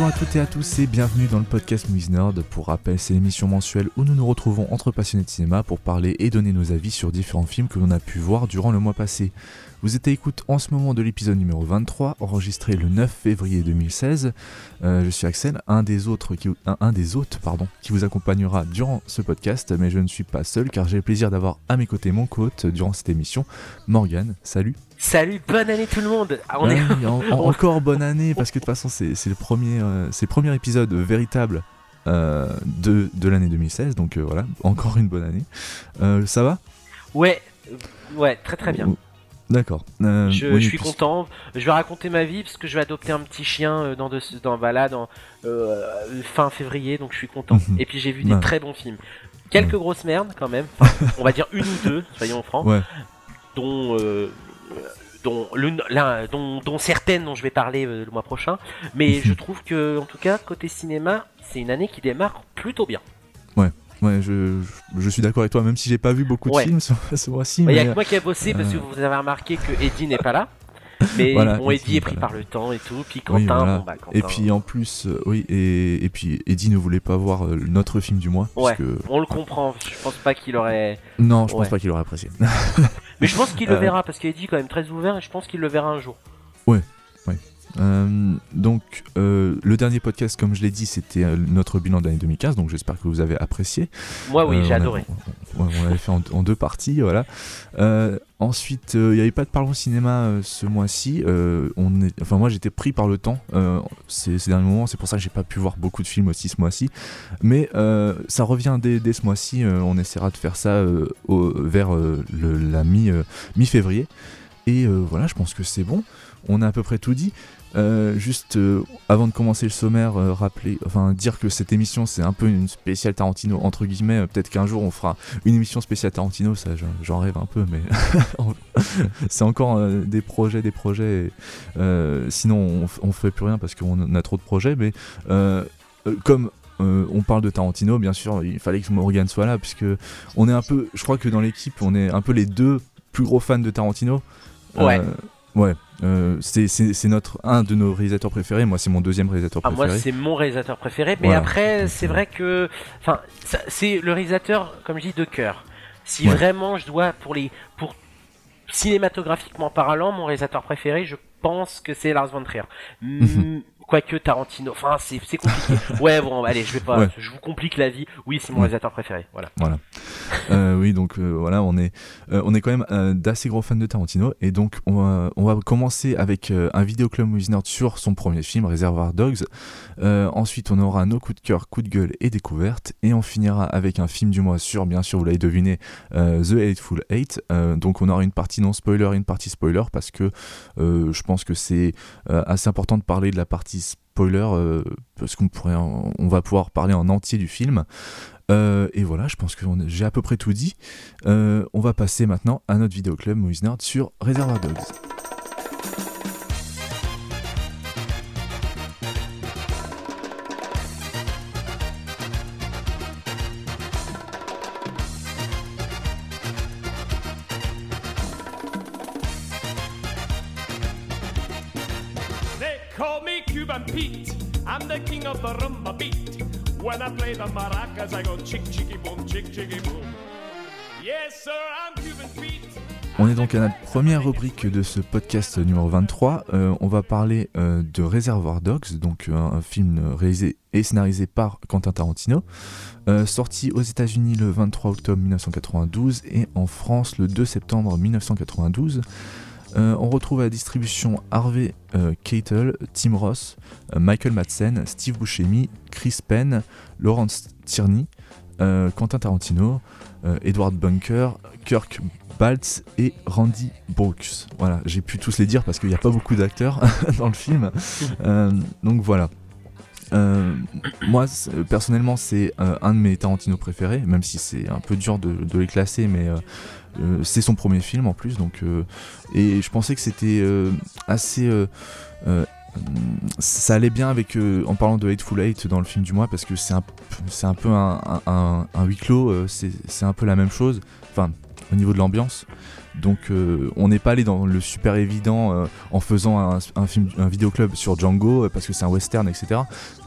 Bonjour à toutes et à tous et bienvenue dans le podcast Movies. Pour rappel, c'est l'émission mensuelle où nous nous retrouvons entre passionnés de cinéma pour parler et donner nos avis sur différents films que l'on a pu voir durant le mois passé. Vous êtes à écoute en ce moment de l'épisode numéro 23, enregistré le 9 février 2016. Euh, je suis Axel, un des autres qui, un, des hôtes pardon, qui vous accompagnera durant ce podcast, mais je ne suis pas seul car j'ai le plaisir d'avoir à mes côtés mon co-hôte durant cette émission, Morgan. Salut. Salut, bonne année tout le monde. Ah, on est... encore bonne année parce que de toute façon c'est le premier, euh, c'est premier épisode véritable euh, de, de l'année 2016, donc voilà, encore une bonne année. ça va? Ouais, ouais, très très bien. D'accord. Euh, je, suis content. Je vais raconter ma vie parce que je vais adopter un petit chien euh, dans, de, dans, bah dans euh, fin février, donc je suis content. Mhm. Et puis j'ai vu des très bons films. Quelques grosses merdes quand même. on va dire une ou deux, soyons francs. Dont, dont, dont, dont, certaines dont je vais parler le mois prochain. Mais je trouve que, en tout cas, côté cinéma, c'est une année qui démarre plutôt bien. Ouais. Ouais, je, je, suis d'accord avec toi, même si j'ai pas vu beaucoup de films ce, mois-ci. Il y a que moi qui ai bossé parce que euh, vous avez remarqué que Eddie n'est pas là. Mais bon, Eddie est pris par le temps et tout, puis Quentin, bon, bah, Quentin... Et puis en plus, euh, oui, et, et, puis Eddie ne voulait pas voir euh, notre film du mois. Ouais, on le comprend, je pense pas qu'il aurait. Non, je pense pas qu'il aurait apprécié. Mais je pense qu'il le verra, parce qu'Eddie est quand même très ouvert et je pense qu'il le verra un jour. Ouais. Euh, donc, euh, le dernier podcast, comme je l'ai dit, c'était euh, notre bilan d'année 2015, donc j'espère que vous avez apprécié. Moi, oui, j'ai adoré. On, l'avait fait en, deux parties, voilà. ensuite, il n'y avait pas de Parlons Cinéma ce mois-ci. on est, enfin, moi, j'étais pris par le temps ces, ces, derniers moments, c'est pour ça que j'ai pas pu voir beaucoup de films aussi ce mois-ci. Mais ça revient dès, ce mois-ci, on essaiera de faire ça au, vers le, la mi-février. Et voilà, je pense que c'est bon. On a à peu près tout dit. Euh, juste euh, avant de commencer le sommaire, euh, rappeler, enfin dire que cette émission c'est un peu une spéciale Tarantino entre guillemets. Peut-être qu'un jour on fera une émission spéciale Tarantino, ça j'en rêve un peu, mais c'est encore des projets, des projets. sinon on, on fait plus rien parce qu'on a trop de projets, mais comme on parle de Tarantino, bien sûr, il fallait que Morgan soit là, puisque on est un peu, je crois que dans l'équipe, on est un peu les deux plus gros fans de Tarantino. Ouais. Ouais, euh, c'est notre un de nos réalisateurs préférés. Moi, c'est mon deuxième réalisateur préféré. Ah, moi, c'est mon réalisateur préféré. Mais après, c'est vrai que, enfin, c'est le réalisateur, comme je dis, de cœur. Si vraiment je dois pour les pour cinématographiquement parlant, mon réalisateur préféré, je pense que c'est Lars von Trier. Quoique Tarantino, enfin c'est compliqué. ouais bon allez je vais pas, je vous complique la vie. Oui c'est mon réalisateur préféré, voilà. Voilà. euh, oui donc euh, voilà on est euh, on est quand même d'assez gros fans de Tarantino et donc on va, on va commencer avec un vidéo club Nerd sur son premier film Reservoir Dogs. ensuite on aura nos coups de cœur, coups de gueule et découvertes et on finira avec un film du mois sur bien sûr vous l'avez deviné The Hateful Eight. donc on aura une partie non spoiler et une partie spoiler parce que je pense que c'est assez important de parler de la partie euh, parce qu'on pourrait on va pouvoir parler en entier du film. Euh, et voilà, je pense que j'ai à peu près tout dit. Euh, on va passer maintenant à notre vidéo club Movies Nerd sur Reservoir Dogs. On est donc à notre première rubrique de ce podcast numéro 23. Euh, on va parler euh, de Reservoir Dogs, donc euh, un film réalisé et scénarisé par Quentin Tarantino, sorti aux États-Unis le 23 octobre 1992 et en France le 2 septembre 1992. Euh, on retrouve à la distribution Harvey euh, Keitel, Tim Ross, euh, Michael Madsen, Steve Buscemi, Chris Penn, Laurence Tierney, Quentin Tarantino, Edward Bunker, Kirk Baltz et Randy Brooks. Voilà, j'ai pu tous les dire parce qu'il n'y a pas beaucoup d'acteurs dans le film. donc voilà. Moi, personnellement, c'est un de mes Tarantino préférés, même si c'est un peu dur de, les classer, mais euh, c'est son premier film en plus, donc euh, et je pensais que c'était euh, assez ça allait bien avec en parlant de Hateful Eight dans le film du mois parce que c'est un, c'est un peu un, huis clos, c'est, un peu la même chose. Enfin, au niveau de l'ambiance. Donc on n'est pas allé dans le super évident en faisant un, film, un vidéoclub sur Django parce que c'est un western, etc.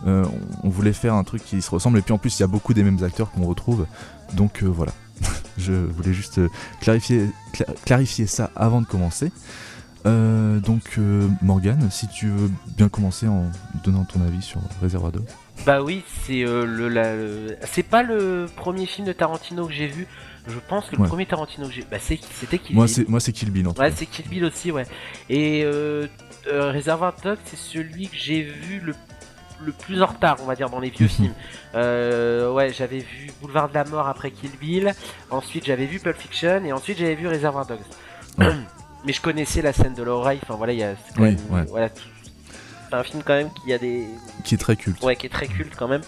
on, voulait faire un truc qui se ressemble et puis en plus il y a beaucoup des mêmes acteurs qu'on retrouve. Donc voilà, je voulais juste clarifier, ça avant de commencer. Euh, donc euh, Morgan, si tu veux bien commencer en donnant ton avis sur Reservoir Dogs. Bah oui, c'est euh, le, c'est pas le premier film de Tarantino que j'ai vu. Je pense que le premier Tarantino que j'ai, bah c'était Kill moi, Bill. Moi c'est Kill Bill. En ouais, c'est Kill Bill aussi, ouais. Et Reservoir Dogs, c'est celui que j'ai vu le le plus en retard, on va dire, dans les vieux mhm. films. ouais, j'avais vu Boulevard de la Mort après Kill Bill. Ensuite, j'avais vu Pulp Fiction. Et ensuite, j'avais vu Reservoir Dogs. mais je connaissais la scène de l'oreille. Enfin voilà, il y a voilà, c'est un film quand même qui a des qui est très culte. Ouais, qui est très culte quand même.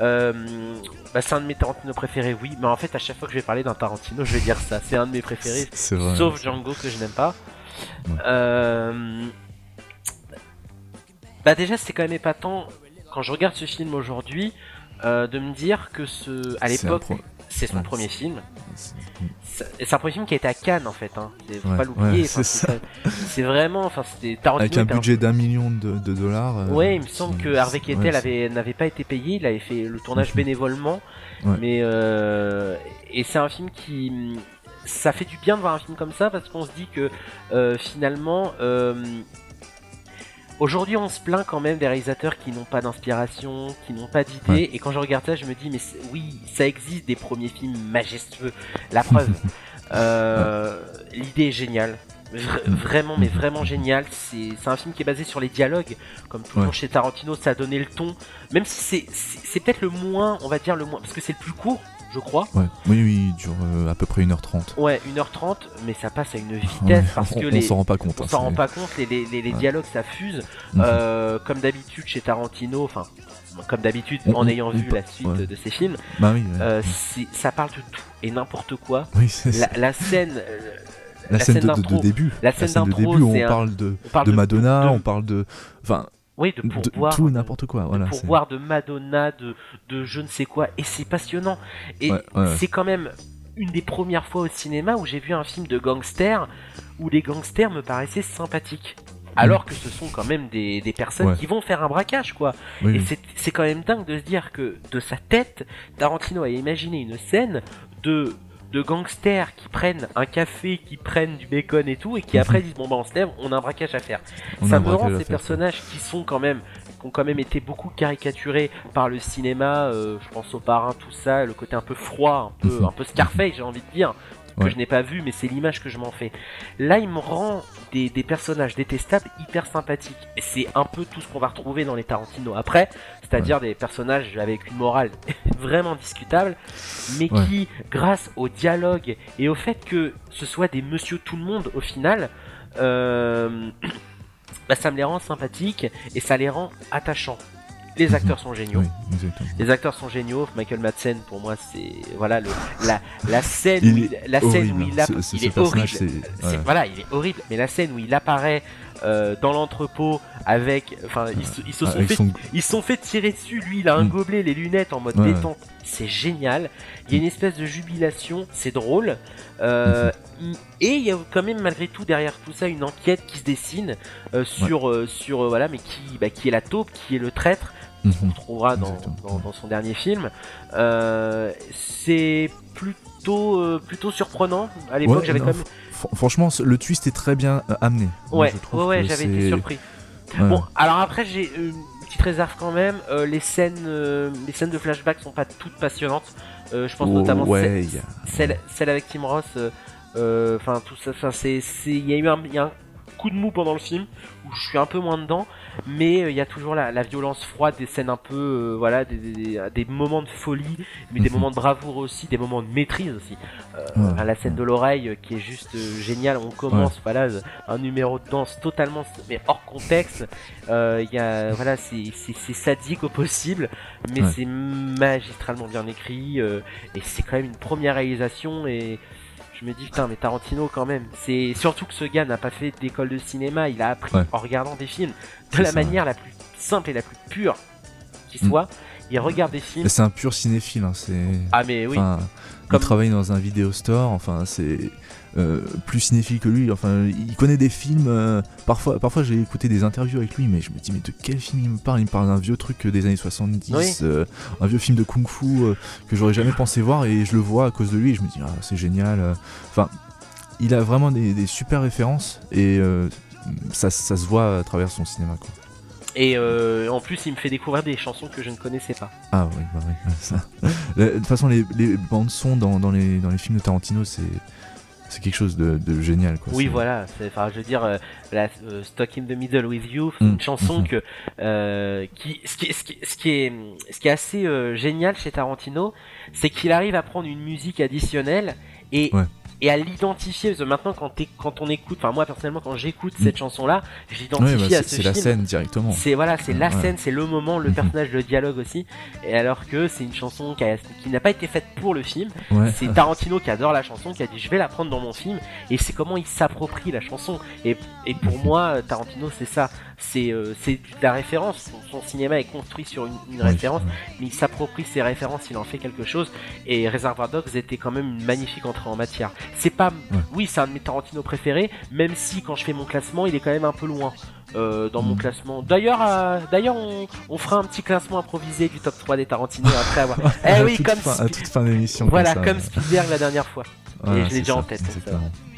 Euh, bah, c'est un de mes Tarantino préférés, oui, mais en fait, à chaque fois que je vais parler d'un Tarantino, je vais dire ça. C'est un de mes préférés, sauf Django que je n'aime pas. Euh, bah, déjà, c'est quand même épatant quand je regarde ce film aujourd'hui euh, de me dire que ce, à l'époque, c'est son premier film. C'est un premier film qui a été à Cannes en fait, hein. faut pas l'oublier. c'est vraiment, enfin c'était Avec un budget d'un million de, dollars. Euh, ouais, il me semble que Harvey Keitel n'avait pas été payé, il avait fait le tournage mhm. bénévolement, mais euh, et c'est un film qui, ça fait du bien de voir un film comme ça parce qu'on se dit que euh, finalement Aujourd'hui, on se plaint quand même des réalisateurs qui n'ont pas d'inspiration, qui n'ont pas d'idées. Et quand je regarde ça, je me dis, mais oui, ça existe des premiers films majestueux. La preuve, euh, l'idée est géniale. vraiment, mais vraiment génial. C'est un film qui est basé sur les dialogues. Comme toujours chez Tarantino, ça a donné le ton. Même si c'est peut-être le moins, on va dire le moins, parce que c'est le plus court je crois. Oui, oui, il dure euh, à peu près 1h30. Ouais, 1h30, mais ça passe à une vitesse parce que les. On s'en rend pas compte. On hein, s'en rend pas compte, les, les, les dialogues ça fuse. Mhm. Euh, comme d'habitude chez Tarantino, enfin, comme d'habitude en ayant vu la suite de ses films, bah oui, euh, ça parle de tout et n'importe quoi. Oui, la, la, scène. La, scène, de, début. La scène, de début, on, parle de, de Madonna, on parle de. Enfin, oui, de pourboire. tout n'importe quoi. Voilà, de pourboire de Madonna, de, de je ne sais quoi. Et c'est passionnant. Et c'est quand même une des premières fois au cinéma où j'ai vu un film de gangsters où les gangsters me paraissaient sympathiques. Alors que ce sont quand même des, des personnes qui vont faire un braquage, quoi. et c'est quand même dingue de se dire que de sa tête, Tarantino a imaginé une scène de de gangsters qui prennent un café, qui prennent du bacon et tout, et qui après disent bon bah on se lève, on a un braquage à faire. ça me rend ces personnages qui sont quand même qui ont quand même été beaucoup caricaturés par le cinéma, euh, je pense au parrain, tout ça, le côté un peu froid, un peu, mhm. un peu Scarface, j'ai envie de dire, que je n'ai pas vu, mais c'est l'image que je m'en fais. Là, il me rend des, personnages détestables hyper sympathiques. Et c'est un peu tout ce qu'on va retrouver dans les Tarantino après, c'est-à-dire des personnages avec une morale vraiment discutable, mais qui, grâce au dialogue et au fait que ce soit des monsieur tout le monde au final, euh, bah, ça me les rend sympathiques et ça les rend attachants. Les acteurs sont géniaux. les acteurs sont géniaux. Michael Madsen, pour moi, c'est voilà le, la, la scène où il, la scène où il, il est horrible. Voilà, il est horrible. Mais la scène où il apparaît euh, dans l'entrepôt avec, enfin, ils, se sont fait, ils sont fait tirer dessus. Lui, il a un mm. gobelet, les lunettes en mode détente. C'est génial. Il y a une espèce de jubilation. C'est drôle. Euh, mm-hmm. et il y a quand même malgré tout derrière tout ça une enquête qui se dessine euh, sur sur voilà, mais qui bah, qui est la taupe, qui est le traître qu'on mhm. trouvera dans, dans, son dernier film. Euh, c'est plutôt, euh, plutôt surprenant. À l'époque, j'avais quand même. Franchement, le twist est très bien euh, amené. Ouais, ouais, j'avais été surpris. Bon, alors après, j'ai une petite réserve quand même. les scènes, les scènes de flashback sont pas toutes passionnantes. je pense notamment celle, celle, avec Tim Ross. Enfin, tout ça. Il y a eu un, y a un coup de mou pendant le film où je suis un peu moins dedans mais euh, il y a toujours la, violence froide, des scènes un peu, euh, voilà, des, moments de folie, mais des mhm. moments de bravoure aussi, des moments de maîtrise aussi. Euh, la scène de l'oreille qui est juste géniale. On commence, voilà, un numéro de danse totalement, mais hors contexte. Il y a, voilà, c'est sadique au possible, mais c'est magistralement bien écrit et c'est quand même une première réalisation et je me dis putain mais Tarantino quand même c'est surtout que ce gars n'a pas fait d'école de cinéma il a appris en regardant des films de la manière la plus simple et la plus pure qui mm. soit il regarde des films. C'est un pur cinéphile. Hein, c'est. Ah mais oui. Il travaille dans un vidéo store. Enfin, c'est plus cinéphile que lui. Enfin, il connaît des films. Euh, parfois, parfois j'ai écouté des interviews avec lui, mais je me dis mais de quel film il me parle? Il me parle d'un vieux truc des années 70, un vieux film de kung-fu que j'aurais jamais pensé voir et je le vois à cause de lui. Et je me dis ah, c'est génial. Enfin, il a vraiment des, super références et ça, ça, se voit à travers son cinéma. Quoi. Et euh, en plus, il me fait découvrir des chansons que je ne connaissais pas. Ah oui, bah oui. Ça. De toute façon, les, bandes son dans, dans, les, dans les films de Tarantino, c'est c'est quelque chose de, génial. Quoi. Oui, voilà. Enfin, je veux dire, euh, la, euh, Stock in the Middle with You, c'est une mm. chanson mm-hmm. que, qui, ce qui, ce qui, ce qui est, ce qui est assez génial chez Tarantino, c'est qu'il arrive à prendre une musique additionnelle et et à l'identifier. Maintenant, quand, quand on écoute, enfin moi personnellement, quand j'écoute cette mm. chanson-là, j'identifie bah, à ce film. C'est la scène directement. C'est voilà, c'est la scène, c'est le moment, le mm-hmm. personnage, le dialogue aussi. Et alors que c'est une chanson qui, qui n'a pas été faite pour le film. C'est Tarantino qui adore la chanson, qui a dit je vais la prendre dans mon film. Et c'est comment il s'approprie la chanson. Et, et pour mm-hmm. moi, Tarantino, c'est ça c'est euh, c'est la référence. Son, cinéma est construit sur une, référence, mais il s'approprie ses références, il en fait quelque chose. Et Reservoir Dogs était quand même une magnifique entrée en matière. C'est pas, oui, c'est un de mes Tarantino préférés, même si quand je fais mon classement, il est quand même un peu loin. Euh, dans mon mm. classement. D'ailleurs, euh, d'ailleurs, on, on, fera un petit classement improvisé du top 3 des Tarantino après avoir. eh oui, comme fin, à toute fin d'émission. Voilà, comme, Spielberg la dernière fois. et je l'ai déjà en tête.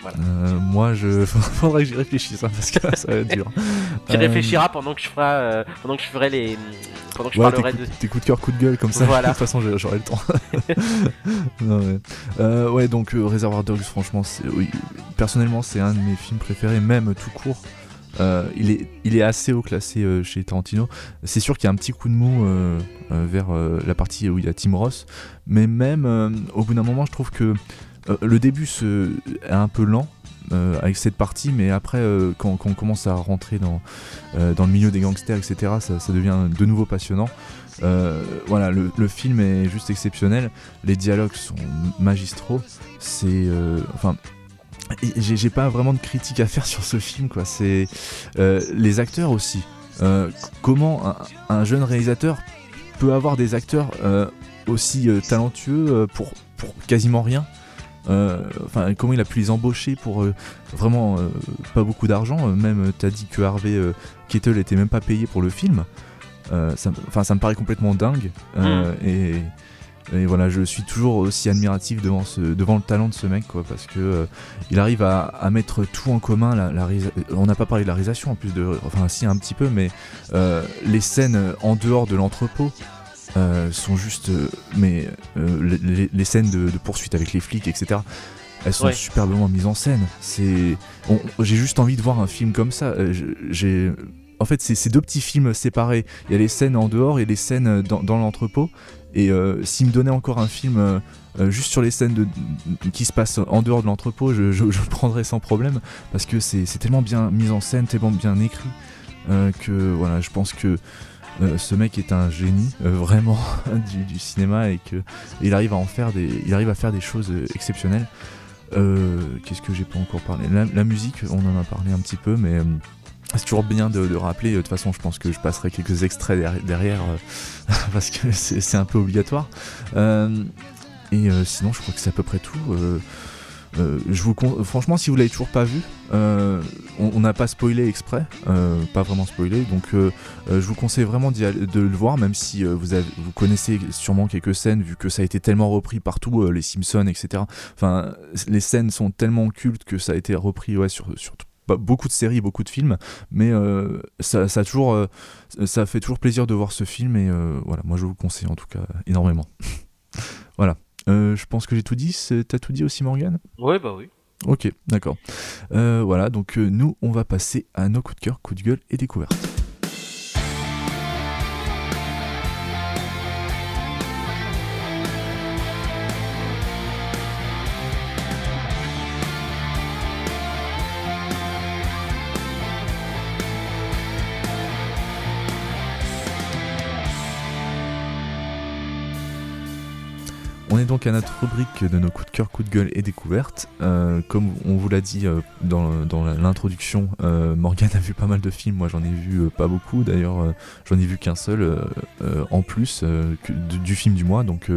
Euh, moi, je faudrait que j'y réfléchisse hein, parce que ça va être dur. tu réfléchiras pendant que je ferai, euh, pendant que je ferai les, pendant que je parlerai de tes coups de cœur, coups de gueule comme ça. Voilà. de toute façon, j'aurai le temps. ouais. Euh, ouais. donc Réservoir Dogs, franchement, oui, personnellement, c'est un de mes films préférés, même tout court. il, est, il est assez haut classé chez Tarantino. C'est sûr qu'il y a un petit coup de mou vers la partie où il y a Tim Ross, mais même au bout d'un moment, je trouve que euh, le début est un peu lent. Euh, avec cette partie, mais après, euh, quand, on commence à rentrer dans, dans le milieu des gangsters, etc., ça, devient de nouveau passionnant. voilà, le, film est juste exceptionnel. Les dialogues sont magistraux. C'est, enfin, j'ai pas vraiment de critique à faire sur ce film. C'est les acteurs aussi. comment un, jeune réalisateur peut avoir des acteurs aussi talentueux pour, pour quasiment rien? euh, enfin, comment il a pu les embaucher pour euh, vraiment euh, pas beaucoup d'argent. Même, t'as dit que Harvey Kettle était même pas payé pour le film. Enfin, ça, me paraît complètement dingue. Mm. Et, voilà, je suis toujours aussi admiratif devant, ce, devant le talent de ce mec, quoi, parce que il arrive à, mettre tout en commun. La, on n'a pas parlé de la réalisation en plus de, enfin si un petit peu, mais les scènes en dehors de l'entrepôt, euh, sont juste. Euh, mais euh, les, scènes de, poursuite avec les flics, etc., elles sont superbement mises en scène. C'est, j'ai juste envie de voir un film comme ça. j'ai, en fait, c'est ces deux petits films séparés. Il y a les scènes en dehors et les scènes dans, l'entrepôt. Et s'il me donnait encore un film juste sur les scènes de, qui se passent en dehors de l'entrepôt, je, je, le prendrais sans problème parce que c'est tellement bien mis en scène, tellement bien écrit que voilà, je pense que euh, ce mec est un génie euh, vraiment du, cinéma et que il arrive à faire des choses euh, exceptionnelles. Qu'est-ce que j'ai pas encore parlé? La, musique, on en a parlé un petit peu, mais c'est toujours bien de, rappeler. De toute façon, je pense que je passerai quelques extraits derrière, parce que c'est un peu obligatoire. et sinon, je crois que c'est à peu près tout. Euh, je vous franchement, si vous l'avez toujours pas vu, euh, on n'a pas spoilé exprès, euh, pas vraiment spoilé, donc je vous conseille vraiment de le voir, même si vous, vous connaissez sûrement quelques scènes, vu que ça a été tellement repris partout, les Simpsons, etc. Enfin, les scènes sont tellement cultes que ça a été repris ouais, sur, sur beaucoup de séries, beaucoup de films, mais ça, fait toujours plaisir de voir ce film et voilà, moi je vous le conseille en tout cas énormément. voilà. Euh, je pense que j'ai tout dit. T'as tout dit aussi, Morgan Ouais, bah oui. Ok, d'accord. Euh, voilà, donc euh, nous, on va passer à nos coups de cœur, coups de gueule et découvertes. On est donc à notre rubrique de nos coups de cœur, coups de gueule et découvertes. Euh, comme on vous l'a dit euh, dans, l'introduction, euh, Morgane a vu pas mal de films, moi j'en ai vu pas beaucoup, d'ailleurs j'en ai vu qu'un seul en plus du, film du mois, donc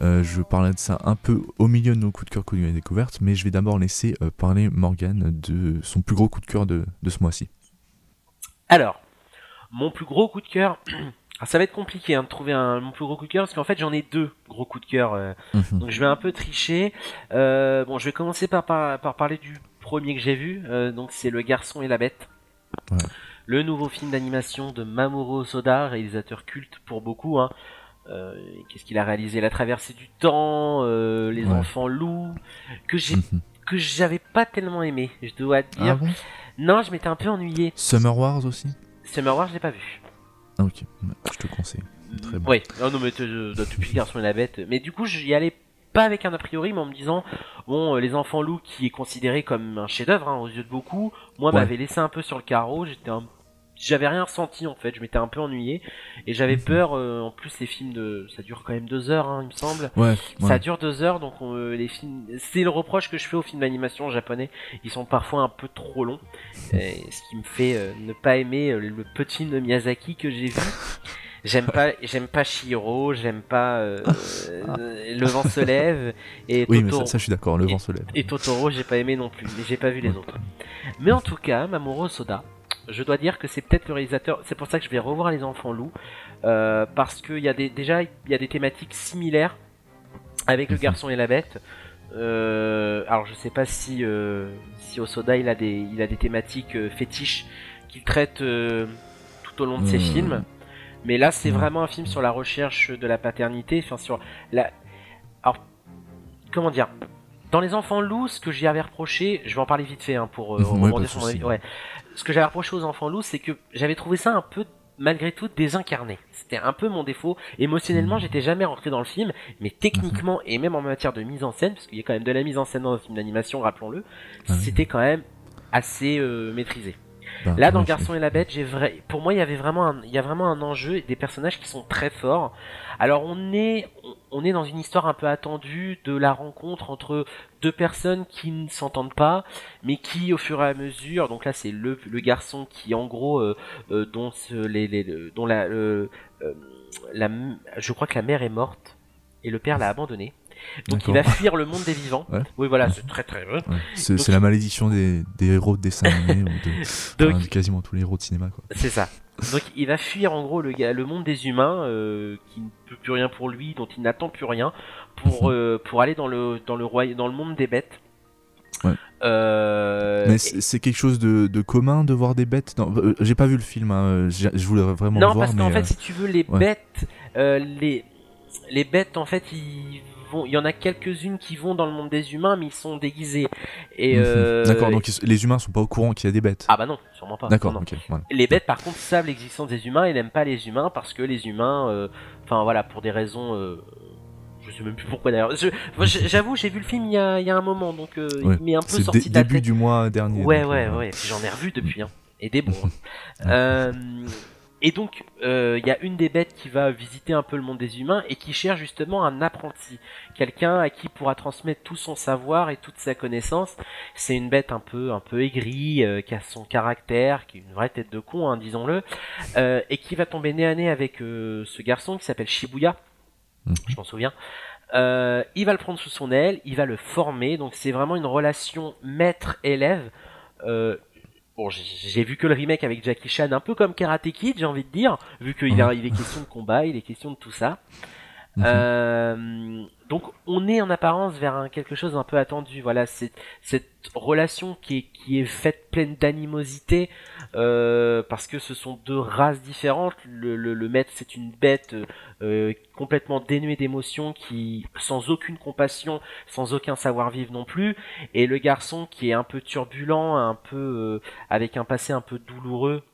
je parlais de ça un peu au milieu de nos coups de cœur, coups de gueule et découvertes, mais je vais d'abord laisser parler Morgane de son plus gros coup de cœur de ce mois-ci. Alors, mon plus gros coup de cœur, ah, ça va être compliqué hein, de trouver un, mon plus gros coup de cœur parce qu'en fait j'en ai deux gros coups de cœur. Euh. Mhm. Donc je vais un peu tricher. Euh, bon, je vais commencer par, par, parler du premier que j'ai vu. Euh, donc c'est Le Garçon et la Bête. Le nouveau film d'animation de Mamoru Soda, réalisateur culte pour beaucoup. Hein. Qu'est-ce qu'il a réalisé? La traversée du temps, Les enfants loups, que j'ai mhm. que j'avais pas tellement aimé, je dois dire. Ah non, je m'étais un peu ennuyé. Summer Wars aussi? Summer Wars, je l'ai pas vu. Ah, ok, je te conseille. Très bon. Oui, non, non, mais depuis le garçon et la bête. Mais du coup, j'y allais pas avec un a priori, mais en me disant, bon, euh, les enfants loups qui est considéré comme un chef-d'œuvre hein, aux yeux de beaucoup, moi m'avait laissé un peu sur le carreau. J'étais un j'avais rien ressenti en fait, je m'étais un peu ennuyé et j'avais mhm. peur. Euh, en plus, les films de, ça dure quand même deux heures, hein, il me semble. Ouais. Ça dure deux heures, donc euh, les films, c'est le reproche que je fais aux films d'animation japonais. Ils sont parfois un peu trop longs, et ce qui me fait euh, ne pas aimer le petit film de Miyazaki que j'ai vu. J'aime pas, j'aime pas Shiro, j'aime pas Le vent se lève et oui, mais ça, ça, je suis d'accord, Le vent se lève. Et Totoro, j'ai pas aimé non plus, mais j'ai pas vu les autres. Mais en tout cas, Mamoru Soda, je dois dire que c'est peut-être le réalisateur. C'est pour ça que je vais revoir Les Enfants Loups. Euh, parce qu'il y a des, déjà, il y a des thématiques similaires avec Le. Garçon et la Bête. Euh, alors je sais pas si, euh, si Osoda il a des, il a des thématiques fétiches qu'il traite tout au long de ses hmm. films. Mais là, c'est hmm. vraiment un film sur la recherche de la paternité, enfin sur la. Alors, comment dire? Dans Les Enfants Loups, ce que j'y avais reproché, je vais en parler vite fait hein, pour euh, son avis. Ouais ce que j'avais reproché aux enfants loups, c'est que j'avais trouvé ça un peu malgré tout désincarné. C'était un peu mon défaut. Émotionnellement, mmh. j'étais jamais rentré dans le film, mais techniquement et même en matière de mise en scène, parce qu'il y a quand même de la mise en scène dans un film d'animation, rappelons-le, ah c'était quand même assez euh, maîtrisé. Bah, Là, dans Garçon et la Bête, j'ai vrai, pour moi, il y avait vraiment, un... il y a vraiment un enjeu et des personnages qui sont très forts. Alors, on est, on est dans une histoire un peu attendue de la rencontre entre deux personnes qui ne s'entendent pas, mais qui, au fur et à mesure, donc là, c'est le, le garçon qui, en gros, euh, euh, dont les, les, dont la, euh, la, je crois que la mère est morte et le père l'a abandonné. Donc il va fuir le monde des vivants. Oui, voilà, c'est très très vrai. C'est la malédiction des, des, héros de dessin animé ou de quasiment tous les héros de cinéma. C'est ça. Donc il va fuir en gros le, le monde des humains euh, qui ne peut plus rien pour lui, dont il n'attend plus rien, pour, mhm. euh, pour aller dans le, dans, le roi, dans le monde des bêtes. Euh, Mais c'est quelque chose de, de, commun de voir des bêtes. J'ai pas vu le film, hein. je voulais vraiment non, le voir. Non, parce qu'en fait, si tu veux, les bêtes, les, les bêtes, en fait, ils il y en a quelques-unes qui vont dans le monde des humains, mais ils sont déguisés. Et mhm. euh, D'accord, donc les humains sont pas au courant qu'il y a des bêtes. Ah bah non, sûrement pas. D'accord, ok. Les bêtes, par contre, savent l'existence des humains et n'aiment pas les humains parce que les humains, euh, enfin voilà, pour des raisons. Euh, je sais même plus pourquoi d'ailleurs. J'avoue, j'ai vu le film il y a, il y a un moment, donc il m'est un peu sorti de début du mois dernier. Ouais, ouais, ouais. J'en ai revu depuis, hein. Et des bons. Hein. Et donc, euh, il y a une des bêtes qui va visiter un peu le monde des humains et qui cherche justement un apprenti, quelqu'un à qui pourra transmettre tout son savoir et toute sa connaissance. C'est une bête un peu, un peu aigrie, euh, qui a son caractère, qui est une vraie tête de con, hein, disons-le, euh, et qui va tomber nez à nez avec ce garçon qui s'appelle Shibuya. Mhm. Je m'en souviens. il va le prendre sous son aile, il va le former, donc c'est vraiment une relation maître-élève. Bon, j'ai vu que le remake avec Jackie Chan, un peu comme Karate Kid, j'ai envie de dire, vu qu'il il est question de combat, il est question de tout ça. Mhm. Euh, donc on est en apparence vers un, quelque chose d'un peu attendu. Voilà, c'est cette relation qui est, qui est faite pleine d'animosité euh, parce que ce sont deux races différentes. Le, le, maître c'est une bête euh, complètement dénuée d'émotions, qui sans aucune compassion, sans aucun savoir-vivre non plus, et le garçon qui est un peu turbulent, un peu avec un passé un peu douloureux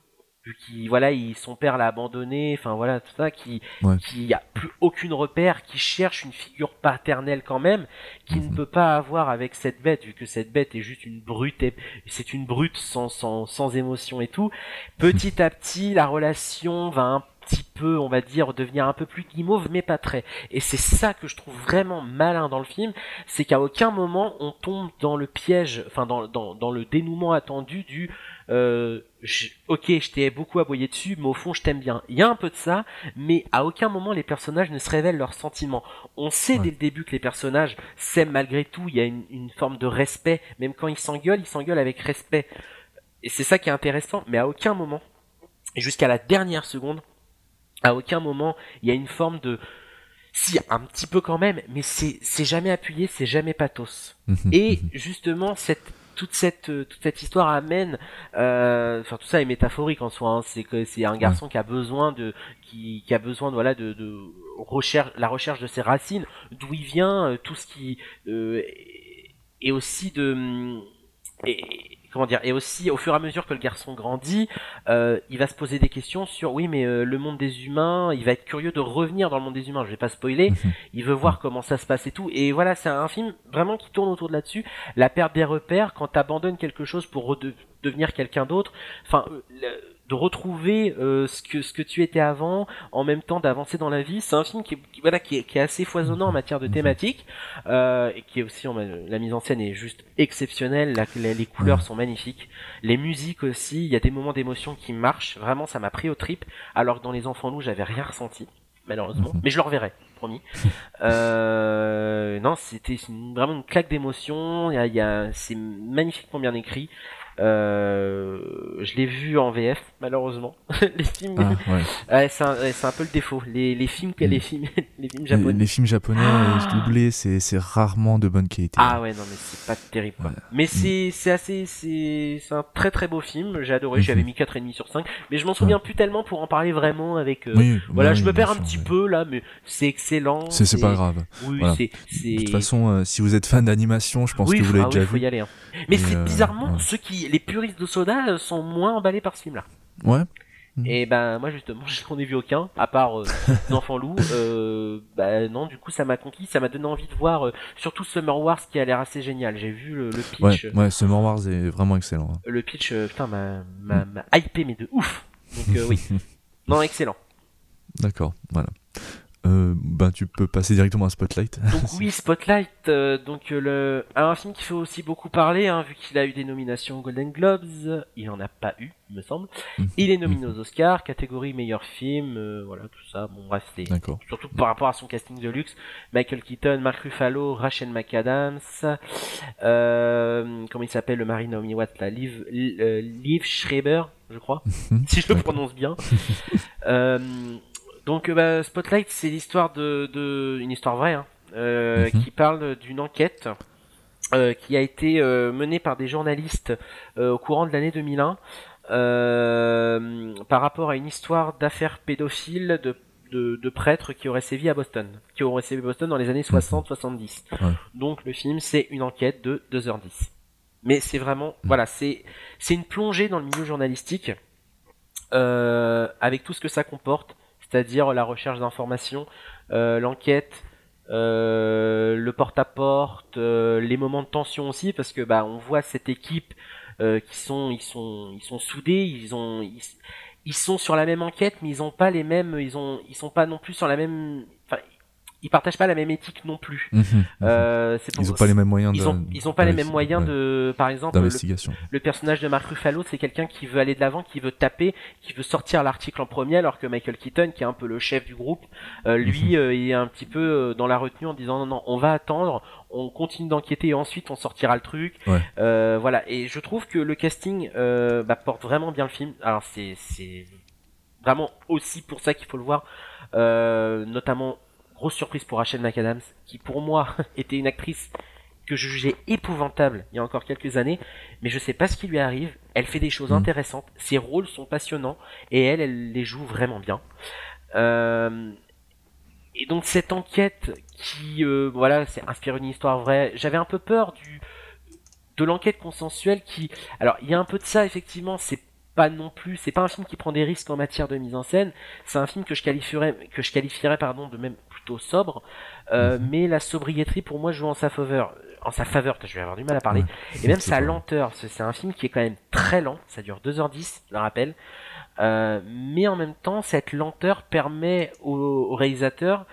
qui voilà il, son père l'a abandonné enfin voilà tout ça qui qui a plus aucune repère qui cherche une figure paternelle quand même qui ne mhm. peut pas avoir avec cette bête vu que cette bête est juste une brute c'est une brute sans sans sans émotion et tout petit à petit la relation va petit peu, on va dire, devenir un peu plus guimauve, mais pas très. Et c'est ça que je trouve vraiment malin dans le film, c'est qu'à aucun moment on tombe dans le piège, enfin dans, dans, dans le dénouement attendu du euh, ok, je t'ai beaucoup aboyé dessus, mais au fond, je t'aime bien. Il y a un peu de ça, mais à aucun moment les personnages ne se révèlent leurs sentiments. On sait dès le début que les personnages s'aiment malgré tout. Il y a une, une forme de respect, même quand ils s'engueulent, ils s'engueulent avec respect. Et c'est ça qui est intéressant, mais à aucun moment, jusqu'à la dernière seconde, à aucun moment, il y a une forme de si, un petit peu quand même, mais c'est jamais appuyé, c'est jamais pathos. Et justement, cette toute cette euh, toute cette histoire amène euh, enfin tout ça est métaphorique en soi hein. c'est que c'est un garçon qui a besoin de qui, qui a besoin de voilà de, de recherche la recherche de ses racines d'où il vient euh, tout ce qui euh, et aussi de et, comment dire et aussi au fur et à mesure que le garçon grandit euh, il va se poser des questions sur oui mais euh, le monde des humains il va être curieux de revenir dans le monde des humains. Je vais pas spoiler. Mhm. il veut voir comment ça se passe et tout. Et voilà c'est un film vraiment qui tourne autour de là-dessus. La perte des repères quand tu abandonnes quelque chose pour devenir quelqu'un d'autre. Enfin euh, de retrouver euh, ce que ce que tu étais avant, en même temps d'avancer dans la vie. C'est un film qui, voilà qui est, qui est, assez foisonnant en matière de thématique euh, et qui est aussi en, la mise en scène est juste exceptionnelle. les couleurs sont magnifiques, les musiques aussi. Il y a des moments d'émotion qui marchent. Vraiment, ça m'a pris au trip. Alors que dans Les Enfants Loups, j'avais rien ressenti malheureusement, mhm. mais je le reverrai, promis. Euh, non, c'était vraiment une claque d'émotion. Il y a, y a c'est magnifiquement bien écrit. Euh, je l'ai vu en VF malheureusement. les films, ah, c'est un, peu le défaut. Les, les films, mm. les films, les films japonais. Les, films japonais ah. doublés, c'est c'est rarement de bonne qualité. Ah ouais non mais c'est pas terrible. Mais mm. c'est c'est assez c'est c'est un très très beau film. J'ai adoré. J'avais mhm. mis 4,5 sur 5 Mais je m'en souviens plus tellement pour en parler vraiment avec. Euh, voilà, je me perds un petit peu là, mais c'est excellent. C'est pas grave. Oui, c'est De toute façon, euh, si vous êtes fan d'animation, je pense que vous l'avez ah déjà faut y aller. Hein. Mais c'est bizarrement ceux qui les puristes de soda sont moins emballés par ce film-là. Ouais. Et ben moi justement, j'en ai vu aucun, à part euh, Enfants Loups. Euh, bah non, du coup ça m'a conquis, ça m'a donné envie de voir euh, surtout Summer Wars qui a l'air assez génial. J'ai vu le, pitch. Ouais, ouais, Summer Wars est vraiment excellent. Hein. Le pitch, euh, putain, m'a, m'a, m'a hypé mais de ouf. Donc oui, non excellent. D'accord, voilà. Euh, ben tu peux passer directement à Spotlight. Donc oui, Spotlight, euh, donc euh, le un film qui fait aussi beaucoup parler, hein, vu qu'il a eu des nominations aux Golden Globes, il en a pas eu, il me semble. Mhm. Il est nominé aux Oscars, catégorie meilleur film, voilà tout ça. Bon bref, c'est surtout par rapport à son casting de luxe. Michael Keaton, Mark Ruffalo, Rachel McAdams, comment il s'appelle le mari Naomi Watts, là, Liv, Liv Schreiber, je crois, mhm. si je le prononce bien. Donc euh, bah, Spotlight, c'est l'histoire de, de, une histoire vraie, hein, euh, mhm. qui parle d'une enquête euh, qui a été euh, menée par des journalistes euh, au courant de l'année 2001 par rapport à une histoire d'affaires pédophiles de, de, de, prêtres qui auraient sévi à Boston, qui auraient sévi à Boston dans les années 60-70. Mhm. Donc le film, c'est une enquête de 2h10. Mais c'est vraiment, mhm. voilà, c'est c'est une plongée dans le milieu journalistique avec tout ce que ça comporte c'est-à-dire la recherche d'informations, euh, l'enquête, euh, le porte-à-porte, euh, les moments de tension aussi, parce que bah on voit cette équipe qui sont ils sont ils sont soudés, ils ont ils, sont sur la même enquête, mais ils ont pas les mêmes, ils ont ils sont pas non plus sur la même, ils partagent pas la même éthique non plus. Mhm. euh, ils ont pas les mêmes moyens. Ils ont, ils ont pas les mêmes moyens de, par exemple, le, personnage de Mark Ruffalo, c'est quelqu'un qui veut aller de l'avant, qui veut taper, qui veut sortir l'article en premier, alors que Michael Keaton, qui est un peu le chef du groupe, euh, lui, mhm. euh, il est un petit peu euh, dans la retenue en disant non non, on va attendre, on continue d'enquêter et ensuite on sortira le truc. Euh, voilà. Et je trouve que le casting bah, porte vraiment bien le film. Alors c'est c'est vraiment aussi pour ça qu'il faut le voir. notamment grosse surprise pour Rachel McAdams, qui pour moi était une actrice que je jugeais épouvantable il y a encore quelques années, mais je sais pas ce qui lui arrive. Elle fait des choses mm. intéressantes, ses rôles sont passionnants et elle, elle les joue vraiment bien. Euh, et donc cette enquête qui, euh, voilà, c'est inspiré d'une histoire vraie. J'avais un peu peur du de l'enquête consensuelle qui, alors il y a un peu de ça effectivement. C'est pas non plus, c'est pas un film qui prend des risques en matière de mise en scène. C'est un film que je qualifierais, que je qualifierais pardon de même sobre, euh, mhm. mais la sobriété pour moi joue en sa faveur. En sa faveur, je vais avoir du mal à parler. Et même sa lenteur, c'est un film qui est quand même très lent, ça dure 2h10, je le rappelle. mais en même temps, cette lenteur permet au, réalisateur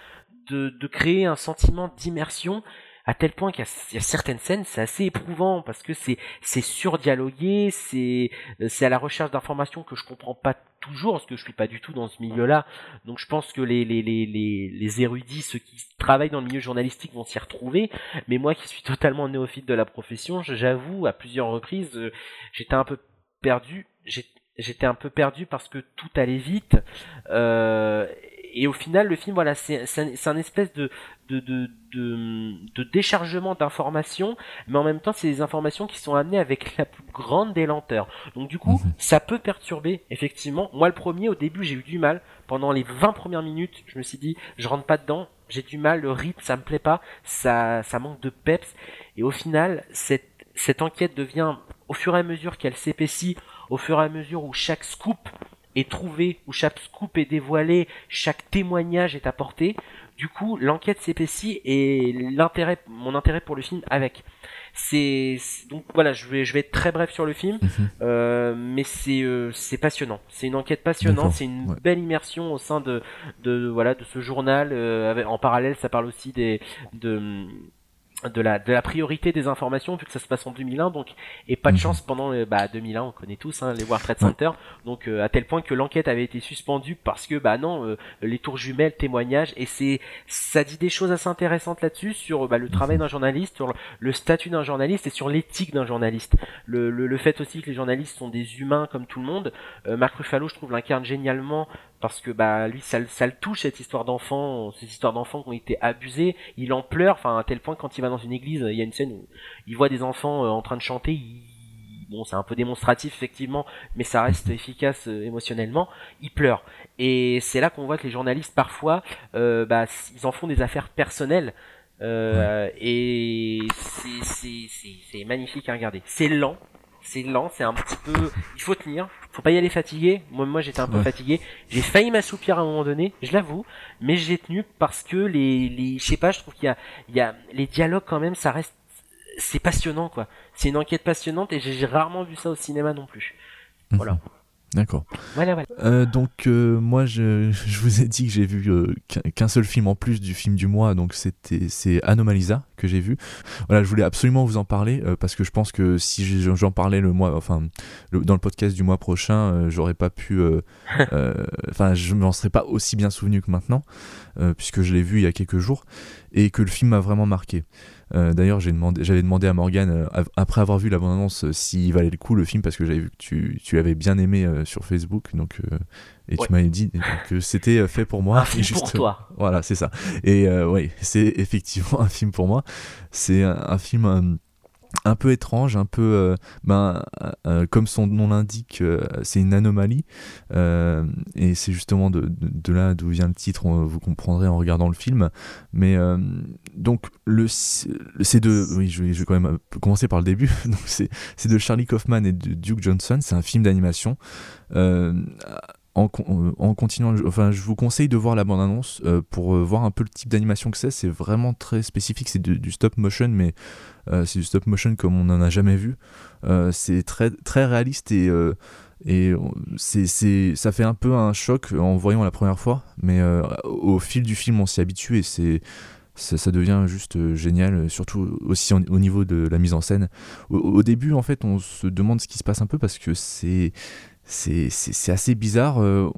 de, de, créer un sentiment d'immersion à tel point qu'il y, a certaines scènes, c'est assez éprouvant parce que c'est c'est surdialogué, c'est c'est à la recherche d'informations que je comprends pas toujours parce que je suis pas du tout dans ce milieu-là. Donc je pense que les les les les, les érudits, ceux qui travaillent dans le milieu journalistique vont s'y retrouver, mais moi qui suis totalement néophyte de la profession, j'avoue à plusieurs reprises, euh, j'étais un peu perdu. J'étais un peu perdu parce que tout allait vite. Euh, et au final, le film, voilà, c'est un espèce de, de, de, de, déchargement d'informations, mais en même temps, c'est des informations qui sont amenées avec la plus grande des lenteurs. Donc du coup, mhm. ça peut perturber, effectivement. Moi, le premier, au début, j'ai eu du mal. Pendant les 20 premières minutes, je me suis dit, je rentre pas dedans, j'ai du mal, le rythme, ça me plaît pas, ça, ça manque de peps. Et au final, cette, cette enquête devient, au fur et à mesure qu'elle s'épaissit, au fur et à mesure où chaque scoop est trouvé, où chaque scoop est dévoilé, chaque témoignage est apporté. Du coup, l'enquête s'épaissit et l'intérêt, mon intérêt pour le film avec. C'est donc voilà, je vais je vais être très bref sur le film, mhm. euh, mais c'est euh, c'est passionnant. C'est une enquête passionnante, c'est une belle immersion au sein de de voilà de ce journal. Euh, en parallèle, ça parle aussi des de de la, de la priorité des informations vu que ça se passe en 2001 donc et pas de mhm. chance pendant euh, bah 2001 on connaît tous hein, les World Trade Center donc euh, à tel point que l'enquête avait été suspendue parce que bah non euh, les tours jumelles témoignages et c'est ça dit des choses assez intéressantes là-dessus sur bah, le travail mhm. d'un journaliste sur le statut d'un journaliste et sur l'éthique d'un journaliste le, le, le, fait aussi que les journalistes sont des humains comme tout le monde Marc Ruffalo je trouve l'incarne génialement parce que bah lui ça, ça le touche cette histoire d'enfants ces histoires d'enfants qui ont été abusés il en pleure enfin à tel point quand il va dans une église il y a une scène où il voit des enfants euh, en train de chanter bon c'est un peu démonstratif effectivement mais ça reste efficace euh, émotionnellement. Il pleure. Et c'est là qu'on voit que les journalistes parfois euh, bah, ils en font des affaires personnelles. Et c'est magnifique à regarder. C'est lent. C'est lent. C'est un petit peu il faut tenir faut pas y aller fatigué. Moi, moi j'étais un peu fatigué. J'ai failli m'assoupir à un moment donné, je l'avoue, mais j'ai tenu parce que les, les, je sais pas, je trouve qu'il y a, il y a les dialogues quand même, ça reste, c'est passionnant quoi. C'est une enquête passionnante et j'ai rarement vu ça au cinéma non plus. Mhm. Voilà. D'accord. Euh, donc euh, moi je, je, vous ai dit que j'ai vu euh, qu'un seul film en plus du film du mois, donc c'était c'est Anomalisa que j'ai vu. Voilà, je voulais absolument vous en parler parce que je pense que si j'en parlais le mois, enfin dans le podcast du mois prochain, j'aurais pas pu, enfin je m'en serais pas aussi bien souvenu que maintenant puisque je l'ai vu il y a quelques jours et que le film m'a vraiment marqué. Euh, d'ailleurs, j'avais demandé, demandé à Morgan, euh, après avoir vu la bande-annonce, euh, s'il valait le coup le film, parce que j'avais vu que tu, tu l'avais bien aimé sur Facebook, donc, et tu m'avais dit que c'était fait pour moi. Un film pour toi. Voilà, c'est ça. Et oui, c'est effectivement un film pour moi. C'est un, film un peu étrange, un peu, euh, ben, euh, euh, comme son nom l'indique, c'est une anomalie. et c'est justement de, là d'où vient le titre, vous comprendrez en regardant le film. Mais donc, le, c'est de. Oui, je vais, quand même commencer par le début. donc, c'est de Charlie Kaufman et de Duke Johnson. C'est un film d'animation en, en, continuant, enfin, je vous conseille de voir la bande-annonce euh, pour euh, voir un peu le type d'animation que c'est. C'est vraiment très spécifique. C'est du, stop motion, mais euh, c'est du stop motion comme on n'en a jamais vu. c'est très, très réaliste et, et ça fait un peu un choc en voyant la première fois. Mais au fil du film, on s'y habitue et c'est. Ça, devient juste génial, surtout aussi au niveau de la mise en scène. au, début, en fait, on se demande ce qui se passe un peu parce que c'est c'est assez bizarre. Euh,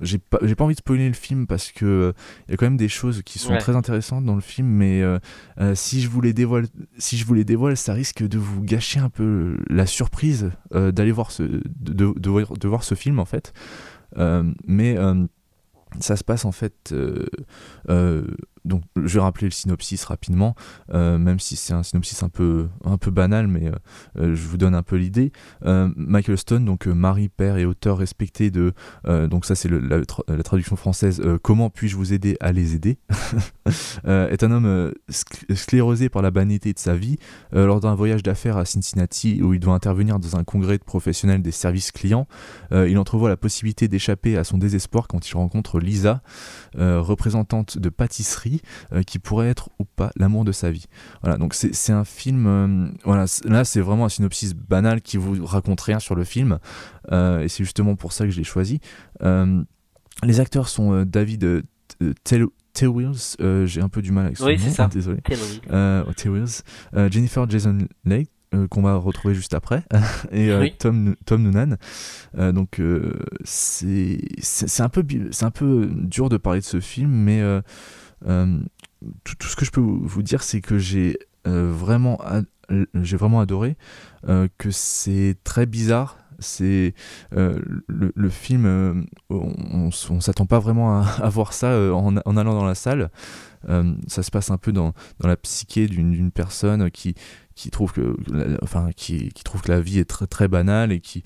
j'ai pas, pas envie de spoiler le film parce que il y a quand même des choses qui sont très intéressantes dans le film, mais euh, euh, si je vous les dévoile, si je vous les dévoile, ça risque de vous gâcher un peu la surprise d'aller voir ce, de, de, de, voir ce film en fait. mais ça se passe en fait donc je vais rappeler le synopsis rapidement, euh, même si c'est un synopsis un peu, un peu banal, mais euh, euh, je vous donne un peu l'idée. Michael Stone, donc mari, père et auteur respecté de, donc ça c'est la, traduction française, Comment puis-je vous aider à les aider? Est un homme sclérosé par la banalité de sa vie lors d'un voyage d'affaires à Cincinnati où il doit intervenir dans un congrès de professionnels des services clients. il entrevoit la possibilité d'échapper à son désespoir quand il rencontre Lisa, représentante de pâtisserie Harry, qui pourrait être ou pas l'amour de sa vie. Voilà, donc c'est un film. voilà, là c'est vraiment un synopsis banal qui vous raconte rien sur le film, et c'est justement pour ça que je l'ai choisi. les acteurs sont David Tewills, j'ai un peu du mal avec son oui, c'est ça. désolé. Jennifer Jason Lake, euh, qu'on va retrouver juste après, et euh, Tom, Tom Noonan. Euh, donc c'est c'est un peu un peu dur de parler de ce film, mais tout, tout, ce que je peux vous dire, c'est que j'ai vraiment j'ai vraiment adoré, que c'est très bizarre, c'est le, film on, on, s'attend pas vraiment à, voir ça en, allant dans la salle. Ça se passe un peu dans, la psyché d'une personne qui, qui trouve que, enfin, qui, trouve que la vie est très banale et qui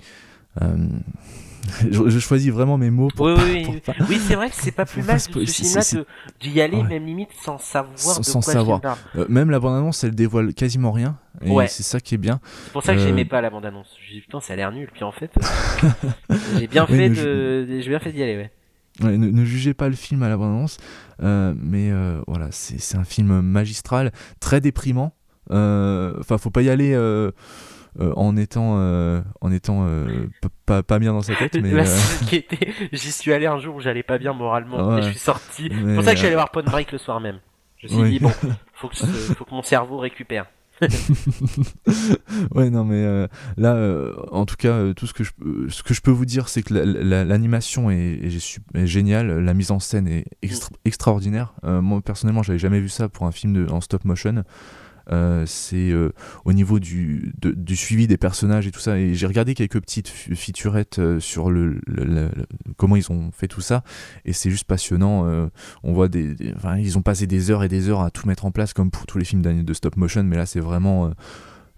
euh, je, choisis vraiment mes mots pour oui, oui, oui. c'est vrai que c'est pas plus mal d'y aller même limite sans savoir sans, de quoi savoir. euh, même la bande annonce elle dévoile quasiment rien et ouais. c'est ça qui est bien. C'est pour ça que j'aimais euh, pas la bande annonce j'ai dit putain ça a l'air nul puis en fait j'ai bien fait de j'ai bien fait d'y aller ouais. Ne, ne, jugez pas le film à la bande annonce mais voilà c'est un film magistral très déprimant. Euh, enfin, faut pas y aller. Euh, euh, en étant en étant pas, pas bien dans sa tête mais j'y suis allé un jour où j'allais pas bien moralement et je suis sorti. C'est pour ça que je suis allé voir Pond Break le soir même. Je me suis dit bon faut que, faut que mon cerveau récupère. Ouais non mais là en tout cas tout ce que je ce que je peux vous dire c'est que l'animation est, est, géniale. La mise en scène est mm. extraordinaire. Moi personnellement j'avais jamais vu ça pour un film de, en stop motion. euh, c'est euh, au niveau du, du suivi des personnages et tout ça. Et j'ai regardé quelques petites featurettes euh, sur le, comment ils ont fait tout ça, et c'est juste passionnant. on voit des, ils ont passé des heures et des heures à tout mettre en place, comme pour tous les films de stop motion, mais là c'est vraiment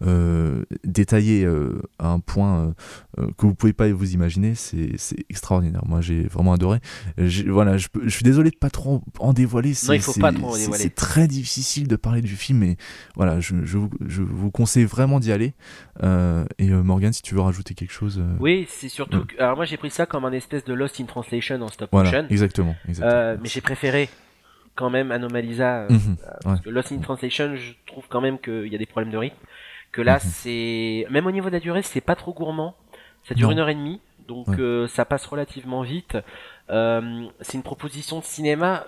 euh, détaillé euh, à un point euh, que vous pouvez pas vous imaginer, c'est extraordinaire. Moi, j'ai vraiment adoré. Voilà, je, suis désolé de pas trop en dévoiler. C'est très difficile de parler du film, mais voilà, je, vous, conseille vraiment d'y aller. et Morgan, si tu veux rajouter quelque chose. Oui, c'est surtout. Que, alors moi, j'ai pris ça comme un espèce de Lost in Translation en stop motion. Exactement. exactement. mais j'ai préféré quand même Anomalisa. Mhm, parce que Lost in Translation, je trouve quand même qu'il y a des problèmes de rythme. Que là, mhm. c'est même au niveau de la durée, c'est pas trop gourmand. Ça dure une heure et demie, donc euh, ça passe relativement vite. Euh, c'est une proposition de cinéma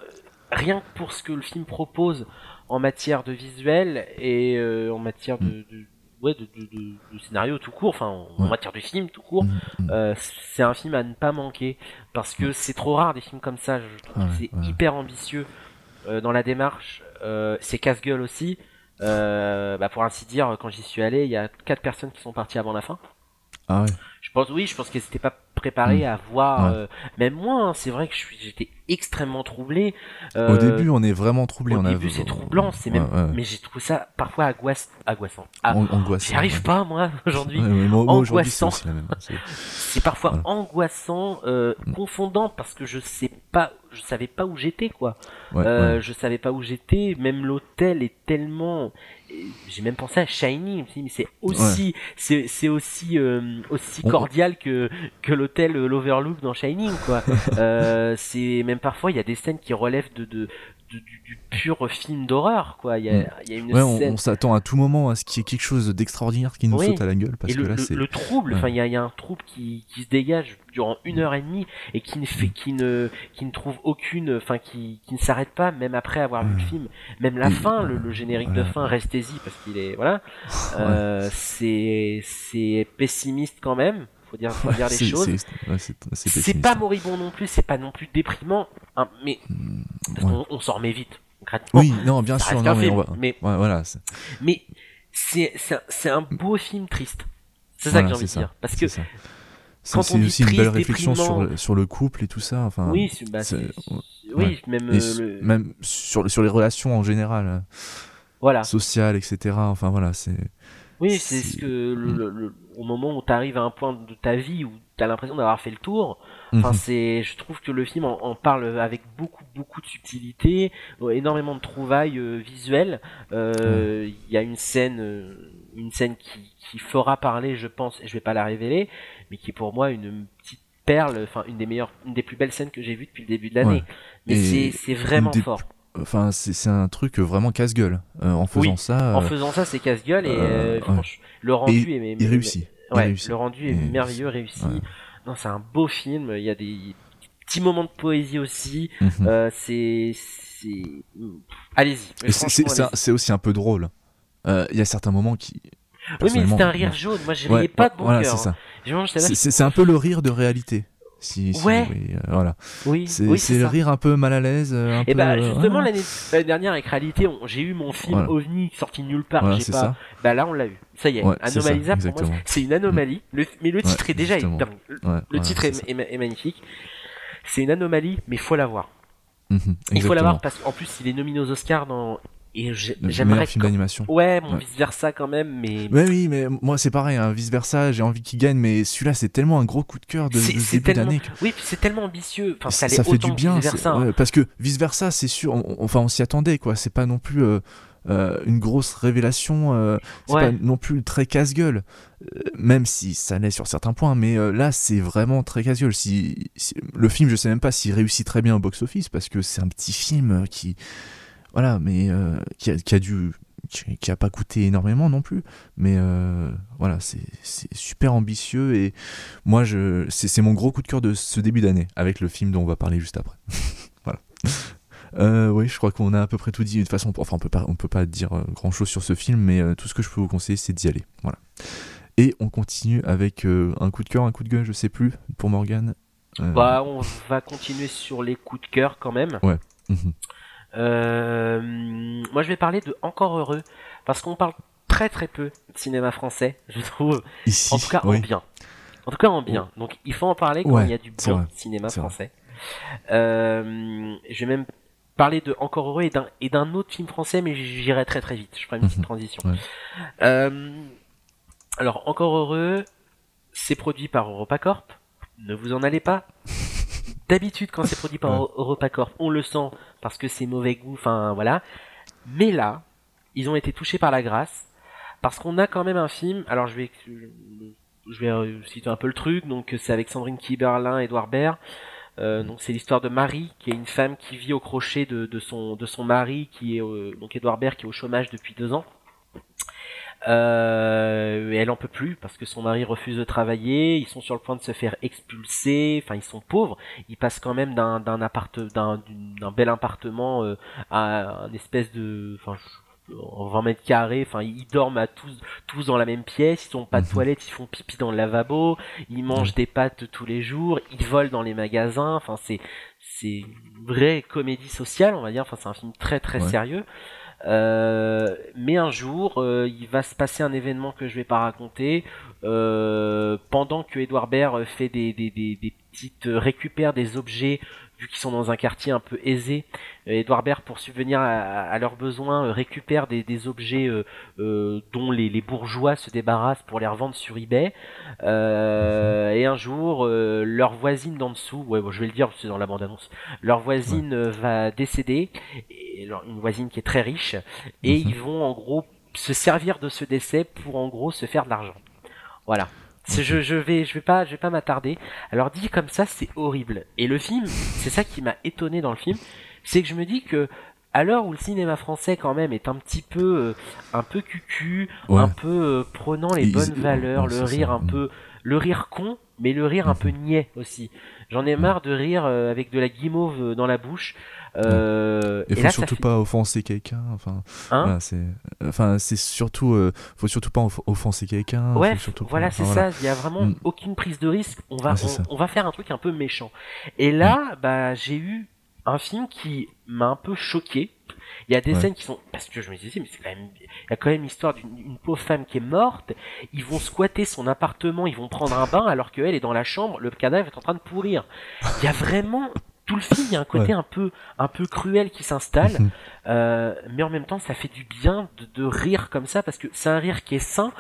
rien que pour ce que le film propose en matière de visuel et euh, en matière de, mm. de ouais, de, de, de, scénario tout court, enfin en matière de film tout court, mm, mm. euh, c'est un film à ne pas manquer parce que c'est trop rare des films comme ça. Je trouve que c'est hyper ambitieux euh, dans la démarche. Euh, c'est casse-gueule aussi. Euh, bah pour ainsi dire, quand j'y suis allé, il y a quatre personnes qui sont parties avant la fin. Ah ouais. Je pense oui, je pense qu'elles n'étaient pas préparées hmm. à voir. Euh, même moi, hein, c'est vrai que j'étais extrêmement troublé. Euh, au début, on est vraiment troublé. Au début, c'est troublant, c'est même. Mais j'ai trouvé ça parfois angoissant. Ah. J'y arrive pas moi aujourd'hui. angoissant. C'est parfois angoissant, euh, hmm. confondant parce que je sais pas, je savais pas où j'étais quoi. Euh, je savais pas où j'étais. Même l'hôtel est tellement j'ai même pensé à Shiny mais c'est aussi c'est c'est aussi euh, aussi cordial que que l'hôtel euh, l'Overlook dans Shining quoi. Euh, c'est même parfois il y a des scènes qui relèvent de de, du, pur film d'horreur quoi. Il y a, mm. il y a une ouais, on, s'attend à tout moment à ce qu'il y ait quelque chose d'extraordinaire qui nous saute à la gueule parce que le, là c'est le trouble enfin il y a, y a un trouble qui, qui se dégage durant une heure et demie et qui ne fait mm. qui ne qui ne trouve aucune enfin qui, qui ne s'arrête pas même après avoir vu le film. Même la fin le, générique de fin restez-y parce qu'il est voilà. Euh, c'est c'est pessimiste quand même faut dire, faut dire les choses. C'est pas moribond non plus, c'est pas non plus déprimant, hein, mais mm, parce qu'on on s'en remet vite. Oui, non, bien sûr, non, mais, mais, voilà. Mais c'est un beau film triste. C'est ça que j'ai envie de dire, parce que c'est aussi une belle réflexion sur le, sur le couple et tout ça. Enfin, oui, bah, oui, même, euh, même sur, sur les relations en général. Voilà. Sociales, etc. Enfin voilà, c'est. Oui, c'est ce que le, au moment où tu arrives à un point de ta vie où tu as l'impression d'avoir fait le tour. Enfin, mhm. c'est, je trouve que le film en, parle avec beaucoup, beaucoup de subtilité, énormément de trouvailles euh, visuelles. Euh, il y a une scène, euh, une scène qui, qui fera parler, je pense, et je vais pas la révéler, mais qui est pour moi une petite perle, enfin une des meilleures, une des plus belles scènes que j'ai vues depuis le début de l'année. Mais c'est, c'est vraiment fort. Enfin c'est un truc vraiment casse-gueule en faisant ça. En faisant ça, c'est casse-gueule et le rendu est, il réussit. Ouais, le rendu est merveilleux, réussi. Non, c'est un beau film. Il y a des petits moments de poésie aussi. Mhm. c'est allez-y. C'est aussi un peu drôle. Il y a certains moments qui oui, mais c'était un rire jaune. Moi, je riais pas de bon voilà, cœur. C'est un peu le rire de réalité. Si, ouais. oui, euh, voilà. Oui, c'est le rire un peu mal à l'aise. et eh bah, justement, l'année dernière, avec réalité, j'ai eu mon film OVNI sorti nulle part. j'ai pas... Bah là, on l'a eu. Ça y est, Anomalisa, pour moi, c'est une anomalie. Le... Mais le titre est déjà dingue. le titre est, est, magnifique. C'est une anomalie, mais faut la voir. Mhm, il faut l'avoir parce qu'en plus il est nominé aux Oscars dans et j'aimerais film d'animation. Ouais, mon vice versa quand même, mais. Ouais, oui, mais moi c'est pareil, hein, vice versa, j'ai envie qu'il gagne, mais celui-là c'est tellement un gros coup de cœur de, de début d'année. Oui, c'est tellement ambitieux. Enfin, ça, ça fait du bien. Versa, hein. parce que vice versa, c'est sûr, enfin on s'y attendait quoi. C'est pas non plus. Euh, euh, une grosse révélation, euh, c'est pas non plus très casse-gueule, même si ça l'est sur certains points, mais là c'est vraiment très casse-gueule. Si, le film, je sais même pas s'il réussit très bien au box-office parce que c'est un petit film qui, voilà, mais euh, qui, a, qui, a, dû, qui, a pas coûté énormément non plus, mais euh, voilà, c'est super ambitieux et moi c'est mon gros coup de cœur de ce début d'année avec le film dont on va parler juste après. voilà. Euh, oui, je crois qu'on a à peu près tout dit. De toute façon, enfin, on peut pas, on peut pas dire grand chose sur ce film, mais tout ce que je peux vous conseiller, c'est d'y aller. Voilà. Et on continue avec un coup de cœur, un coup de gueule, je sais plus, pour Morgan. Bah, on va continuer sur les coups de cœur quand même. Ouais. Mhm. Euh, moi, je vais parler de Encore Heureux, parce qu'on parle très très peu de cinéma français, je trouve. Ici, en tout cas, en bien. En tout cas, en bien. Donc, il faut en parler quand il y a du bon cinéma français. Euh, je vais même parler de Encore Heureux et d'un autre film français, mais j'irai très très vite. Je ferai une petite mhm. transition. Euh, alors, Encore Heureux, c'est produit par EuropaCorp. Ne vous en allez pas. D'habitude, quand c'est produit par EuropaCorp, on le sent parce que c'est mauvais goût, enfin voilà. Mais là, ils ont été touchés par la grâce parce qu'on a quand même un film. Alors je vais, je vais citer un peu le truc. Donc c'est avec Sandrine Kiberlin, Edouard Baird. Euh, donc c'est l'histoire de Marie, qui est une femme qui vit au crochet de, son de son mari, qui est euh, donc Edouard Baird, qui est au chômage depuis deux ans. Euh, elle en peut plus parce que son mari refuse de travailler. Ils sont sur le point de se faire expulser. Enfin, ils sont pauvres. Ils passent quand même d'un d'un appart d'un bel appartement euh, à un espèce de enfin en 20 mètres carrés, enfin ils dorment à tous tous dans la même pièce, ils ont pas de mhm. toilette, ils font pipi dans le lavabo, ils mangent des pâtes tous les jours, ils volent dans les magasins, enfin c'est c'est une vraie comédie sociale, on va dire, enfin c'est un film très très sérieux. Euh, mais un jour, euh, il va se passer un événement que je vais pas raconter. Euh, pendant que Edouard Baird fait des, des, des, des petites récupère des objets vu qu'ils sont dans un quartier un peu aisé, Edouard Baird, pour subvenir à, leurs besoins, récupère des, des objets euh, dont les, les, bourgeois se débarrassent pour les revendre sur eBay. Euh, et un jour, leur voisine d'en dessous, ouais, bon, je vais le dire, c'est dans la bande-annonce, leur voisine va décéder une voisine qui est très riche, et mhm. ils vont en gros se servir de ce décès pour en gros se faire de l'argent. Voilà. Je, je vais je vais pas je vais pas m'attarder. Alors dit comme ça c'est horrible. Et le film, c'est ça qui m'a étonné dans le film, c'est que je me dis que à l'heure où le cinéma français quand même est un petit peu euh, un peu cucu, un peu euh, prenant les bonnes valeurs, le rire un mm. peu le rire con, mais le rire un peu mhm. niais aussi. J'en ai marre de rire euh, avec de la guimauve dans la bouche. Euh, et, faut surtout pas offenser quelqu'un. Enfin, hein c'est, enfin, c'est surtout, euh, faut surtout pas offenser quelqu'un. Ouais, voilà, c'est ça. Il y a vraiment mm. aucune prise de risque. On va, ah, on, va faire un truc un peu méchant. Et là, mm. bah, j'ai eu un film qui m'a un peu choqué. Il y a des scènes qui sont parce que je me disais mais c'est quand même il y a quand même l'histoire d'une pauvre femme qui est morte. Ils vont squatter son appartement, ils vont prendre un bain alors qu'elle est dans la chambre, le cadavre est en train de pourrir. Il y a vraiment tout le film, il y a un côté un peu un peu cruel qui s'installe, mhm. euh, mais en même temps, ça fait du bien de, rire comme ça parce que c'est un rire qui est sain,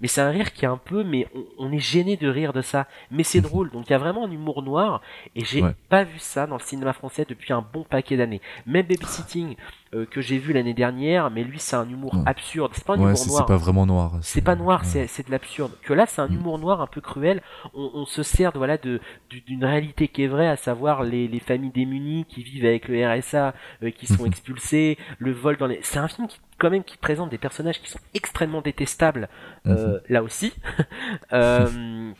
mais c'est un rire qui est un peu, mais on, est gêné de rire de ça. Mais c'est drôle, donc il y a vraiment un humour noir, et j'ai pas vu ça dans le cinéma français depuis un bon paquet d'années. Même Babysitting, euh, que j'ai vu l'année dernière, mais lui c'est un humour absurde. C'est pas un humour noir. C'est pas vraiment noir. C'est pas noir, c'est de l'absurde. Que là c'est un mm. humour noir un peu cruel. On, se sert voilà de d'une réalité qui est vraie, à savoir les, les familles démunies qui vivent avec le RSA, euh, qui sont expulsés, le vol dans les. C'est un film qui quand même qui présente des personnages qui sont extrêmement détestables euh, mhm. là aussi. euh,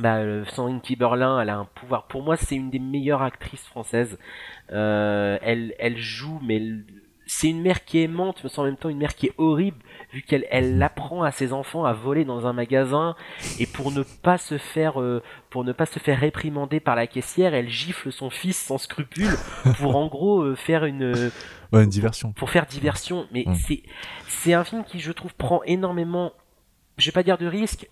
bah, euh, Sandrine Kiberlin, elle a un pouvoir. Pour moi, c'est une des meilleures actrices françaises. Euh, elle, elle joue, mais c'est une mère qui est aimante, mais en même temps une mère qui est horrible, vu qu'elle elle apprend à ses enfants à voler dans un magasin et pour ne pas se faire euh, pour ne pas se faire réprimander par la caissière, elle gifle son fils sans scrupule pour en gros euh, faire une une diversion. Pour faire diversion, mais c'est c'est un film qui je trouve prend énormément je vais pas dire de risque,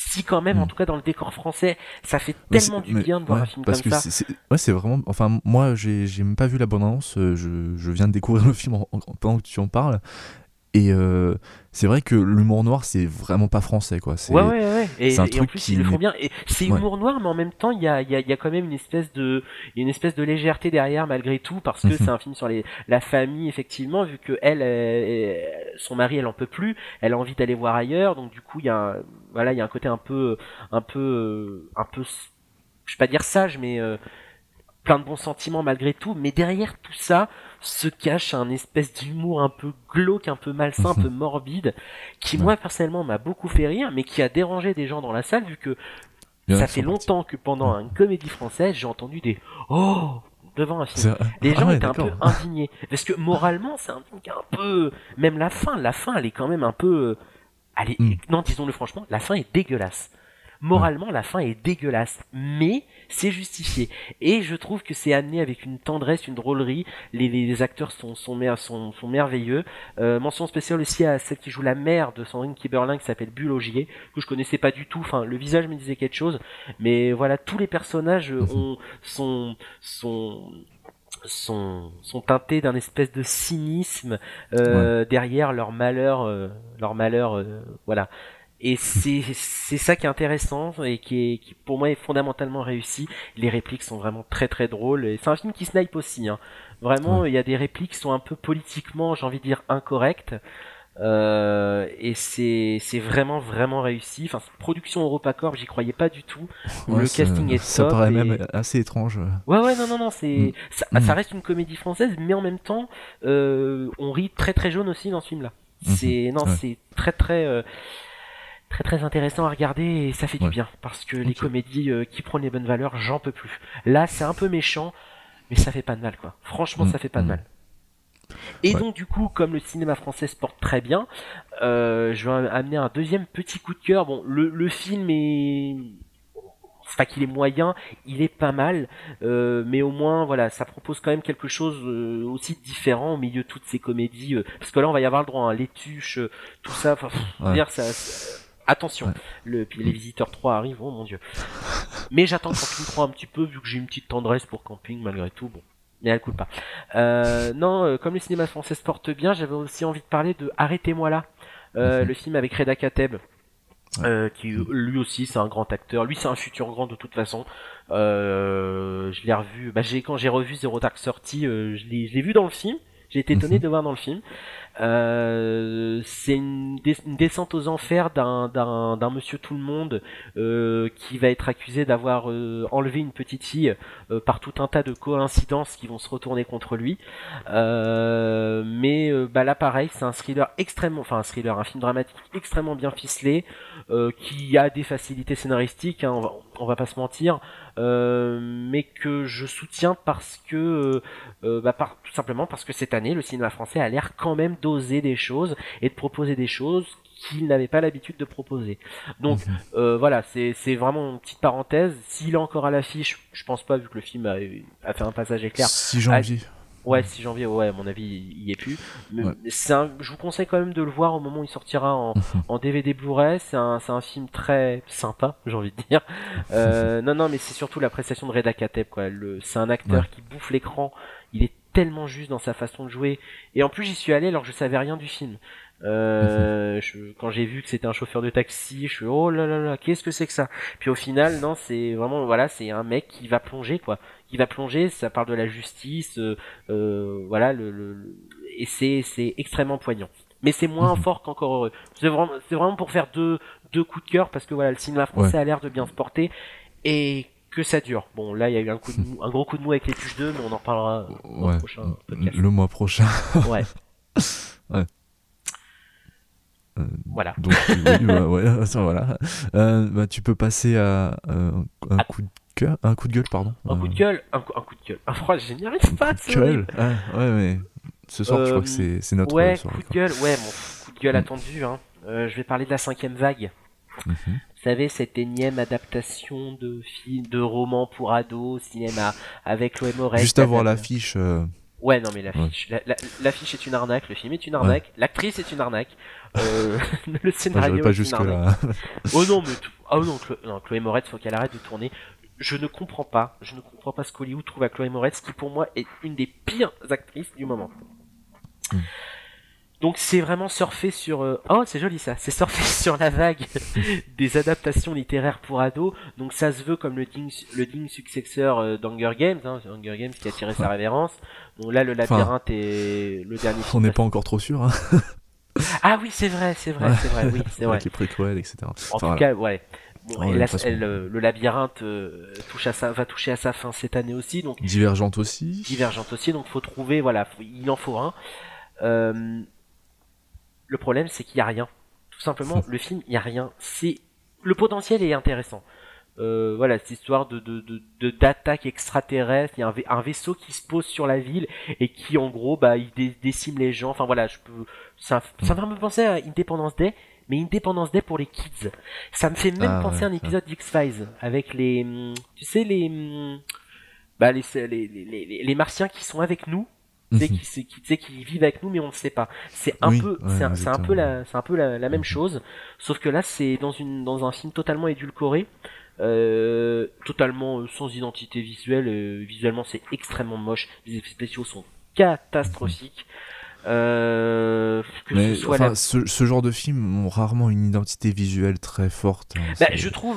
si quand même, en mm. tout cas dans le décor français, ça fait tellement du bien de voir un film parce comme que ça. ouais, c'est vraiment. Enfin, moi, j'ai même pas vu la bande annonce. Euh, je, je, viens de découvrir le film pendant que tu en parles. Et euh, c'est vrai que l'humour noir, c'est vraiment pas français, quoi. Ouais, ouais, ouais. Et, un truc en plus, ils le font bien. Et c'est humour noir, mais en même temps, il y a, y, a, y a quand même une espèce de, une espèce de légèreté derrière, malgré tout, parce que mhm. c'est un film sur les, la famille, effectivement, vu que elle, son mari, elle en peut plus, elle a envie d'aller voir ailleurs, donc du coup, il y a, voilà, il y a un côté un peu, un peu, un peu, je vais pas dire sage, mais euh, plein de bons sentiments malgré tout. Mais derrière tout ça, se cache un espèce d'humour un peu glauque, un peu malsain, un peu morbide, qui moi personnellement m'a beaucoup fait rire, mais qui a dérangé des gens dans la salle vu que ça fait longtemps que pendant une comédie française j'ai entendu des oh! devant un film. Les gens ah étaient un peu indignés. Parce que moralement c'est un film qui est un peu même la fin, la fin elle est quand même un peu allez hmm. non disons-le franchement, la fin est dégueulasse. Moralement, la fin est dégueulasse, mais c'est justifié. Et je trouve que c'est amené avec une tendresse, une drôlerie. Les, les acteurs sont, sont, sont, sont merveilleux. Euh, mention spéciale aussi à celle qui joue la mère de Sandrine Kiberlin qui s'appelle Bulogier, que je connaissais pas du tout. Enfin, le visage me disait quelque chose, mais voilà, tous les personnages mhm. ont, sont, sont sont, sont teintés d'un espèce de cynisme euh, derrière leur malheur, euh, leur malheur, euh, voilà. Et c'est c'est ça qui est intéressant et qui est qui pour moi est fondamentalement réussi. Les répliques sont vraiment très très drôles. Et c'est un film qui snipe aussi. Hein. Vraiment, il y a des répliques qui sont un peu politiquement, j'ai envie de dire, incorrectes. Euh, et c'est c'est vraiment vraiment réussi. Enfin, production EuropaCorp, j'y croyais pas du tout. le casting est top. Ça paraît même assez étrange. Ouais ouais non non non c'est mm. ça, mm. ça, reste une comédie française, mais en même temps, euh, on rit très très jaune aussi dans ce film là. Mm-hmm. C'est non c'est très très euh, très très intéressant à regarder et ça fait du bien parce que les comédies euh, qui prennent les bonnes valeurs, j'en peux plus. Là, c'est un peu méchant, mais ça fait pas de mal quoi. Franchement, mm, ça fait pas de mm. mal. Et donc du coup, comme le cinéma français se porte très bien, euh, je vais amener un deuxième petit coup de cœur. Bon, le, le film est c'est pas qu'il est moyen, il est pas mal, euh, mais au moins voilà, ça propose quand même quelque chose euh, aussi différent au milieu de toutes ces comédies, euh, parce que là on va y avoir le droit, hein, les tuches, tout ça, enfin, dire ça, Attention, le, puis les visiteurs 3 arrivent, oh mon dieu. Mais j'attends Camping 3 un petit peu, vu que j'ai une petite tendresse pour Camping malgré tout, bon. Mais elle coule pas. Euh, non, euh, comme le cinéma français se porte bien, j'avais aussi envie de parler de Arrêtez-moi là, euh, mhm. le film avec Reda Kateb. qui lui aussi c'est un grand acteur, lui c'est un futur grand de toute façon. je l'ai revu, bah, j'ai quand j'ai revu Zero Dark Thirty, je l'ai vu dans le film, j'ai été étonné mhm. de voir dans le film. Euh, c'est une, descente aux enfers d'un monsieur tout le monde euh, qui va être accusé d'avoir euh, enlevé une petite fille par tout un tas de coïncidences qui vont se retourner contre lui. mais bah là pareil, c'est un thriller extrêmement, enfin un thriller, un film dramatique extrêmement bien ficelé, qui a des facilités scénaristiques, hein, on, va, on va pas se mentir. mais que je soutiens parce que bah, tout simplement parce que cette année le cinéma français a l'air quand même d'oser des choses et de proposer des choses qu'il n'avait pas l'habitude de proposer. Donc mhm. euh, voilà, c'est vraiment une petite parenthèse. S'il est encore à l'affiche, je pense pas vu que le film a, fait un passage éclair. 6 janvier. Ouais, 6 janvier, ouais, à mon avis, il y est plus. Mais je vous conseille quand même de le voir au moment où il sortira en, en DVD Blu-ray. C'est un, un film très sympa, j'ai envie de dire. Euh, non, non, mais c'est surtout l'appréciation de Reda Kateb, quoi. C'est un acteur qui bouffe l'écran. Il est tellement juste dans sa façon de jouer. Et en plus, j'y suis allé alors que je savais rien du film. Euh, je, quand j'ai vu que c'était un chauffeur de taxi, je suis oh là là là, qu'est-ce que c'est que ça? Puis au final, non, c'est vraiment voilà, c'est un mec qui va plonger quoi, qui va plonger. Ça parle de la justice, euh, euh voilà, le, le, et c'est c'est extrêmement poignant. Mais c'est moins mhm. fort qu'encore heureux. C'est vraiment c'est vraiment pour faire deux deux coups de cœur parce que voilà, le cinéma français a l'air de bien se porter et que ça dure. Bon, là, il y a eu un, coup de un gros coup de mou avec les tuches 2, mais on en reparlera ouais. prochain Le mois prochain. ouais. ouais. Euh, voilà. Donc, oui, bah, ouais, ça, voilà. Euh, bah, tu peux passer à euh, un coup de cœur, un coup de gueule, pardon. Un coup de gueule, un, coup, un coup de gueule. Un froid, je n'y arrive pas. Coup de gueule. Ah, ouais, mais ce soir, je crois que c'est notre ouais, soirée. coup de gueule, ouais, mon coup de gueule attendu. Hein. je vais parler de la cinquième vague. Mhm. Vous savez, cette énième adaptation de film, de roman pour ados, cinéma, avec Chloé Moretz. Juste avant l'affiche. Ouais, non, mais l'affiche, l'affiche est une arnaque, le film est une arnaque, l'actrice est une arnaque, euh, le scénario pas est une arnaque. oh non, mais oh non, non, Chloé Moretz, faut qu'elle arrête de tourner. Je ne comprends pas, je ne comprends pas ce qu'Hollywood trouve à Chloé Moretz, qui pour moi est une des pires actrices du moment. Hmm. Donc c'est vraiment surfer sur euh, oh c'est joli ça. C'est surfer sur la vague des adaptations littéraires pour ados. Donc ça se veut comme le digne le digne successeur euh, d'Hunger Games hein, Hunger Games qui a tiré sa révérence. Donc là le labyrinthe est le dernier on n'est pas encore trop sûr hein. ah oui c'est vrai c'est vrai c'est vrai oui c'est vrai. les préquels etc en tout cas ouais. Le labyrinthe euh, touche à sa, va toucher à sa fin cette année aussi donc divergente aussi. Divergente aussi donc faut trouver voilà il en faut un. Euh, le problème, c'est qu'il n'y a rien. Tout simplement, le film, il n'y a rien. C'est le potentiel est intéressant. Euh, voilà, cette histoire de de d'attaque extraterrestre. Il y a un, vaisseau qui se pose sur la ville et qui, en gros, bah, il décime les gens. Enfin voilà, je peux. Ça, ça me penser à Independence Day, mais Independence Day pour les kids. Ça me fait même ah, penser à un épisode d'X Files avec les, tu sais les, bah les les, les, les martiens qui sont avec nous tu sais, qui, qui, vivent avec nous mais on ne sait pas. C'est un peu, c'est un, peu la, c'est un peu la, même mhm. chose, sauf que là c'est dans une, dans un film totalement édulcoré, euh, totalement euh, sans identité visuelle. Euh, visuellement c'est extrêmement moche. Les effets spéciaux sont catastrophiques. Euh, que ce, soit ce, genre de films ont rarement une identité visuelle très forte. Hein, bah, je trouve,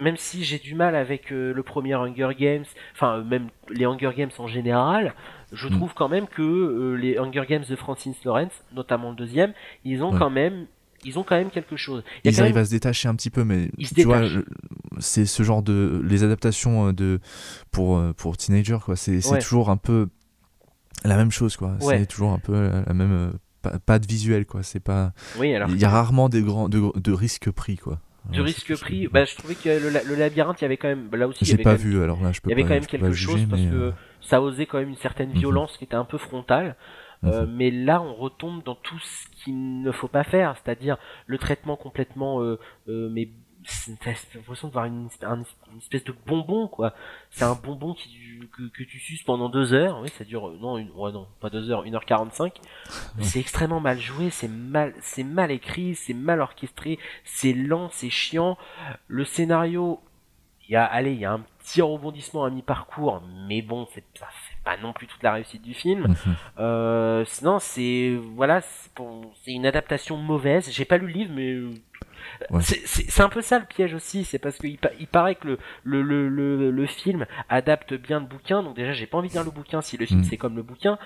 même si j'ai du mal avec le premier Hunger Games, enfin même les Hunger Games en général, je mm. trouve quand même que euh, les Hunger Games de Francis Lawrence, notamment le deuxième, ils ont quand même ils ont quand même quelque chose. ils arrivent à se détacher un petit peu, mais tu vois, c'est ce genre de les adaptations euh, de pour euh, pour teenagers quoi. C'est toujours un peu la même chose quoi. C'est toujours un peu la même pas, de visuel quoi. C'est pas. Oui, alors. Il y a rarement des grands de, de risques pris quoi du risque prix bah je trouvais que le, labyrinthe il y avait quand même là aussi j'ai pas vu alors là je peux il y avait quand même quelque chose parce que euh, ça osait quand même une certaine mhm. violence qui était un peu frontale euh, mhm. mais là on retombe dans tout ce qu'il ne faut pas faire c'est-à-dire le traitement complètement euh, mais t'as l'impression de voir une, espèce de bonbon quoi. C'est un bonbon qui, que, que, tu suces pendant deux heures. Oui ça dure non une, ouais, non pas deux heures une heure quarante cinq c'est extrêmement mal joué c'est mal c'est mal écrit c'est mal orchestré c'est lent c'est chiant. Le scénario il y a allez il y a un petit rebondissement à mi parcours mais bon c'est ça fait pas non plus toute la réussite du film. Mhm. euh, sinon c'est voilà c'est une adaptation mauvaise. J'ai pas lu le livre mais c'est un peu ça le piège aussi, c'est parce qu'il il paraît que le, le, le, le, film adapte bien le bouquin, donc déjà j'ai pas envie de lire le bouquin si le film mm. c'est comme le bouquin,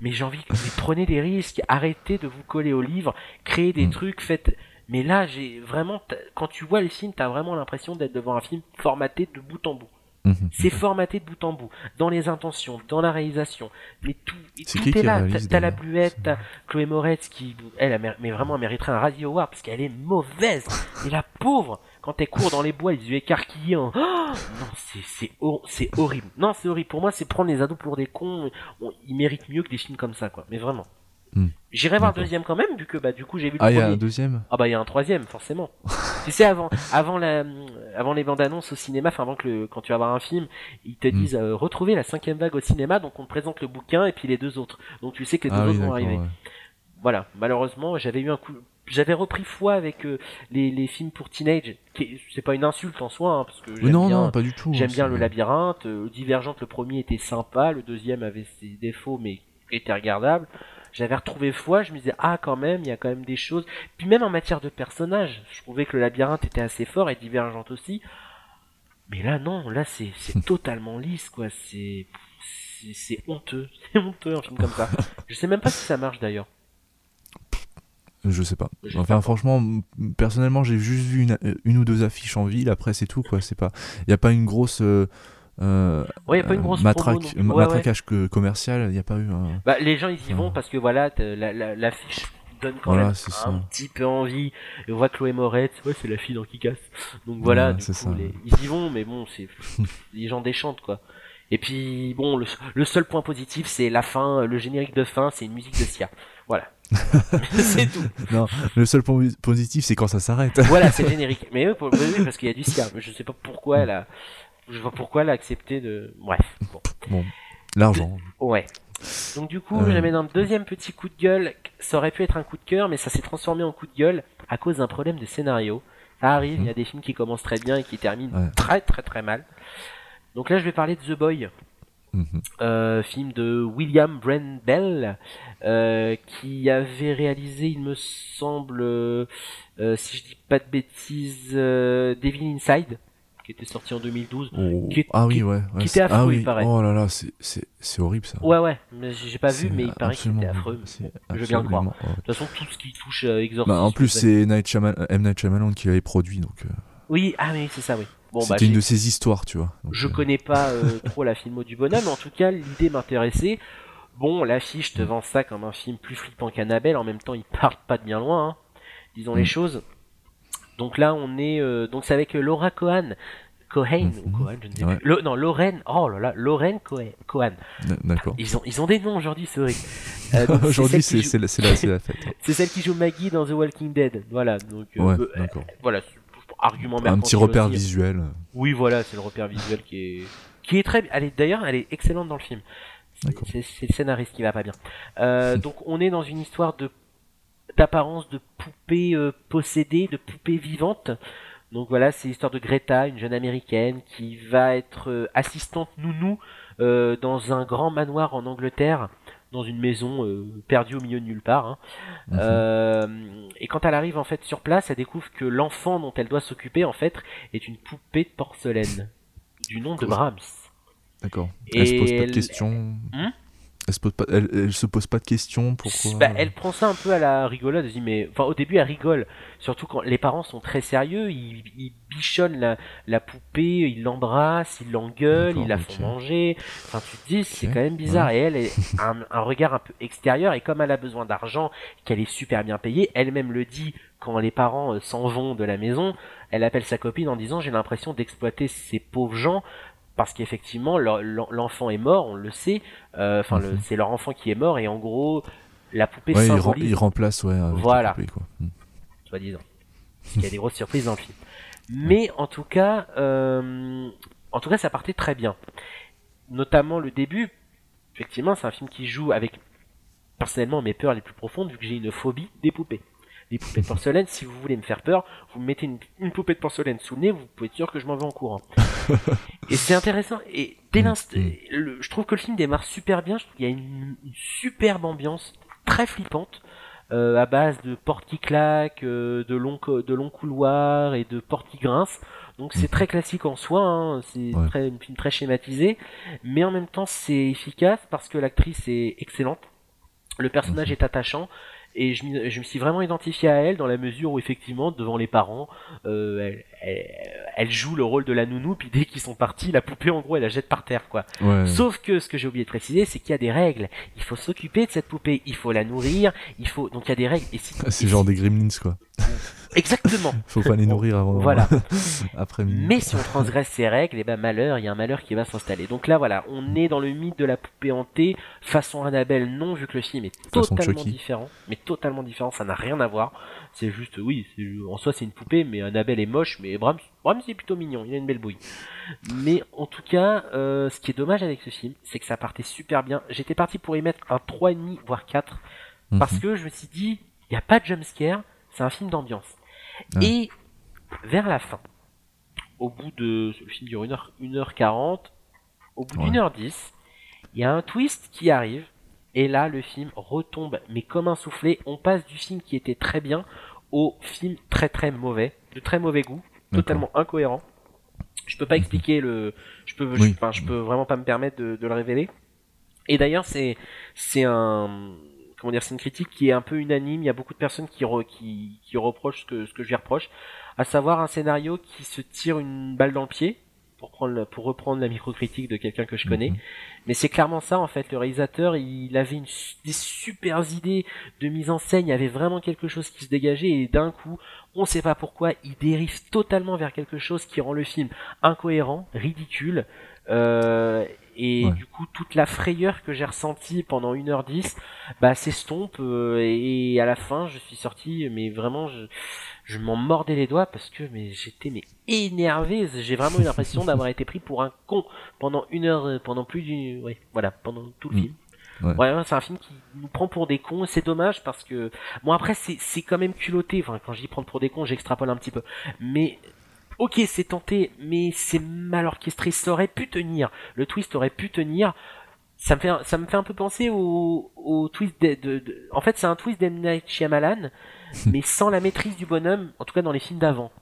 mais j'ai envie que vous prenez des risques, arrêtez de vous coller au livre, créez des mm. trucs, faites... Mais là, j'ai vraiment, quand tu vois les films, t'as vraiment l'impression d'être devant un film formaté de bout en bout. Mhm. C'est formaté de bout en bout, dans les intentions, dans la réalisation, mais tout, tout est là. T'as la bluette, t'as Chloé Moretz qui, elle, mais vraiment, mériterait un Radio Award parce qu'elle est mauvaise. Et la pauvre, quand elle court dans les bois, les yeux écarquillés. non, c'est c'est horrible. Non, c'est horrible. Pour moi, c'est prendre les ados pour des cons. ils méritent mieux que des films comme ça, quoi. Mais vraiment. Hmm. J'irai voir le deuxième quand même, vu que bah du coup j'ai vu le ah, il y a un deuxième? Ah bah il y a un troisième, forcément. tu sais, avant, avant, la, avant les bandes annonces au cinéma, enfin avant que le, quand tu vas voir un film, ils te hmm. disent euh, retrouver la cinquième vague au cinéma, donc on te présente le bouquin et puis les deux autres. Donc tu sais que les deux ah autres vont arriver. Voilà, malheureusement, j'avais eu un coup, j'avais repris foi avec euh, les, les films pour teenage. C'est pas une insulte en soi, hein, parce que j'aime non, bien, non, pas du tout. J'aime bien le labyrinthe. Euh, Divergente, le premier était sympa, le deuxième avait ses défauts, mais était regardable j'avais retrouvé foi, je me disais ah quand même, il y a quand même des choses. Puis même en matière de personnages, je trouvais que le labyrinthe était assez fort et divergent aussi. Mais là non, là c'est totalement lisse quoi, c'est c'est honteux, c'est honteux un film comme ça. je sais même pas si ça marche d'ailleurs. Je sais pas. Enfin, franchement, personnellement, j'ai juste vu une, une, ou deux affiches en ville. Après, c'est tout, quoi. C'est pas. Il y a pas une grosse. Euh, euh, ouais, y a pas une grosse matraque, matraquage commercial, il n'y a pas eu. Bah, les gens ils y vont parce que voilà, l'affiche la, donne quand même un petit peu envie. Et on voit Chloé Moretz, ouais, c'est la fille dans qui casse. Donc voilà, du coup, ils y vont, mais bon, c'est les gens déchantent quoi. Et puis bon, le, seul point positif, c'est la fin, le générique de fin, c'est une musique de Sia. Voilà. c'est tout. Non, le seul point positif, c'est quand ça s'arrête. voilà, c'est générique. Mais oui, parce qu'il y a du Sia. Je sais pas pourquoi elle a je vois pourquoi elle a accepté de. Bref. Bon. L'argent. Ouais. Donc du coup, euh... j'avais un deuxième petit coup de gueule. Ça aurait pu être un coup de cœur, mais ça s'est transformé en coup de gueule à cause d'un problème de scénario. Ça arrive, il y a mhm. des films qui commencent très bien et qui terminent très très très mal. Donc là, je vais parler de The Boy. Mhm. Euh, film de William Brent Bell euh, qui avait réalisé, il me semble, euh, si je dis pas de bêtises, Devil Inside qui était sorti en 2012. ah oui, ouais. qui était affreux, ah il paraît. Oh là là, c'est horrible ça. Ouais, ouais, mais j'ai pas vu, mais il paraît qu'il était affreux. je viens de croire. De toute façon, tout ce qui touche euh, Exorcist. Bah, en plus, c'est Shyamalan, M. Night Shyamalan qui l'avait produit, donc. Euh... Oui, ah oui, c'est ça, oui. Bon, C'était bah, une de ses histoires, tu vois. je euh. connais pas euh, trop la filmo du bonhomme, mais en tout cas, l'idée m'intéressait. Bon, l'affiche te mm. vend ça comme un film plus flippant qu'Annabelle, en même temps, il part pas de bien loin, hein. disons les mm. choses. Donc là, on est, donc c'est avec Laura Cohen, Cohen ou mhm. Cohen, je ne sais plus. non, Lorraine, oh là là, Lorraine Cohen. D'accord. Ils ont, ils ont des noms aujourd'hui, c'est vrai. Euh, aujourd'hui, c'est la, la, fête. c'est celle qui joue Maggie dans The Walking Dead. Voilà, donc. Euh, ouais, euh, voilà, argument Un petit repère visuel. Oui, voilà, c'est le repère visuel qui est, qui est très. D'ailleurs, elle est excellente dans le film. C'est le scénariste qui va pas bien. Euh, donc, on est dans une histoire de d'apparence de poupée euh, possédée, de poupée vivante. Donc voilà, c'est l'histoire de Greta, une jeune américaine qui va être euh, assistante nounou euh, dans un grand manoir en Angleterre, dans une maison euh, perdue au milieu de nulle part. Hein. Mhm. et quand elle arrive en fait sur place, elle découvre que l'enfant dont elle doit s'occuper en fait est une poupée de porcelaine du nom de Brahms. D'accord. Elle se pose pas de questions. Hmm? Elle se, pose pas, elle, se pose pas de questions pourquoi bah, Elle prend ça un peu à la rigolade. Elle dit, mais enfin, au début, elle rigole. Surtout quand les parents sont très sérieux. Ils, ils bichonnent la, la poupée, ils l'embrassent, ils l'engueulent, ils la font manger. Enfin, tu te dis, c'est quand même bizarre. Et elle, a un, un, regard un peu extérieur. Et comme elle a besoin d'argent, qu'elle est super bien payée, elle-même le dit quand les parents euh, s'en vont de la maison. Elle appelle sa copine en disant, j'ai l'impression d'exploiter ces pauvres gens parce qu'effectivement l'enfant est mort, on le sait. Euh, enfin, mhm. c'est leur enfant qui est mort et en gros la poupée ouais, symbolise. Il, remplace, ouais. voilà. Poupée, quoi. Hmm. Soit disant. Il y a des grosses surprises dans le film. Mais en tout cas, euh, en tout cas, ça partait très bien. Notamment le début. Effectivement, c'est un film qui joue avec personnellement mes peurs les plus profondes vu que j'ai une phobie des poupées des poupées de porcelaine. Si vous voulez me faire peur, vous me mettez une, poupée de porcelaine sous le nez, vous pouvez être sûr que je m'en vais en courant. et c'est intéressant. Et dès mm, l'instant, mm. je trouve que le film démarre super bien. Je trouve qu'il y a une, superbe ambiance, très flippante. Euh, à base de portes qui claquent, euh, de longs de longs couloirs et de portes qui grincent. Donc c'est très classique en soi, hein. c'est très, une film très schématisé, mais en même temps c'est efficace parce que l'actrice est excellente, le personnage est attachant et je, je, me suis vraiment identifié à elle dans la mesure où effectivement devant les parents euh, elle, elle, joue le rôle de la nounou puis dès qu'ils sont partis la poupée en gros elle la jette par terre quoi. Sauf que ce que j'ai oublié de préciser c'est qu'il y a des règles. Il faut s'occuper de cette poupée. Il faut la nourrir. Il faut donc il y a des règles. Et si, c'est genre des gremlins quoi Exactement. Faut pas les nourrir avant. Voilà. Après Mais si on transgresse ces règles, et eh ben malheur, il y a un malheur qui va s'installer. Donc là, voilà, on est dans le mythe de la poupée hantée façon Annabelle. Non, vu que le film est totalement différent, mais totalement différent, ça n'a rien à voir. C'est juste, oui, en soi c'est une poupée, mais Annabelle est moche, mais Bram, Bram c'est plutôt mignon. Il a une belle bouille. Mais en tout cas, euh, ce qui est dommage avec ce film, c'est que ça partait super bien. J'étais parti pour y mettre un 3,5 voire 4 parce mhm. que je me suis dit, il n'y a pas de jumpscare, c'est un film d'ambiance. Et vers la fin, au bout de. Le film dure 1h, 1h40, au bout d'une heure 10, il y a un twist qui arrive. Et là, le film retombe, mais comme un soufflé. On passe du film qui était très bien au film très très mauvais, de très mauvais goût, totalement incohérent. Je peux pas expliquer le, je peux, enfin, je, peux vraiment pas me permettre de, le révéler. Et d'ailleurs, c'est, c'est un, comment dire, c'est une critique qui est un peu unanime. Il y a beaucoup de personnes qui, qui, qui reprochent ce que, ce que je lui reproche, à savoir un scénario qui se tire une balle dans le pied pour prendre pour reprendre la microcritique de quelqu'un que je connais. Mhm. Mais c'est clairement ça en fait. Le réalisateur, il avait une, des super idées de mise en scène. Il y avait vraiment quelque chose qui se dégageait et d'un coup, on sait pas pourquoi, il dérive totalement vers quelque chose qui rend le film incohérent, ridicule. Euh, et du coup toute la frayeur que j'ai ressentie pendant 1h10 bah s'estompe euh, et à la fin je suis sorti mais vraiment je, je m'en mordais les doigts parce que mais j'étais mais énervé j'ai vraiment eu l'impression d'avoir été pris pour un con pendant une heure euh, pendant plus du ouais voilà pendant tout le mm. film. Ouais, c'est un film qui nous prend pour des cons, c'est dommage parce que bon après c'est c'est quand même culotté. Enfin quand je dis prendre pour des cons, j'extrapole un petit peu, mais ok, c'est tenté, mais c'est mal orchestré. Ça aurait pu tenir. Le twist aurait pu tenir. Ça me fait, ça me fait un peu penser au, au twist de, de, En fait, c'est un twist d'M. Night Shyamalan, mais sans la maîtrise du bonhomme, en tout cas dans les films d'avant.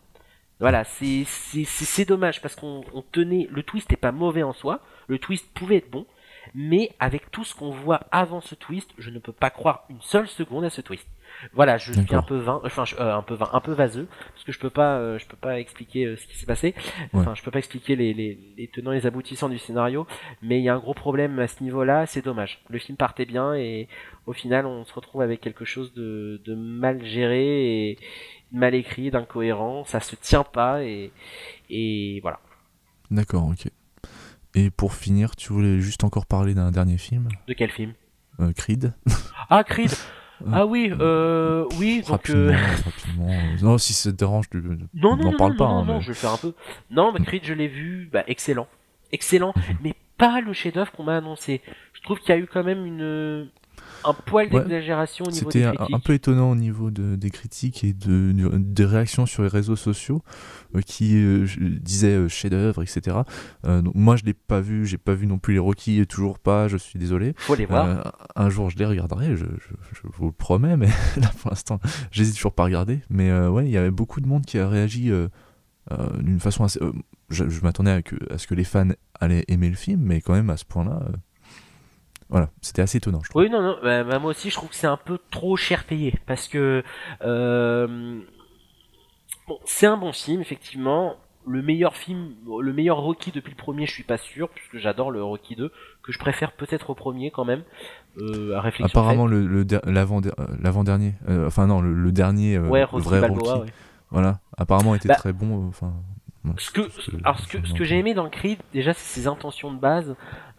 Voilà, c'est, c'est, c'est dommage parce qu'on tenait. Le twist n'est pas mauvais en soi. Le twist pouvait être bon, mais avec tout ce qu'on voit avant ce twist, je ne peux pas croire une seule seconde à ce twist. Voilà, je suis un peu vain, enfin euh, un peu vain, un peu vaseux, parce que je peux pas, euh, je peux pas expliquer euh, ce qui s'est passé. Enfin, je peux pas expliquer les, les, les tenants et les aboutissants du scénario, mais il y a un gros problème à ce niveau-là. C'est dommage. Le film partait bien et au final, on se retrouve avec quelque chose de, de mal géré et mal écrit, d'incohérent. Ça se tient pas et et voilà. D'accord, ok. Et pour finir, tu voulais juste encore parler d'un dernier film? De quel film? Creed. Ah, Creed ah oui, euh, oui, donc. Euh... rapidement. Non, si ça te dérange, non, non, parle pas. Non, non, je vais faire un peu. Non, mais Creed, je l'ai vu, bah, excellent. Excellent, mhm. mais pas le chef-d'œuvre qu'on m'a annoncé. Je trouve qu'il y a eu quand même une un poil d'exagération au niveau des critiques. C'était un peu étonnant au niveau de, des critiques et de, des réactions sur les réseaux sociaux euh, qui euh, disaient euh, chef-d'œuvre, etc. donc moi, je l'ai pas vu, j'ai pas vu non plus les Rocky, toujours pas, je suis désolé. Faut les voir. un jour, je les regarderai, je, je, vous le promets, mais là, pour l'instant, j'hésite toujours pas à regarder. Mais ouais, il y avait beaucoup de monde qui a réagi d'une façon assez. je, m'attendais à, à, ce que les fans allaient aimer le film, mais quand même, à ce point-là voilà, c'était assez étonnant. Je trouve. Oui, non, non, bah, bah, moi aussi je trouve que c'est un peu trop cher payé parce que euh, bon, c'est un bon film effectivement. Le meilleur film, le meilleur Rocky depuis le premier, je suis pas sûr puisque j'adore le Rocky 2 que je préfère peut-être au premier quand même. Euh, à réflexion Apparemment le, le l'avant l'avant dernier, euh, enfin non le, dernier, euh, ouais, le vrai Rocky. Voilà, apparemment était bah, très bon. Enfin. Ce que, alors ce que, ce que j'ai aimé dans Creed, déjà, c'est ses intentions de base,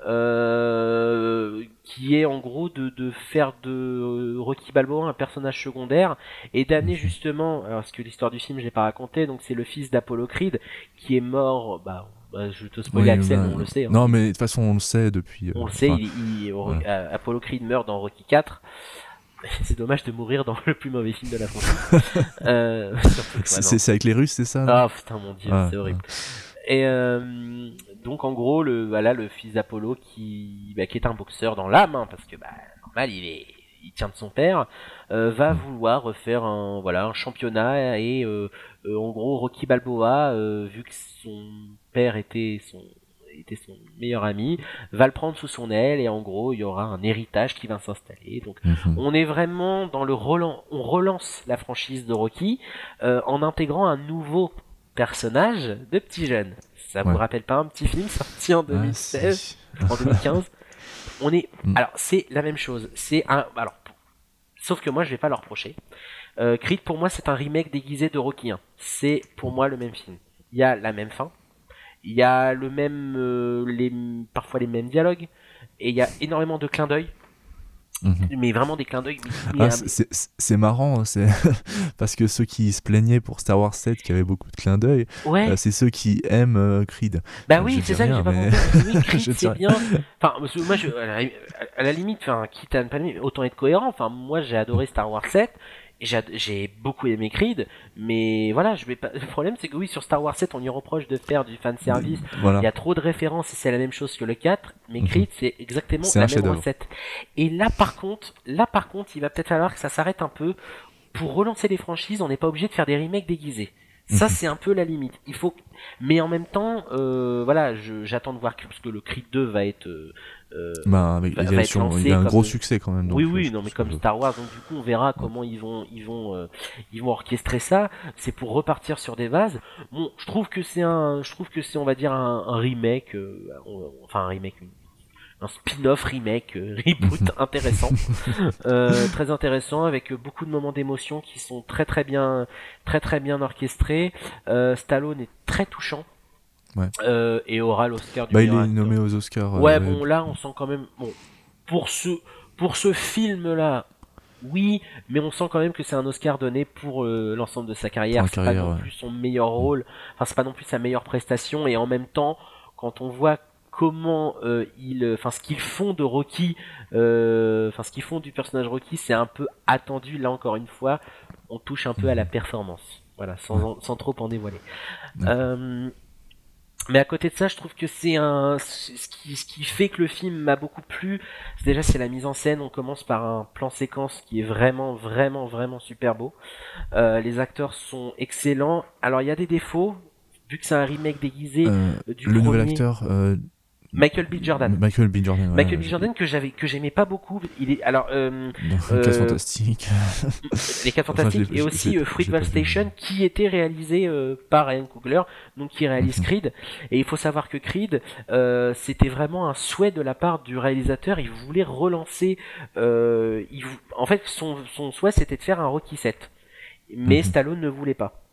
euh, qui est en gros de, de faire de euh, Rocky Balboa un personnage secondaire et d'amener mhm. justement, alors parce que l'histoire du film je l'ai pas raconté, donc c'est le fils d'Apollo Creed qui est mort, bah, bah je te spoil Axel, on le sait. Hein. Non mais de toute façon on le sait depuis. Euh, on le sait, il, Apollo Creed meurt dans Rocky 4 c'est dommage de mourir dans le plus mauvais film de la France. euh, c'est avec les Russes, c'est ça Ah putain, mon dieu, c'est horrible. Et euh, donc en gros, le voilà le fils d'Apollo qui, bah, qui est un boxeur dans l'âme, hein, parce que bah, normal, il est, il tient de son père, euh, va vouloir refaire un voilà un championnat et euh, euh en gros Rocky Balboa, euh, vu que son père était son était son meilleur ami, va le prendre sous son aile et en gros il y aura un héritage qui va s'installer. Donc mhm. on est vraiment dans le relance, on relance la franchise de Rocky euh, en intégrant un nouveau personnage de petit jeune. Ça vous rappelle pas un petit film sorti en 2016, ah, en 2015 On est, mm. alors c'est la même chose. C'est un, alors sauf que moi je vais pas leur reprocher. Euh, Creed pour moi c'est un remake déguisé de Rocky 1. C'est pour moi le même film. Il y a la même fin, il y a le même, euh, les, parfois les mêmes dialogues, et il y a énormément de clins d'œil. Mhm. Mais vraiment des clins d'œil. Ah, c'est marrant, c'est parce que ceux qui se plaignaient pour Star Wars 7 qui avait beaucoup de clins d'œil, euh, c'est ceux qui aiment euh, Creed. Bah oui, c'est ça que j'ai pas compris. Oui, Creed c'est bien. Enfin, moi, à, la, limite, enfin, quitte à ne pas autant être cohérent. Enfin, moi, j'ai adoré Star Wars 7 j'ai beaucoup aimé Creed, mais voilà, je vais pas. Le problème, c'est que oui, sur Star Wars 7, on y reproche de faire du fan service. Il y a trop de références et c'est la même chose que le 4. Mais mhm. Creed, c'est exactement la même recette. Et là, par contre, là, par contre, il va peut-être falloir que ça s'arrête un peu. Pour relancer les franchises, on n'est pas obligé de faire des remakes déguisés. Ça, mhm. c'est un peu la limite. Il faut, mais en même temps, euh, voilà, j'attends de voir parce que le Creed 2 va être euh, euh, bah, il, a un gros succès quand même. oui, oui, non, mais comme Star Wars, donc du coup, on verra comment ils vont, ils vont, euh, ils vont orchestrer ça. C'est pour repartir sur des vases. Bon, je trouve que c'est un, je trouve que c'est, on va dire un, remake, euh, enfin un remake, un spin-off remake reboot intéressant, très intéressant avec beaucoup de moments d'émotion qui sont très très bien, très très bien orchestrés. Stallone est très touchant. Euh, et aura l'Oscar du bah, il est nommé aux Oscars. Ouais, euh, bon, là, on sent quand même. Bon, pour ce, pour ce film-là, oui, mais on sent quand même que c'est un Oscar donné pour euh, l'ensemble de sa carrière. C'est pas non plus son meilleur rôle, enfin, c'est pas non plus sa meilleure prestation, et en même temps, quand on voit comment ils, enfin, ce qu'ils font de Rocky, enfin, ce qu'ils font du personnage Rocky, c'est un peu attendu. Là, encore une fois, on touche un peu à la performance. Voilà, sans, sans trop en dévoiler. Euh, mais à côté de ça, je trouve que c'est un ce qui, ce qui fait que le film m'a beaucoup plu. Déjà, c'est la mise en scène. On commence par un plan séquence qui est vraiment, vraiment, vraiment super beau. Euh, les acteurs sont excellents. Alors, il y a des défauts. Vu que c'est un remake déguisé euh, du le nouvel acteur, euh, Michael B. Jordan. Michael B. Jordan. Michael B. Jordan que j'avais que j'aimais pas beaucoup. Il est alors euh, euh, les 4 fantastiques. les 4 fantastiques et aussi euh, Fruitvale Station qui était réalisé euh, par Ryan Coogler, donc qui réalise mhm. Creed. Et il faut savoir que Creed, euh, c'était vraiment un souhait de la part du réalisateur. Il voulait relancer. il, en fait, son, son souhait c'était de faire un Rocky 7, mais mhm. Stallone ne voulait pas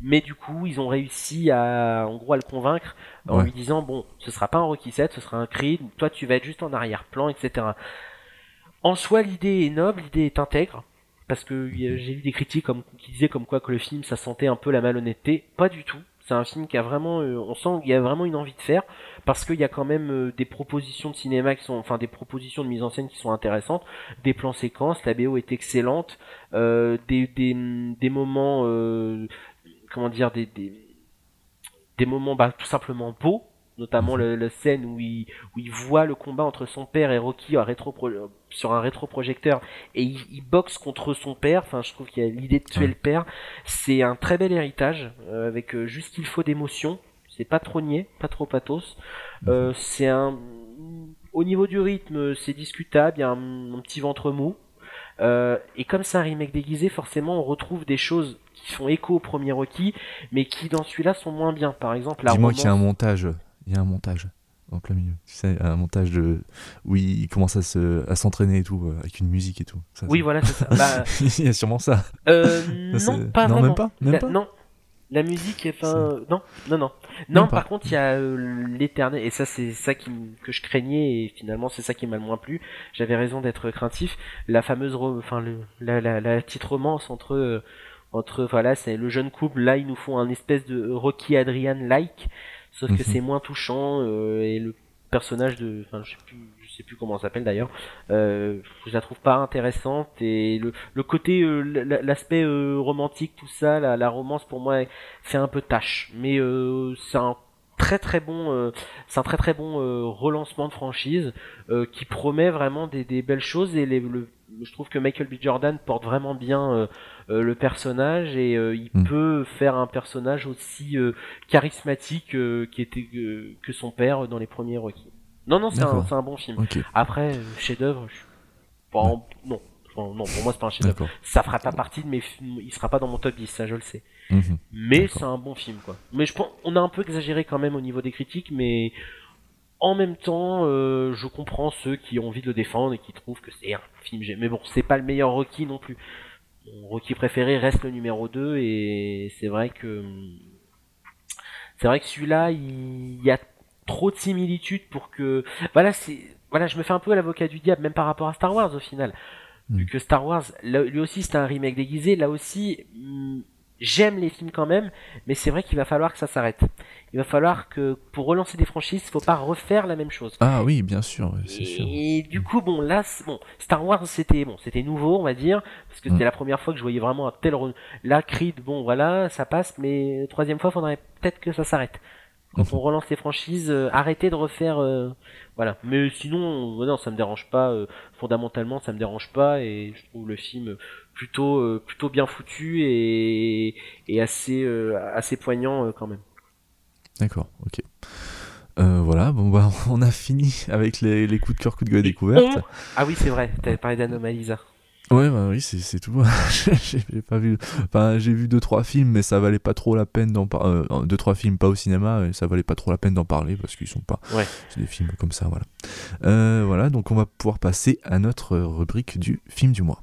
mais du coup ils ont réussi à en gros à le convaincre en lui disant bon ce sera pas un Rocky 7 ce sera un Creed toi tu vas être juste en arrière-plan etc en soi l'idée est noble l'idée est intègre parce que j'ai lu des critiques comme, qui disaient comme quoi que le film ça sentait un peu la malhonnêteté. Pas du tout. C'est un film qui a vraiment euh, on sent qu'il y a vraiment une envie de faire parce qu'il y a quand même euh, des propositions de cinéma qui sont enfin des propositions de mise en scène qui sont intéressantes des plans séquences la BO est excellente euh, des, des, des moments comment dire des, des, moments bah, tout simplement beaux notamment mhm. la scène où il, où il voit le combat entre son père et Rocky rétro sur un rétroprojecteur et il, boxe contre son père. Enfin, je trouve qu'il y a l'idée de tuer le père. C'est un très bel héritage euh, avec euh, juste qu'il faut d'émotion. C'est pas trop niais, pas trop pathos. Mhm. Euh, c'est un au niveau du rythme, c'est discutable. Il y a un, petit ventre mou. Et comme c'est un remake déguisé, forcément, on retrouve des choses qui font écho au premier Rocky, mais qui dans celui-là sont moins bien. Par exemple, la Dis-moi qu'il y a un montage. Il y a un montage en plein milieu. Tu sais, un montage de où il commence à se à s'entraîner et tout euh, avec une musique et tout. oui, voilà, c'est ça. Bah, il y a sûrement ça. Euh, non, pas non, Même pas, même pas non, la musique, enfin, non, non, non. Non, par contre, il y a euh, l'éternel, et ça, c'est ça qui, que je craignais, et finalement, c'est ça qui m'a le moins plu. J'avais raison d'être craintif. La fameuse, enfin, le, la, la, la petite romance entre entre voilà c'est le jeune couple là ils nous font un espèce de Rocky Adrian like sauf que mhm. c'est moins touchant euh, et le personnage de enfin je sais plus sais plus comment s'appelle d'ailleurs euh, je la trouve pas intéressante et le, le côté euh, l'aspect euh, romantique tout ça la, la romance pour moi fait un peu tâche mais c'est un très très bon c'est un très très bon relancement de franchise qui promet vraiment des, des belles choses et les, le, je trouve que Michael B. Jordan porte vraiment bien euh, euh, le personnage et euh, il hmm. peut faire un personnage aussi charismatique qui était que son père dans les premiers Rocky. Non, non, c'est un, un, bon film. Après, chef-d'œuvre, bon, non. non, pour moi c'est pas un chef-d'œuvre. Ça fera pas partie de mes films, il sera pas dans mon top 10, ça je le sais. Mhm. Mais c'est un bon film quoi. Mais je pense on a un peu exagéré quand même au niveau des critiques mais en même temps, euh, je comprends ceux qui ont envie de le défendre et qui trouvent que c'est un film. Mais bon, c'est pas le meilleur Rocky non plus. Mon Rocky préféré reste le numéro 2 et c'est vrai que c'est vrai que celui-là, il y a trop de similitudes pour que voilà, c'est voilà, je me fais un peu l'avocat du diable même par rapport à Star Wars au final. Hmm. Vu que Star Wars, lui aussi c'était un remake déguisé, là aussi j'aime les films quand même, mais c'est vrai qu'il va falloir que ça s'arrête. Il va falloir que pour relancer des franchises, il faut pas refaire la même chose. Ah oui, bien sûr, c'est sûr. Et du coup, bon, là, bon, Star Wars, c'était bon, c'était nouveau, on va dire, parce que c'était mm. la première fois que je voyais vraiment un tel. Là, Creed, bon, voilà, ça passe, mais troisième fois, faudrait peut-être que ça s'arrête. Quand mm. on relance les franchises, euh, arrêtez de refaire, euh, voilà. Mais sinon, non, ça me dérange pas. Euh, fondamentalement, ça me dérange pas, et je trouve le film plutôt euh, plutôt bien foutu et, et assez euh, assez poignant euh, quand même. D'accord, ok. voilà, bon bah on a fini avec les, les coups de cœur, coups de gueule découvertes. Ah oui, c'est vrai, t'avais parlé d'Anomalisa. Ouais, bah oui, c'est tout. j'ai pas vu. Enfin, j'ai vu deux trois films, mais ça valait pas trop la peine d'en parler. deux trois films pas au cinéma, et ça valait pas trop la peine d'en parler parce qu'ils sont pas. Ouais. C'est des films comme ça, voilà. voilà, donc on va pouvoir passer à notre rubrique du film du mois.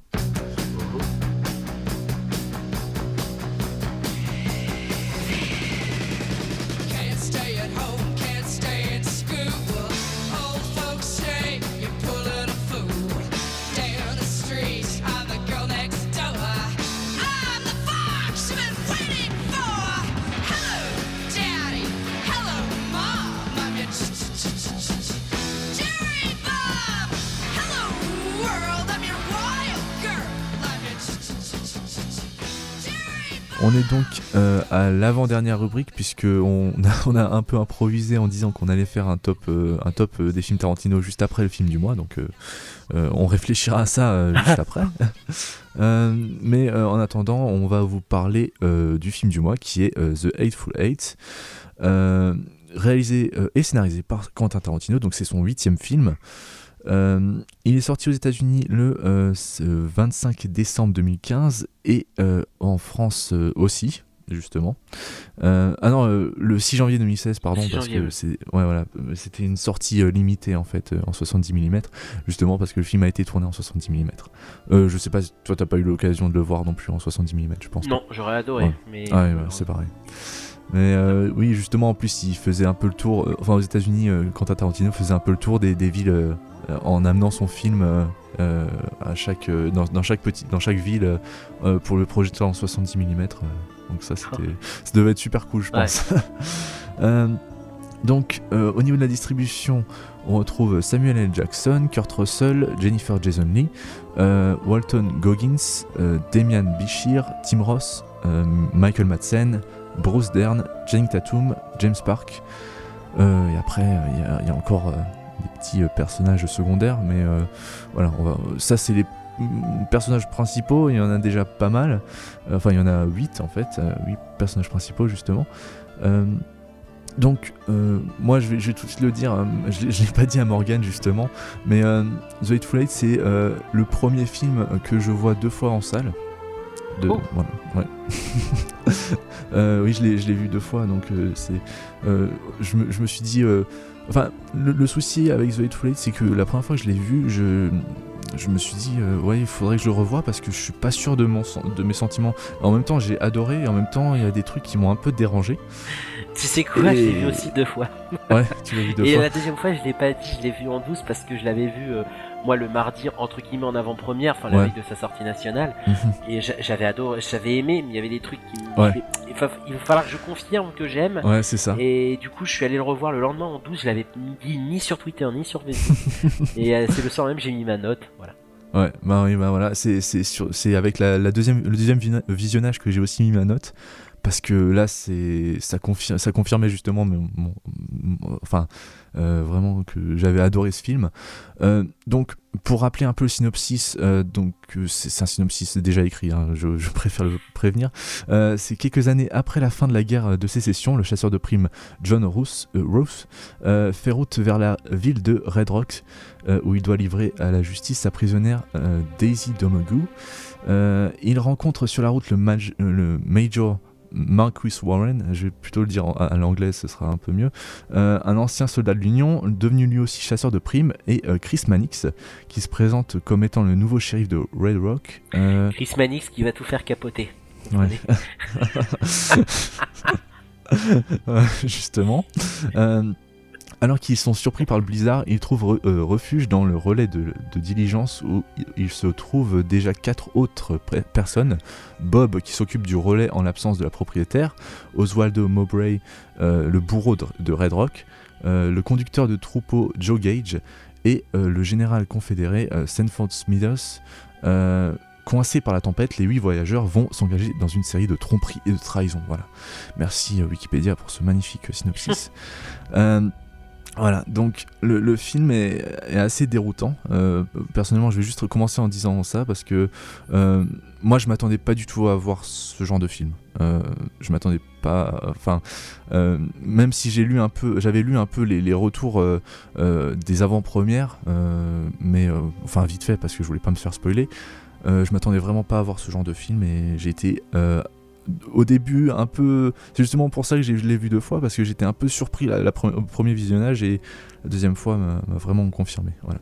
À l'avant-dernière rubrique puisque on a, un peu improvisé en disant qu'on allait faire un top, euh, un top euh, des films Tarantino juste après le film du mois, donc on réfléchira à ça juste après. mais en attendant, on va vous parler du film du mois qui est The Eightful Eight, réalisé et scénarisé par Quentin Tarantino, donc c'est son huitième film. Euh, il est sorti aux États-Unis le 25 euh, décembre 2015 et euh, en France aussi, justement. ah non, le 6 janvier 2016, pardon, parce que c'est, ouais, voilà, c'était une sortie limitée en fait en 70 mm, justement parce que le film a été tourné en 70 mm. je sais pas, toi t'as pas eu l'occasion de le voir non plus en 70 mm, je pense. Non, j'aurais adoré, mais. Ah ouais, c'est pareil. Mais oui, justement, en plus, il faisait un peu le tour. enfin, aux États-Unis, Quentin Tarantino faisait un peu le tour des, des villes euh, en amenant son film euh, euh, à chaque, dans, chaque petit, dans chaque ville pour le projeter en 70 mm. Donc ça, c'était, ça devait être super cool, je pense. donc, au niveau de la distribution, on retrouve Samuel L. Jackson, Kurt Russell, Jennifer Jason Lee, Walton Goggins, Damian Bichir, Tim Ross, Michael Madsen, Bruce Dern, Jane Tatum, James Park. et après, il y, a encore des petits euh, personnages secondaires, mais euh, voilà, on va, ça c'est les personnages principaux, il y en a déjà pas mal. Enfin, il y en a 8 en fait, 8 personnages principaux justement. donc, moi je vais, je vais, tout de suite le dire, hein, je ne l'ai pas dit à Morgan justement, mais The Hateful Eight c'est le premier film que je vois deux fois en salle. De, oh. voilà, ouais. oui, je l'ai vu deux fois, donc c'est. je, me, je, me, suis dit Enfin, le, souci avec The Hateful Eight, c'est que la première fois que je l'ai vu, je, je me suis dit, euh, ouais, il faudrait que je le revoie parce que je suis pas sûr de, mon, de mes sentiments. En même temps, j'ai adoré et en même temps, il y a des trucs qui m'ont un peu dérangé. Tu sais quoi, je l'ai vu aussi deux fois. Ouais, tu l'as vu deux fois. Et la deuxième fois, je l'ai pas dit, je l'ai vu en douce parce que je l'avais vu, euh, moi, le mardi, entre guillemets, en avant-première, enfin, la veille de sa sortie nationale. Mhm. Et j'avais adoré, j'avais aimé, mais il y avait des trucs qui me. Il, va, falloir que je confirme que j'aime. Ouais, c'est ça. Et du coup, je suis allé le revoir le lendemain en douce, je l'avais dit ni sur Twitter, ni sur Facebook. et euh, c'est le soir même, j'ai mis ma note, voilà. Ouais, bah oui, bah voilà, c'est avec la, la, deuxième, le deuxième visionnage que j'ai aussi mis ma note parce que là c'est ça, ça confirmait justement mon, enfin vraiment que j'avais adoré ce film. Euh, donc pour rappeler un peu le synopsis euh, donc c'est un synopsis déjà écrit hein, je, préfère le prévenir. C'est quelques années après la fin de la guerre de sécession le chasseur de primes John Roos, fait route vers la ville de Red Rock où il doit livrer à la justice sa prisonnière Daisy Domogu il rencontre sur la route le Major Marcus Warren, je vais plutôt le dire à, l'anglais, ce sera un peu mieux, euh, un ancien soldat de l'Union, devenu lui aussi chasseur de primes, et euh, Chris Mannix, qui se présente comme étant le nouveau shérif de Red Rock. Euh, Chris Mannix qui va tout faire capoter. Justement. Alors qu'ils sont surpris par le blizzard, ils trouvent euh, refuge dans le relais de, diligence où il se trouve déjà quatre autres personnes. Bob qui s'occupe du relais en l'absence de la propriétaire, Oswaldo Mowbray, euh, le bourreau de, Red Rock, euh, le conducteur de troupeau Joe Gage et le général confédéré Sanford Smithers. Coincés par la tempête, les huit voyageurs vont s'engager dans une série de tromperies et de trahisons. Voilà. Merci Wikipédia pour ce magnifique synopsis. Voilà, donc le, film est, assez déroutant. Euh, personnellement, je vais juste commencer en disant ça parce que euh, moi, je m'attendais pas du tout à voir ce genre de film. Euh, je m'attendais pas, enfin, même si j'ai lu un peu, j'avais lu un peu les, retours des avant-premières, mais enfin vite fait parce que je voulais pas me faire spoiler. je m'attendais vraiment pas à voir ce genre de film et j'ai été au début un peu. C'est justement pour ça que je l'ai vu deux fois, parce que j'étais un peu surpris la, au premier visionnage et la deuxième fois m'a vraiment confirmé. Voilà.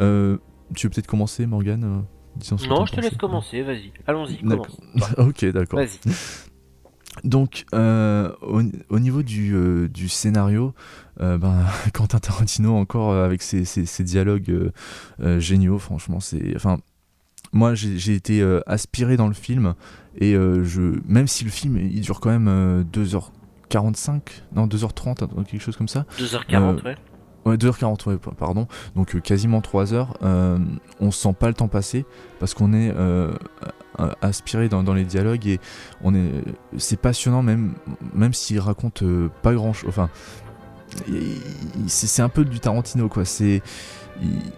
Euh, tu veux peut-être commencer, Morgane euh, Non, je te laisse commencer, vas-y. Allons-y, commence. ok, d'accord. Vas-y. Donc, euh, au, niveau du, du scénario, ben, Quentin Tarantino, encore avec ses, ses dialogues géniaux, franchement, c'est. Enfin, moi j'ai été euh, aspiré dans le film et euh, je même si le film il dure quand même 2h45 euh, non 2h30 quelque chose comme ça 2h40 ouais Ouais, 2h40, ouais, pardon. Donc quasiment 3 heures. on sent pas le temps passer parce qu'on est aspiré dans, les dialogues et on est, c'est passionnant même, même s'il raconte pas grand chose. Enfin, c'est un peu du Tarantino quoi. C'est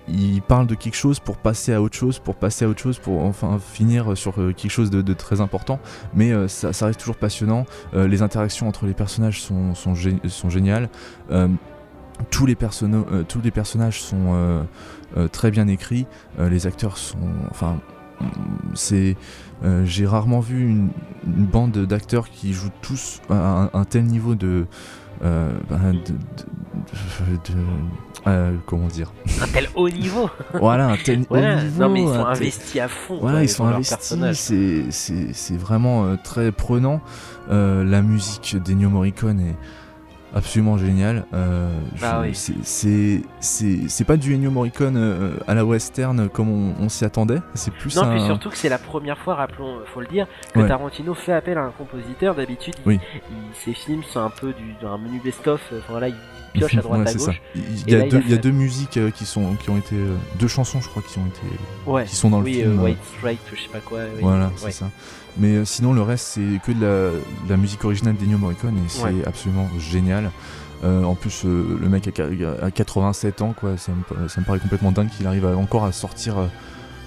il, parle de quelque chose pour passer à autre chose, pour passer à autre chose, pour enfin finir sur euh, quelque chose de, très important. Mais euh, ça, reste toujours passionnant. Euh, les interactions entre les personnages sont, sont, géniales. tous, les tous les personnages sont très bien écrits. les acteurs sont. Enfin, c'est. J'ai rarement vu une, bande d'acteurs qui jouent tous à un tel niveau de euh, ben, de, euh, comment dire Un tel haut niveau Voilà, un tel haut niveau. Non, mais ils sont investis à fond. Voilà, ils sont investis. C'est vraiment euh, très prenant. la musique d'Ennio Morricone est absolument génial. Euh, ah c'est pas du Ennio Morricone euh, à la western comme on, s'y attendait. C'est plus non, puis surtout que c'est la première fois, rappelons, faut le dire, que Tarantino fait appel à un compositeur. D'habitude, oui. ses films sont un peu du, un menu best-of. Enfin, là, il pioche à droite à gauche. Il y, a, deux, il, y a deux musiques euh, qui sont qui ont été deux chansons, je crois, qui ont été qui sont dans le film. White Strike, je sais pas quoi. Voilà, c'est ça. Mais euh, sinon, le reste, c'est que de la, musique originale d'Ennio Morricone et c'est absolument génial. Euh, en plus, euh, le mec a, 87 ans, quoi. Ça me, paraît complètement dingue qu'il arrive encore à sortir.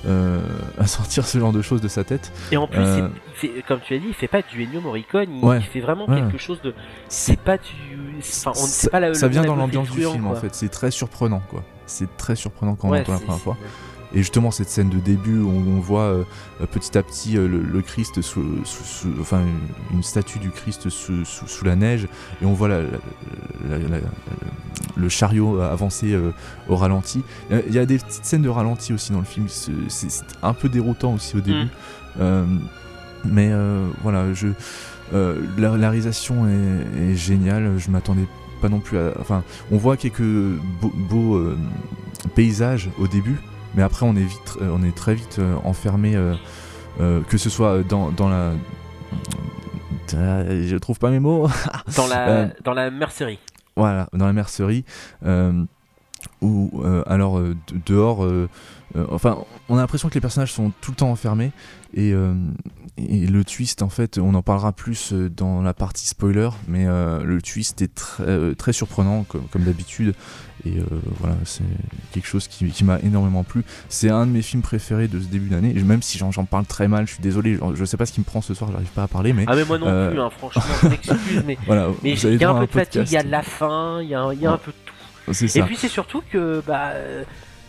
à sortir ce genre de choses de sa tête. Et en plus, comme tu as dit, il fait pas du Ennio Morricone, il, fait vraiment quelque chose de. C'est pas du. Enfin, on ça, pas la, ça vient dans l'ambiance du film en fait, c'est très surprenant quoi. C'est très surprenant quand on l'entend la première fois. Et justement, cette scène de début où on, voit euh, petit à petit euh, le, Christ, sous, enfin une statue du Christ sous, la neige, et on voit le chariot avancer euh, au ralenti. Il y a des petites scènes de ralenti aussi dans le film, c'est un peu déroutant aussi au début. Mm. mais voilà, je, la, réalisation est, géniale, je m'attendais pas non plus à. Enfin, on voit quelques beaux paysages au début, mais après on est vite, euh, on est très vite euh, enfermé, euh, que ce soit dans, dans la je trouve pas mes mots. dans la dans la mercerie. Voilà, dans la mercerie. ou alors dehors. enfin, on a l'impression que les personnages sont tout le temps enfermés et, et, le twist, en fait, on en parlera plus dans la partie spoiler, mais le twist est très, très surprenant comme, comme d'habitude et euh, voilà, c'est quelque chose qui, m'a énormément plu. C'est un de mes films préférés de ce début d'année. Même si j'en parle très mal, je suis désolé. Je sais pas ce qui me prend ce soir, j'arrive pas à parler. Mais, ah, mais moi non euh, plus, hein, franchement, je m'excuse. Mais il y a un peu de fatigue, il y a de la faim, il y a, un peu de tout. Et puis c'est surtout que. Bah,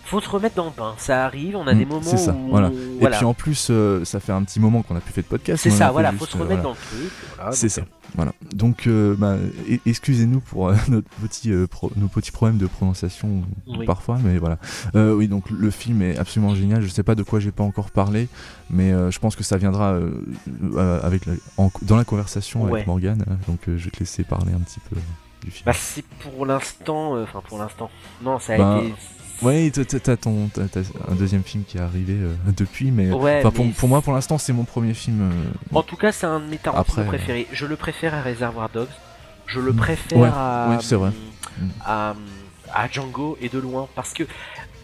faut se remettre dans le bain. Ça arrive, on a des mm, moments ça, où. Voilà. Et puis en plus, euh, ça fait un petit moment qu'on a pu faire de podcast. C'est ça, voilà, faut se remettre dans le truc. c'est ça. Voilà. Donc, euh, bah, excusez-nous pour euh, notre petit, euh, nos petits problèmes de prononciation parfois, mais voilà. oui, donc le film est absolument génial. Je sais pas de quoi j'ai pas encore parlé, mais je pense que ça viendra avec dans la conversation avec Morgane. donc, je vais te laisser parler un petit peu. du film Bah, c'est pour l'instant. Enfin, pour l'instant. Non, ça a Bah, été. Ouais, t'as- ton t'as un deuxième film qui est arrivé euh, depuis, mais, Ouais, pour, pour moi, pour l'instant, c'est mon premier film. euh, En tout cas, c'est un de mes Tarantino Après, préférés. Je le préfère à Reservoir Dogs. Je le Mm. préfère Ouais, à, vrai. Mm. à, à Django et de loin. Parce que,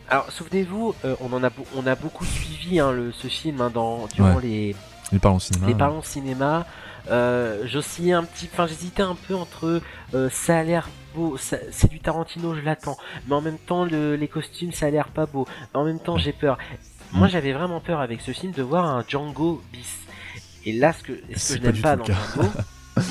alors, souvenez-vous, euh, on, en a, on a beaucoup suivi hein, le, ce film hein, dans, durant les, Les parlons cinéma. les parlons cinéma. Euh, J'oscillais un petit, enfin j'hésitais un peu entre euh, ça a l'air beau, c'est du Tarantino, je l'attends, mais en même temps le- les costumes ça a l'air pas beau, en même temps j'ai peur. Moi Mm. j'avais vraiment peur avec ce film de voir un Django bis. Et là ce que, ce que je n'aime pas dans. Django,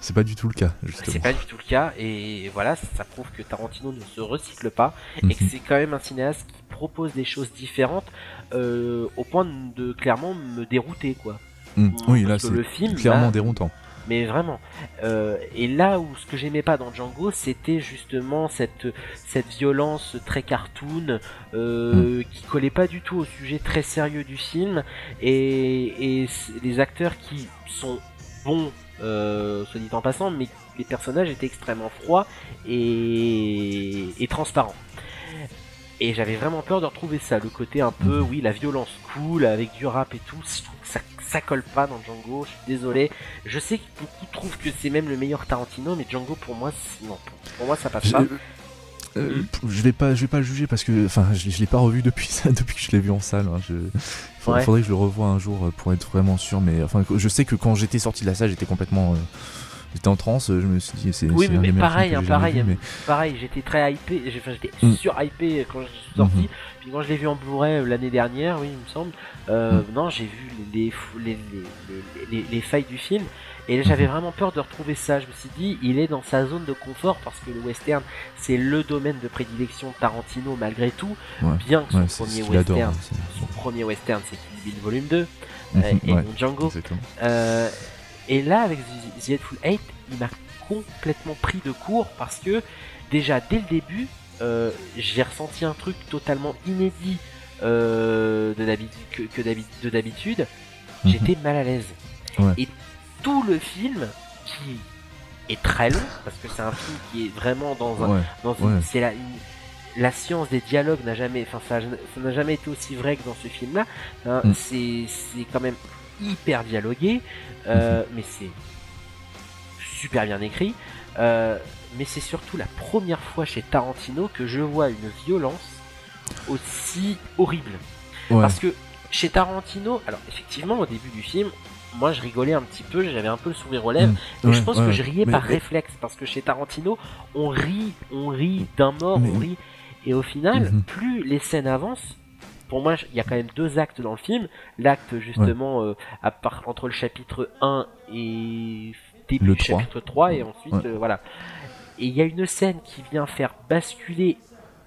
C'est pas du tout le cas, justement. c'est pas du tout le cas. Et voilà, ça prouve que Tarantino ne se recycle pas et que Mhm. c'est quand même un cinéaste qui propose des choses différentes euh, au point de clairement me dérouter quoi. Mm. Oui, là, c'est clairement là, déroutant. Mais vraiment. Euh, et là où ce que j'aimais pas dans Django, c'était justement cette, cette violence très cartoon euh, qui collait pas du tout au sujet très sérieux du film. Et, les acteurs qui sont bons, euh, soit dit en passant, mais les personnages étaient extrêmement froids et, et transparents. Et j'avais vraiment peur de retrouver ça, le côté un peu, oui, la violence cool avec du rap et tout. Je trouve que ça, ça colle pas dans Django. Je suis désolé. Je sais que beaucoup trouvent que c'est même le meilleur Tarantino, mais Django pour moi, c'est- non, pour, pour moi ça passe Je, pas. euh, Mm. p- je vais pas, je vais pas le juger parce que, enfin, je, je l'ai pas revu depuis ça, depuis que je l'ai vu en salle. hein. Je, faudrait, Ouais. faudrait que je le revoie un jour euh, pour être vraiment sûr. Mais enfin, je sais que quand j'étais sorti de la salle, j'étais complètement, euh, j'étais en transe. Je me suis dit, c'est. Oui, mais, des mais pareil, hein, pareil, vu, mais- pareil. J'étais très hypé, enfin, j'étais Mm. sur hypé quand je suis sorti. Mhm. Puis quand je l'ai vu en Blu-ray euh, l'année dernière, oui, il me semble. euh, Mm. Non, j'ai vu les, les, les, les, les- les failles du film. Et j'avais Mhm. vraiment peur de retrouver ça. Je me suis dit, il est dans sa zone de confort parce que le western, c'est le domaine de prédilection de Tarantino malgré tout. Ouais. Bien que son Ouais, premier qu'il adore. western, hein, son premier western, c'est Kill Bill Volume 2 Mhm, euh, et ouais, Django. Euh, et là, avec The Hateful Eight, il m'a complètement pris de court parce que déjà dès le début, euh, j'ai ressenti un truc totalement inédit euh, de que, que d'habi- de d'habitude. Mhm. J'étais mal à l'aise. Ouais. Et tout le film, qui est très long, parce que c'est un film qui est vraiment dans un, Ouais. dans une- Ouais. c'est la, une- la science des dialogues n'a jamais, enfin ça, n'a jamais été aussi vrai que dans ce film-là. Hein, Mm. C'est, c'est quand même hyper dialogué, euh, mais c'est super bien écrit. Euh, mais c'est surtout la première fois chez Tarantino que je vois une violence aussi horrible. Ouais. Parce que chez Tarantino, alors effectivement au début du film, moi je rigolais un petit peu, j'avais un peu le sourire aux lèvres, Mm. mais je pense ouais, que je riais mais- par mais- réflexe, parce que chez Tarantino, on rit, on rit d'un mort, Mais- on rit, et au final, Mhm. plus les scènes avancent, pour moi, il y a quand même deux actes dans le film. L'acte justement euh, à part, entre le chapitre 1 et début Le du 3. chapitre 3, et ensuite, Ouais. euh, voilà. Et il y a une scène qui vient faire basculer,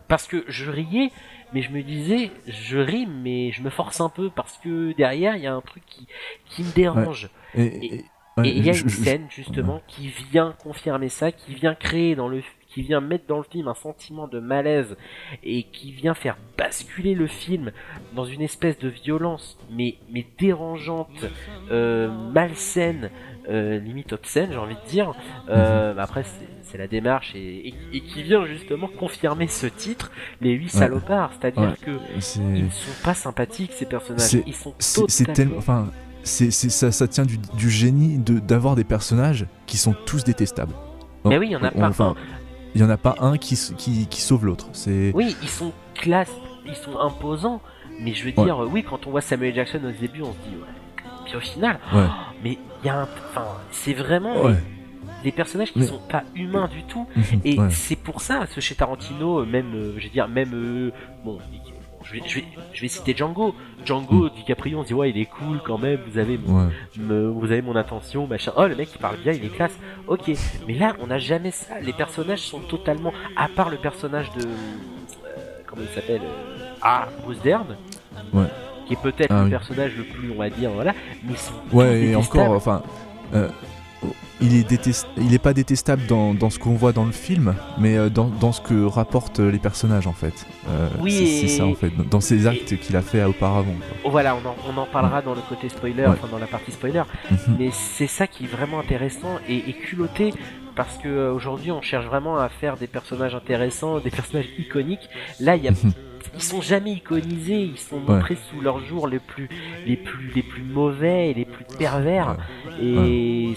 parce que je riais, mais je me disais, je ris, mais je me force un peu, parce que derrière, il y a un truc qui, qui me dérange. Et- Et- et- ouais, Et il y a je- une je- scène justement qui vient confirmer ça, qui vient créer dans le, qui vient mettre dans le film un sentiment de malaise et qui vient faire basculer le film dans une espèce de violence, mais mais dérangeante, euh, malsaine, euh, limite obscène, j'ai envie de dire. Euh, bah Après c'est la démarche et, et- et qui vient justement confirmer ce titre, les huit Ouais. salopards, c'est-à-dire Ouais. que ils ne sont pas sympathiques ces personnages, ils sont c'est tellement enfin c'est ça, ça tient du, du génie de d'avoir des personnages qui sont tous détestables Mais oui, il y en a pas enfin. Il y en a pas un qui s- qui, qui sauve l'autre c'est Oui, ils sont classe, ils sont imposants, mais je veux dire, oui, quand on voit Samuel Jackson au début, on se dit, ouais. Puis au final, Ouais. oh, mais il y a un. Enfin, c'est vraiment Ouais. des, personnages qui Mais- sont pas humains du tout. Et c'est pour ça, ce chez Tarantino, même, euh, je veux dire, même. euh, bon, je vais, je, vais, je vais citer Django. Django, DiCaprio, on se dit, ouais, il est cool quand même, vous avez mon, Ouais. me- vous avez mon attention, machin. Oh, le mec il parle bien, il est classe. Ok, mais là on n'a jamais ça. Les personnages sont totalement, à part le personnage de, euh, comment il s'appelle, euh, ah, Bruce Dern, Ouais. qui est peut-être Ah le oui. personnage le plus, on va dire, voilà. Mais ils sont tous Ouais, et encore, enfin, euh, il est détest... il est pas détestable dans, dans ce qu'on voit dans le film, mais euh, dans, dans ce que rapportent les personnages en fait. Euh, Oui, c'est ça en fait, dans ces actes qu'il a fait auparavant. quoi. Voilà, on en, on en parlera dans le côté spoiler, Ouais. enfin dans la partie spoiler. Mhm. Mais c'est ça qui est vraiment intéressant et, et culotté parce que aujourd'hui on cherche vraiment à faire des personnages intéressants, des personnages iconiques. Là, il y a ils sont jamais iconisés, ils sont montrés sous leurs jours les plus, les plus, les plus mauvais et les plus pervers. Et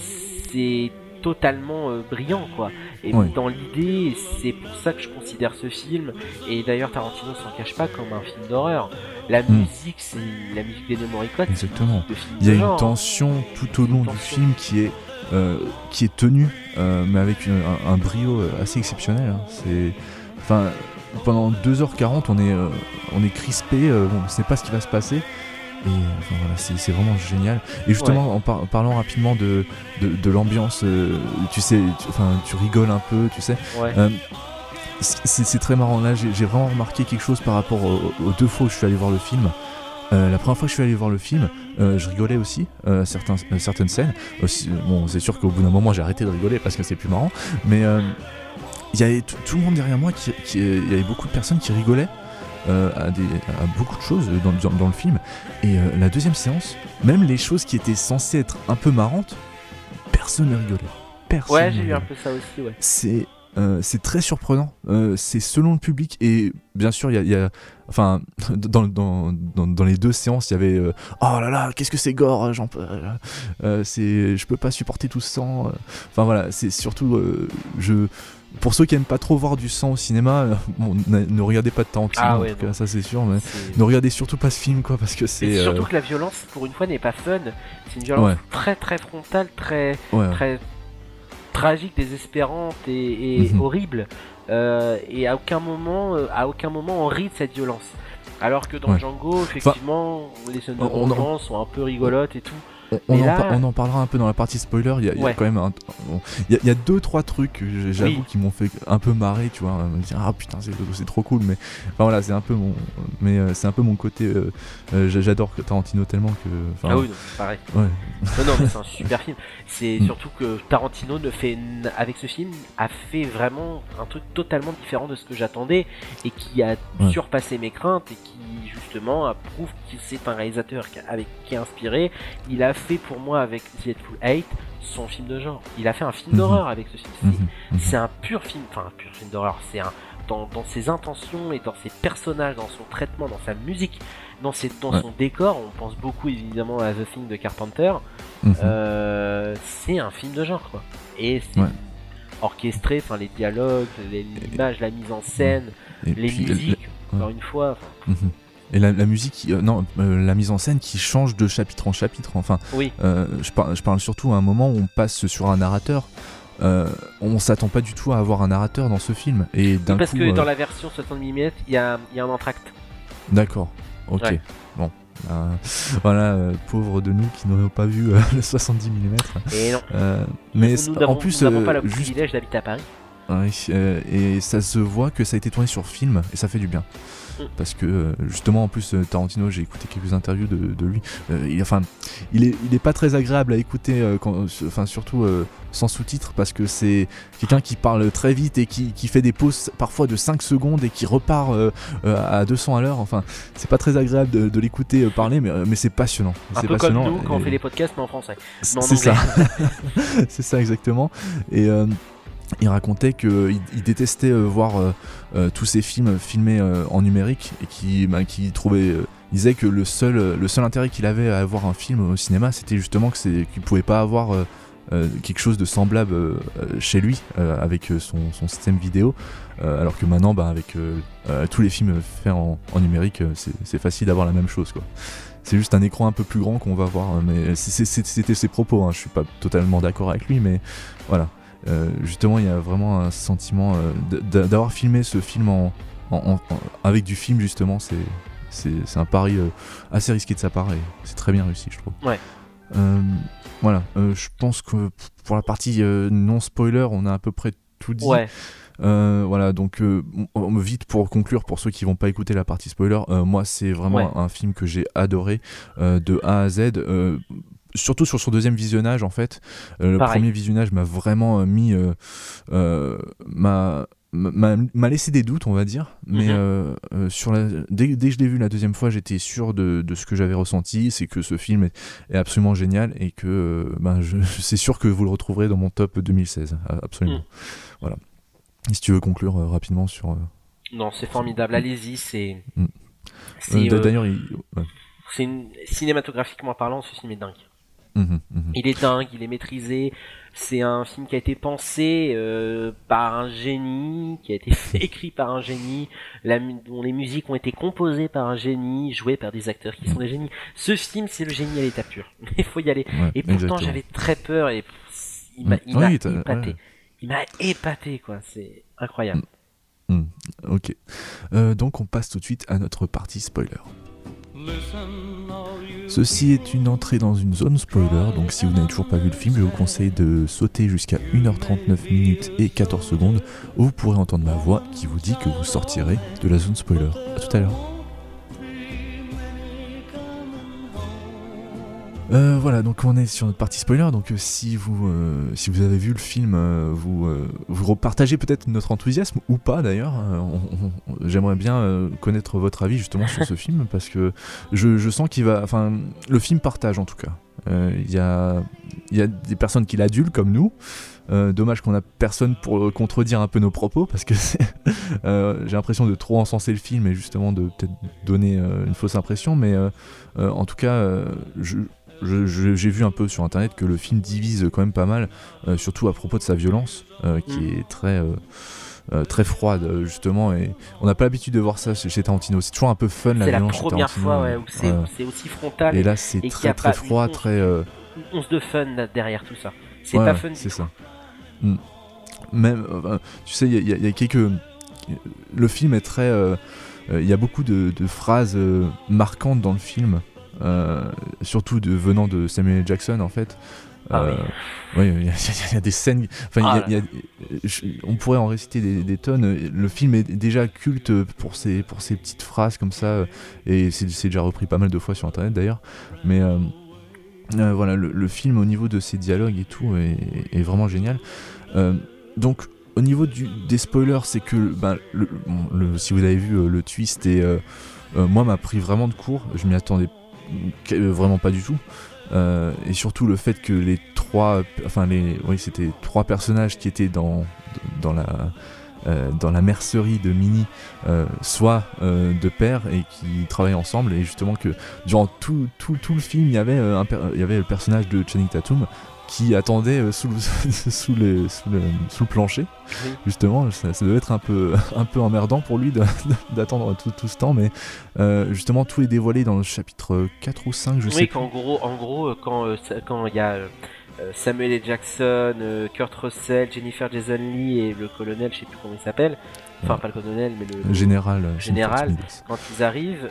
c'est totalement euh, brillant, quoi. Et dans l'idée, c'est pour ça que je considère ce film. Et d'ailleurs, Tarantino s'en cache pas comme un film d'horreur. La hmm. musique, c'est la musique des Morricone. Exactement. Il y a une tension tout au long du film qui est euh, qui est tenue, euh, mais avec un, brio assez exceptionnel. Hein. C'est, enfin, pendant 2h40, on est, on est crispé, on ne sait pas ce qui va se passer. Et voilà, c'est vraiment génial. Et justement, en, parlant rapidement de, de, l'ambiance, euh, tu sais, enfin, tu, rigoles un peu, tu sais. c'est très marrant. Là, j'ai vraiment remarqué quelque chose par rapport aux, deux fois où je suis allé voir le film. la première fois que je suis allé voir le film, je rigolais aussi certains, certaines scènes. bon, c'est sûr qu'au bout d'un moment, j'ai arrêté de rigoler parce que c'est plus marrant. Mais il y avait tout le monde derrière moi, qui, il y avait beaucoup de personnes qui rigolaient euh, à, des, beaucoup de choses dans, dans, le film. Et euh, la deuxième séance, même les choses qui étaient censées être un peu marrantes, personne ne rigolait. Personne ouais, j'ai eu un peu ça aussi, ouais. C'est. Euh, c'est très surprenant, c'est selon le public et bien sûr il y, a, enfin dans, dans, dans, les deux séances il y avait oh là là qu'est-ce que c'est gore j'en peux c'est je peux pas supporter tout ce sang enfin voilà c'est surtout je pour ceux qui aiment pas trop voir du sang au cinéma, euh, ne, regardez pas de Tarantino, ah en tout cas, ça c'est sûr, mais ne regardez surtout pas ce film, quoi, parce que c'est. Surtout euh, que la violence, pour une fois, n'est pas fun. C'est une violence très très frontale, très très tragique, désespérante et, mhm. horrible. Euh, et à aucun moment, à aucun moment, on rit de cette violence. Alors que dans Django, effectivement, les scènes de on, sont un peu rigolotes et tout. On, en, parlera un peu dans la partie spoiler. Il y a, quand même il, y a, deux trois trucs, j'avoue, qui m'ont fait un peu marrer, tu vois, me dire ah putain c'est trop cool, mais enfin voilà c'est un peu mon, mais euh, c'est un peu mon côté. Euh, euh, j'adore Tarantino tellement que. Ah oui, pareil. non non mais c'est un super film. C'est mm. surtout que Tarantino ne fait avec ce film a fait vraiment un truc totalement différent de ce que j'attendais et qui a surpassé mes craintes et qui justement prouve que c'est un réalisateur qui, avec, qui est inspiré. Il a fait pour moi avec The Hateful Eight son film de genre. Il a fait un film d'horreur mhm. avec ce film. Mhm. Mhm. C'est un pur film, enfin un pur film d'horreur. C'est un dans, ses intentions et dans ses personnages, dans son traitement, dans sa musique, dans, ses, dans son décor. On pense beaucoup évidemment à The Thing de Carpenter. Euh, c'est un film de genre quoi. Et c'est orchestré, enfin les dialogues, l'image, la mise en scène, les musiques. Encore une fois. Et la, musique, euh, non, euh, la mise en scène qui change de chapitre en chapitre. Enfin, oui. Euh, je, je, parle surtout à un moment où on passe sur un narrateur. on s'attend pas du tout à avoir un narrateur dans ce film. Et d'un parce que dans la version 60 mm, il y a, y a, un entracte. D'accord. Ok. Bon. voilà, pauvre de nous qui n'aurions pas vu le 70 mm. Et non. mais en plus, nous n'avons pas le privilège d'habiter à Paris. Et ça se voit que ça a été tourné sur film et ça fait du bien. Parce que euh, justement en plus euh, Tarantino j'ai écouté quelques interviews de, lui. Euh, il, enfin il est, il est pas très agréable à écouter enfin surtout sans sous-titres parce que c'est quelqu'un qui parle très vite et qui, qui, fait des pauses parfois de 5 secondes et qui repart à 200 à l'heure. Enfin c'est pas très agréable de, l'écouter parler mais, mais c'est passionnant. C'est passionnant comme nous quand on fait des podcasts mais en français. C'est ça. c'est ça exactement. Et il racontait qu'il il détestait euh, voir euh, euh, tous ces films filmés en numérique et qui, bah, qui trouvait disait que le seul, le seul intérêt qu'il avait à voir un film au cinéma, c'était justement que c'est qu'il pouvait pas avoir quelque chose de semblable chez lui avec son, système vidéo, alors que maintenant, bah, avec tous les films faits en, numérique, c'est facile d'avoir la même chose. C'est juste un écran un peu plus grand qu'on va voir, mais c'était ses propos. Hein. Je suis pas totalement d'accord avec lui, mais voilà. Euh, justement, il y a vraiment un sentiment euh, d'avoir filmé ce film en, avec du film, justement, c'est un pari euh, assez risqué de sa part et c'est très bien réussi, je trouve. Ouais. voilà, je pense que pour la partie non spoiler, on a à peu près tout dit. Ouais. voilà, donc vite pour conclure, pour ceux qui vont pas écouter la partie spoiler, moi c'est vraiment un, film que j'ai adoré de A à Z surtout sur son deuxième visionnage en fait. Euh, le premier visionnage m'a vraiment euh, mis, euh, m'a m'a laissé des doutes, on va dire. Mais mhm. euh, euh, sur la, dès, dès, que je l'ai vu la deuxième fois, j'étais sûr de, de, ce que j'avais ressenti. C'est que ce film est, absolument génial et que euh, ben, c'est sûr que vous le retrouverez dans mon top 2016. Absolument. Mhm. Voilà. si tu veux conclure rapidement sur. Non, c'est formidable. Allez-y, c'est. Mm. D'ailleurs, il... c'est cinématographiquement parlant, ce film est dingue. Mhm, il est dingue, il est maîtrisé. C'est un film qui a été pensé euh, par un génie, qui a été écrit par un génie, la, dont les musiques ont été composées par un génie, jouées par des acteurs qui sont des génies. Ce film, c'est le génie à l'état pur. Il faut y aller. et pourtant, j'avais très peur et il m'a épaté. Il m'a épaté, quoi. C'est incroyable. Mm. Mm. Ok. Euh, donc, on passe tout de suite à notre partie spoiler. Ceci est une entrée dans une zone spoiler, donc si vous n'avez toujours pas vu le film, je vous conseille de sauter jusqu'à 1h39 minutes et 14 secondes, où vous pourrez entendre ma voix qui vous dit que vous sortirez de la zone spoiler. A tout à l'heure. Euh, voilà, donc on est sur notre partie spoiler. Donc euh, si vous euh, si vous avez vu le film, vous vous repartagez peut-être notre enthousiasme ou pas d'ailleurs. J'aimerais bien connaître votre avis justement sur ce film parce que je, je sens qu'il va, enfin le film partage en tout cas. Il y a il y a des personnes qui l'adulent comme nous. dommage qu'on a personne pour contredire un peu nos propos parce que j'ai l'impression de trop encenser le film et justement de peut-être donner une fausse impression. Mais en tout cas, je, j'ai vu un peu sur internet que le film divise quand même pas mal, euh, surtout à propos de sa violence, euh, qui mm. est très, euh, très froide justement. Et on n'a pas l'habitude de voir ça chez Tarantino. C'est toujours un peu fun la violence chez Tarantino. C'est la première fois où c'est aussi frontal. Et là, c'est très très froid, très. Une once de fun derrière tout ça. C'est pas fun. C'est ça. Mm. Même, tu sais, il y, a quelques. Le film est très. Il y a beaucoup de, de phrases marquantes dans le film. Euh, surtout de, venant de Samuel Jackson en fait. Ah oui, il y, a des scènes. Enfin, on pourrait en réciter des, tonnes. Le film est déjà culte pour ses, pour ses petites phrases comme ça, et c'est déjà repris pas mal de fois sur internet d'ailleurs. Mais euh, euh, voilà, le, film au niveau de ses dialogues et tout est, vraiment génial. donc, au niveau du, des spoilers, c'est que ben, le, si vous avez vu le twist et moi m'a pris vraiment de court. Je m'y attendais vraiment pas du tout. Euh, et surtout le fait que les trois, enfin les, oui c'était trois personnages qui étaient dans dans la euh, dans la mercerie de Mini euh, soient de pair et qui travaillent ensemble et justement que durant tout, tout, tout le film il y avait un, il y avait le personnage de Channing Tatum qui attendait euh, sous, le, sous, le, sous, le, sous, le, plancher. Justement, ça, devait être un peu, un peu emmerdant pour lui d'attendre tout, tout, ce temps, mais euh, justement, tout est dévoilé dans le chapitre 4 ou 5, je oui, sais. Oui, qu'en gros, en gros, quand euh, quand il y a Samuel L. Jackson, Kurt Russell, Jennifer Jason Lee et le colonel, je sais plus comment il s'appelle, enfin pas le colonel, mais le, général. Général. Quand ils arrivent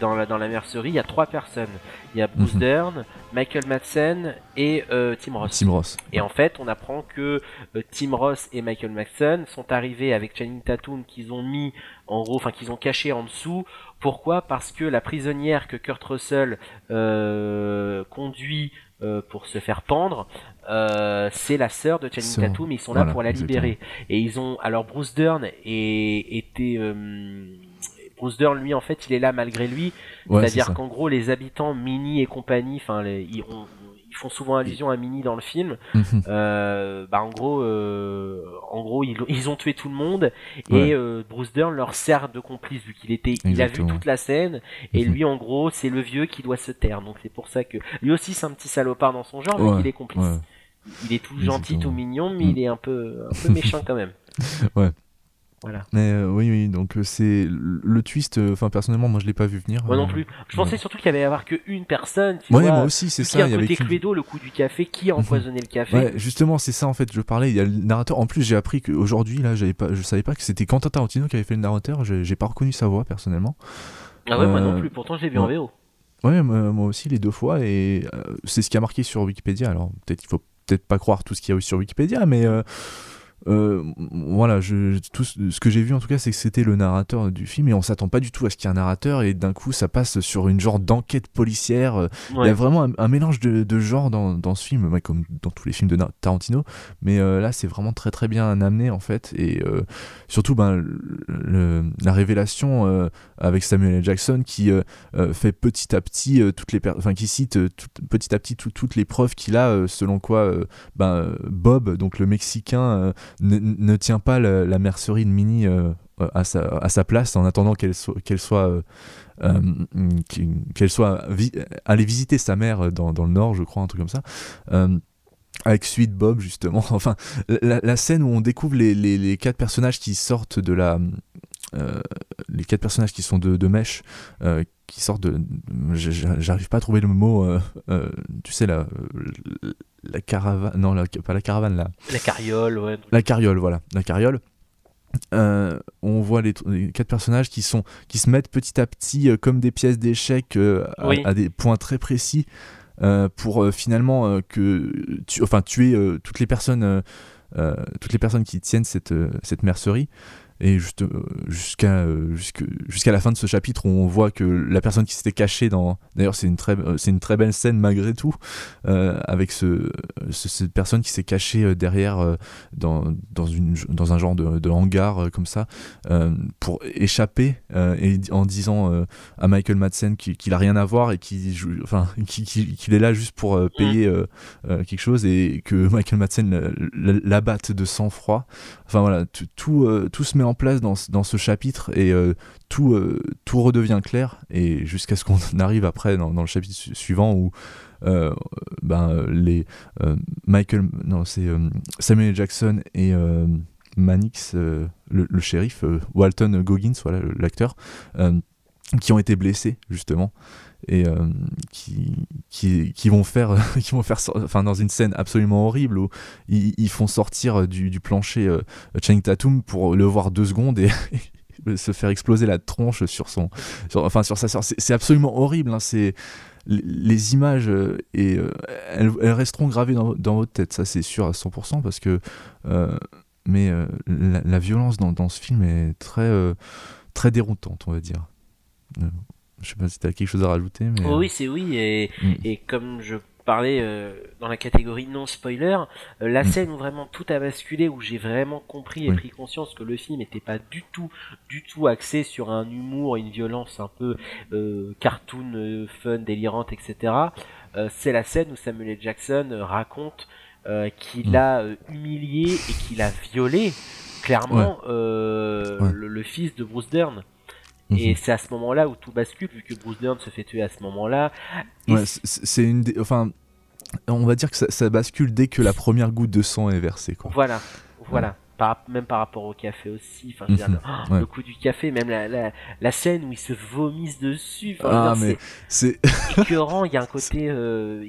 dans la dans la mercerie, il y a trois personnes. Il y a Bruce mhm. Dern, Michael Madsen et euh, Tim Ross. Tim Ross. Et en fait, on apprend que euh, Tim Ross et Michael Madsen sont arrivés avec Channing Tatum qu'ils ont mis en gros, enfin qu'ils ont caché en dessous. Pourquoi? Parce que la prisonnière que Kurt Russell euh, pour se faire pendre, c'est la sœur de Channing Tatum. Ils sont là pour la libérer. Et ils ont alors Bruce Dern et était Bruce Dern, lui, en fait, il est là malgré lui. C'est-à-dire qu'en gros, les habitants, Mini et compagnie, enfin, ils, font souvent allusion à Mini dans le film. Mhm. Euh, bah, en gros, euh, en gros, ils, ont tué tout le monde et euh, Bruce Dern leur sert de complice vu qu'il était, il a vu toute la scène et mhm. lui, en gros, c'est le vieux qui doit se taire. Donc c'est pour ça que lui aussi, c'est un petit salopard dans son genre, vu qu'il est complice. Il est tout gentil, tout mignon, mais il est un peu, un peu méchant quand même. Ouais. Mais euh, oui, oui, donc euh, c'est le twist. Euh, enfin, personnellement, moi, je l'ai pas vu venir. Moi non plus. Je pensais surtout qu'il y avait à avoir qu'une personne. Tu ouais, moi aussi, c'est ça. Il y avait Cluedo, le coup du café, qui a mhm. empoisonné le café. Ouais, justement, c'est ça en fait. Je parlais. Il y a le narrateur. En plus, j'ai appris qu'aujourd'hui, là, j'avais pas, je savais pas que c'était Quentin Tarantino qui avait fait le narrateur. J'ai pas reconnu sa voix personnellement. Ah ouais, moi non plus. Pourtant, j'ai vu en VO. Ouais, moi aussi les deux fois et c'est ce qui a marqué sur Wikipédia. Alors peut-être il faut peut-être pas croire tout ce qu'il y a sur Wikipédia, mais euh, voilà, je, tout ce que j'ai vu en tout cas, c'est que c'était le narrateur du film et on s'attend pas du tout à ce qu'il y ait un narrateur et d'un coup ça passe sur une genre d'enquête policière. Euh, il y a vraiment un, mélange de, de genres dans, dans, ce film, comme dans tous les films de Tarantino, mais euh, là c'est vraiment très très bien amené en fait et surtout ben, la révélation avec Samuel L. Jackson qui fait petit à petit toutes les enfin qui cite petit à petit toutes les preuves qu'il a selon quoi ben, Bob donc le Mexicain ne, tient pas la, mercerie de Mini euh, à, sa, à, sa, place en attendant qu'elle soit, euh, euh, qu'elle soit allée visiter sa mère dans, dans, le nord, je crois, un truc comme ça avec Sweet Bob justement. Enfin, la, scène où on découvre les, les, quatre personnages qui sortent de la, les quatre personnages qui sont de, de mèche, qui sortent de, j'arrive pas à trouver le mot, tu sais la, la caravane, non, pas la caravane, là. La carriole, ouais. La carriole, voilà, la carriole. Euh, on voit les, quatre personnages qui sont qui se mettent petit à petit euh, comme des pièces d'échecs euh, à, des points très précis pour finalement que tu, enfin tuer toutes les personnes toutes les personnes qui tiennent cette cette mercerie et juste, euh, jusqu'à euh, jusqu'à la fin de ce chapitre, on voit que la personne qui s'était cachée dans. D'ailleurs, c'est une, très, c'est une très belle scène malgré tout, euh, avec ce, cette personne qui s'est cachée derrière dans, dans, une, dans un genre de, de hangar comme ça, pour échapper et en disant à Michael Madsen qu'il n'a rien à voir et qu'il enfin, qu'il est là juste pour payer quelque chose et que Michael Madsen l'abatte de sang-froid. Enfin voilà, tout, tout se met en place dans, dans ce chapitre et euh, tout, euh, tout redevient clair et jusqu'à ce qu'on arrive après dans, le chapitre suivant où euh, ben, les Michael non c'est Samuel Jackson et Manix le, shérif Walton Goggins voilà l'acteur qui ont été blessés justement et qui, qui, qui, vont faire qui vont faire enfin dans une scène absolument horrible où ils, font sortir du, plancher euh, Tatum pour le voir deux secondes et, se faire exploser la tronche sur son enfin sur sa soeur c'est absolument horrible hein, c'est les images et elles, resteront gravées dans, votre tête ça c'est sûr à 100% parce que mais la, violence dans, dans, ce film est très très déroutante on va dire je sais pas si tu as quelque chose à rajouter. Mais... Oh oui, c'est oui. Et, mm. et comme je parlais euh, dans la catégorie non spoiler, euh, la mm. scène où vraiment tout a basculé, où j'ai vraiment compris et pris conscience que le film n'était pas du tout, du tout axé sur un humour, une violence un peu euh, cartoon, fun, délirante, etc. c'est la scène où Samuel L. Jackson raconte qu'il mm. a humilié et qu'il a violé clairement le, fils de Bruce Dern. Et mhm. c'est à ce moment-là où tout bascule, vu que Bruce Dern se fait tuer à ce moment-là. Ouais, c'est une. Enfin, on va dire que ça, bascule dès que la première goutte de sang est versée. Quoi. Voilà, voilà. Par, même par rapport au café aussi. Enfin, mhm. le, coup du café, même la, la, la, scène où ils se vomissent dessus. ah, mais c'est écœurant. Il y a un côté euh,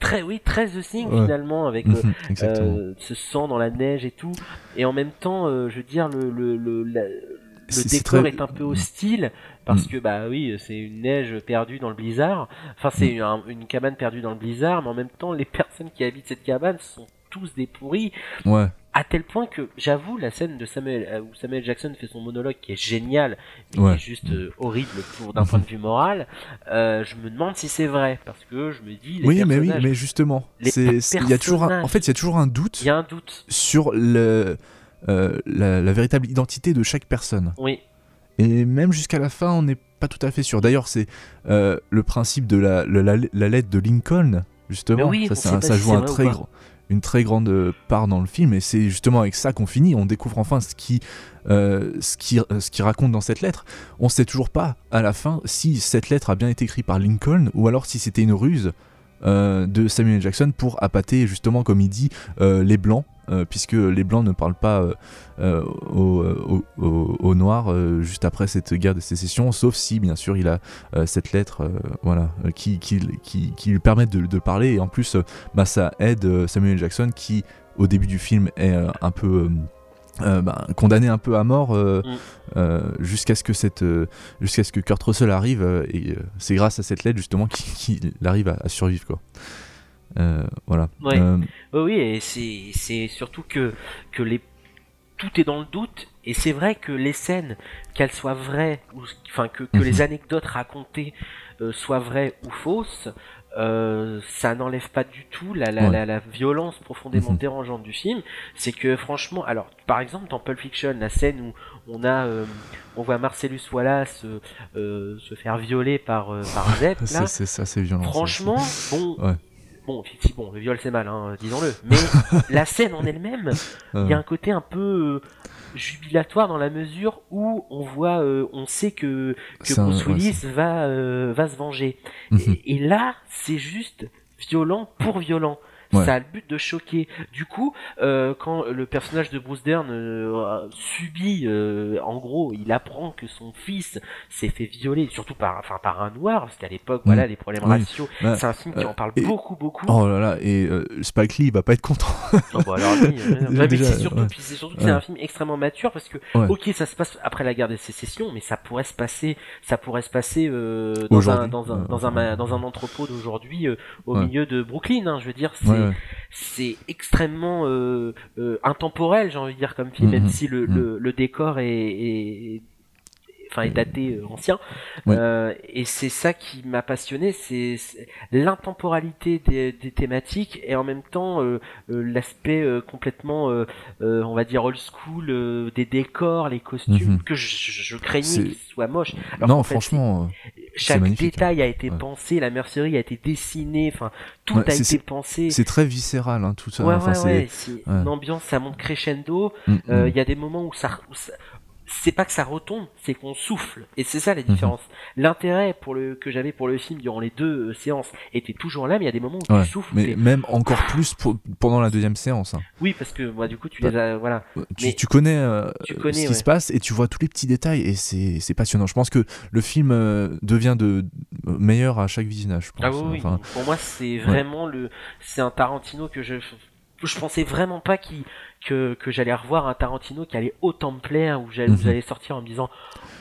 très, oui, très The Thing finalement, avec mhm, euh, euh, ce sang dans la neige et tout. Et en même temps, je veux dire, le, le, le le décor est, un peu hostile parce mm. que bah oui c'est une neige perdue dans le blizzard. Enfin c'est mm. une, cabane perdue dans le blizzard mais en même temps les personnes qui habitent cette cabane sont tous des pourris. Ouais. À tel point que j'avoue la scène de Samuel euh, où Samuel Jackson fait son monologue qui est génial mais qui est juste euh, horrible pour d'un point de vue moral euh, je me demande si c'est vrai parce que je me dis oui mais oui mais justement il y a toujours en fait il y a toujours un doute il y a un doute. sur le euh, la, véritable identité de chaque personne. Oui. Et même jusqu'à la fin, on n'est pas tout à fait sûr. D'ailleurs, c'est euh, le principe de la, la, lettre de Lincoln, justement. ça, ça, joue un très grand, une très grande part dans le film, et c'est justement avec ça qu'on finit. On découvre enfin ce qui, euh, ce qui, ce qui raconte dans cette lettre. On ne sait toujours pas à la fin si cette lettre a bien été écrite par Lincoln ou alors si c'était une ruse de Samuel Jackson pour appâter justement comme il dit les blancs puisque les Blancs ne parlent pas euh, euh, aux, Noirs juste après cette guerre de sécession, sauf si bien sûr il a cette lettre voilà, qui, qui, qui, lui permet de, parler, et en plus bah, ça aide Samuel Jackson qui au début du film est un peu... Bah, condamné un peu à mort mm. jusqu'à ce que cette jusqu'à ce que Kurt Russell arrive et c'est grâce à cette lettre justement qu'il arrive à, à survivre quoi. Euh, voilà. Euh, oui, et c'est surtout que, que les tout est dans le doute. Et c'est vrai que les scènes, qu'elles soient vraies, ou enfin que, que les mhm. anecdotes racontées euh, soient vraies ou fausses, ça n'enlève pas du tout la, la, la, la violence profondément mhm. dérangeante du film. C'est que franchement, alors par exemple dans Pulp Fiction, la scène où on a, on voit Marcellus Wallace se faire violer par par Zep, là, c'est violent. Franchement, bon. Bon, bon, le viol c'est mal, hein, disons-le. Mais la scène en elle-même, il y a un côté un peu jubilatoire dans la mesure où on voit, euh, on sait que que Bruce Willis va euh, va se venger. Mhm. et, là, c'est juste violent pour violent. Ça a le but de choquer. Du coup, euh, quand le personnage de Bruce Dern euh, subit, euh, en gros, il apprend que son fils s'est fait violer, surtout par, enfin, par un noir, parce qu'à l'époque, voilà, les problèmes raciaux. Bah, c'est un film qui en parle beaucoup, beaucoup. Oh là là, et Spike Lee, il va pas être content. non, bah alors, c'est surtout, c'est surtout que c'est un film extrêmement mature parce que, ok, ça se passe après la guerre des sécessions, mais ça pourrait se passer, ça pourrait se passer dans un, dans un, dans un, dans un entrepôt d'aujourd'hui au milieu de Brooklyn. Hein, je veux dire, c'est c'est extrêmement euh, euh, intemporel, j'ai envie de dire comme film, même mhm. si le, mhm. le, le décor est, est, enfin est daté euh, ancien. Euh, et c'est ça qui m'a passionné, c'est l'intemporalité des, des, thématiques et en même temps euh, l'aspect complètement, on va dire old school des décors, les costumes mhm. que je, je craignais qu'ils soient moches. non, franchement. chaque détail a été pensé, la mercerie a été dessinée, enfin tout a été pensé. C'est très viscéral, hein, tout ça. Ouais, enfin, ouais, ouais, une ambiance, ça monte crescendo. Mm, mm. Il y a des moments où ça, c'est pas que ça retombe, c'est qu'on souffle. Et c'est ça la mhm. différence. L'intérêt pour le que j'avais pour le film durant les deux euh, séances était toujours là, mais il y a des moments où tu souffles. Mais même encore plus pendant la deuxième séance. Hein. Oui, parce que moi, du coup, tu les as, voilà. Tu, connais, euh, ce qui se passe et tu vois tous les petits détails et c'est passionnant. Je pense que le film euh, devient de meilleur à chaque visionnage. Ah oui, pour moi, c'est vraiment le, c'est un Tarantino que je je pensais vraiment pas que, que j'allais revoir un Tarantino qui allait autant me plaire, où j'allais, allez sortir en me disant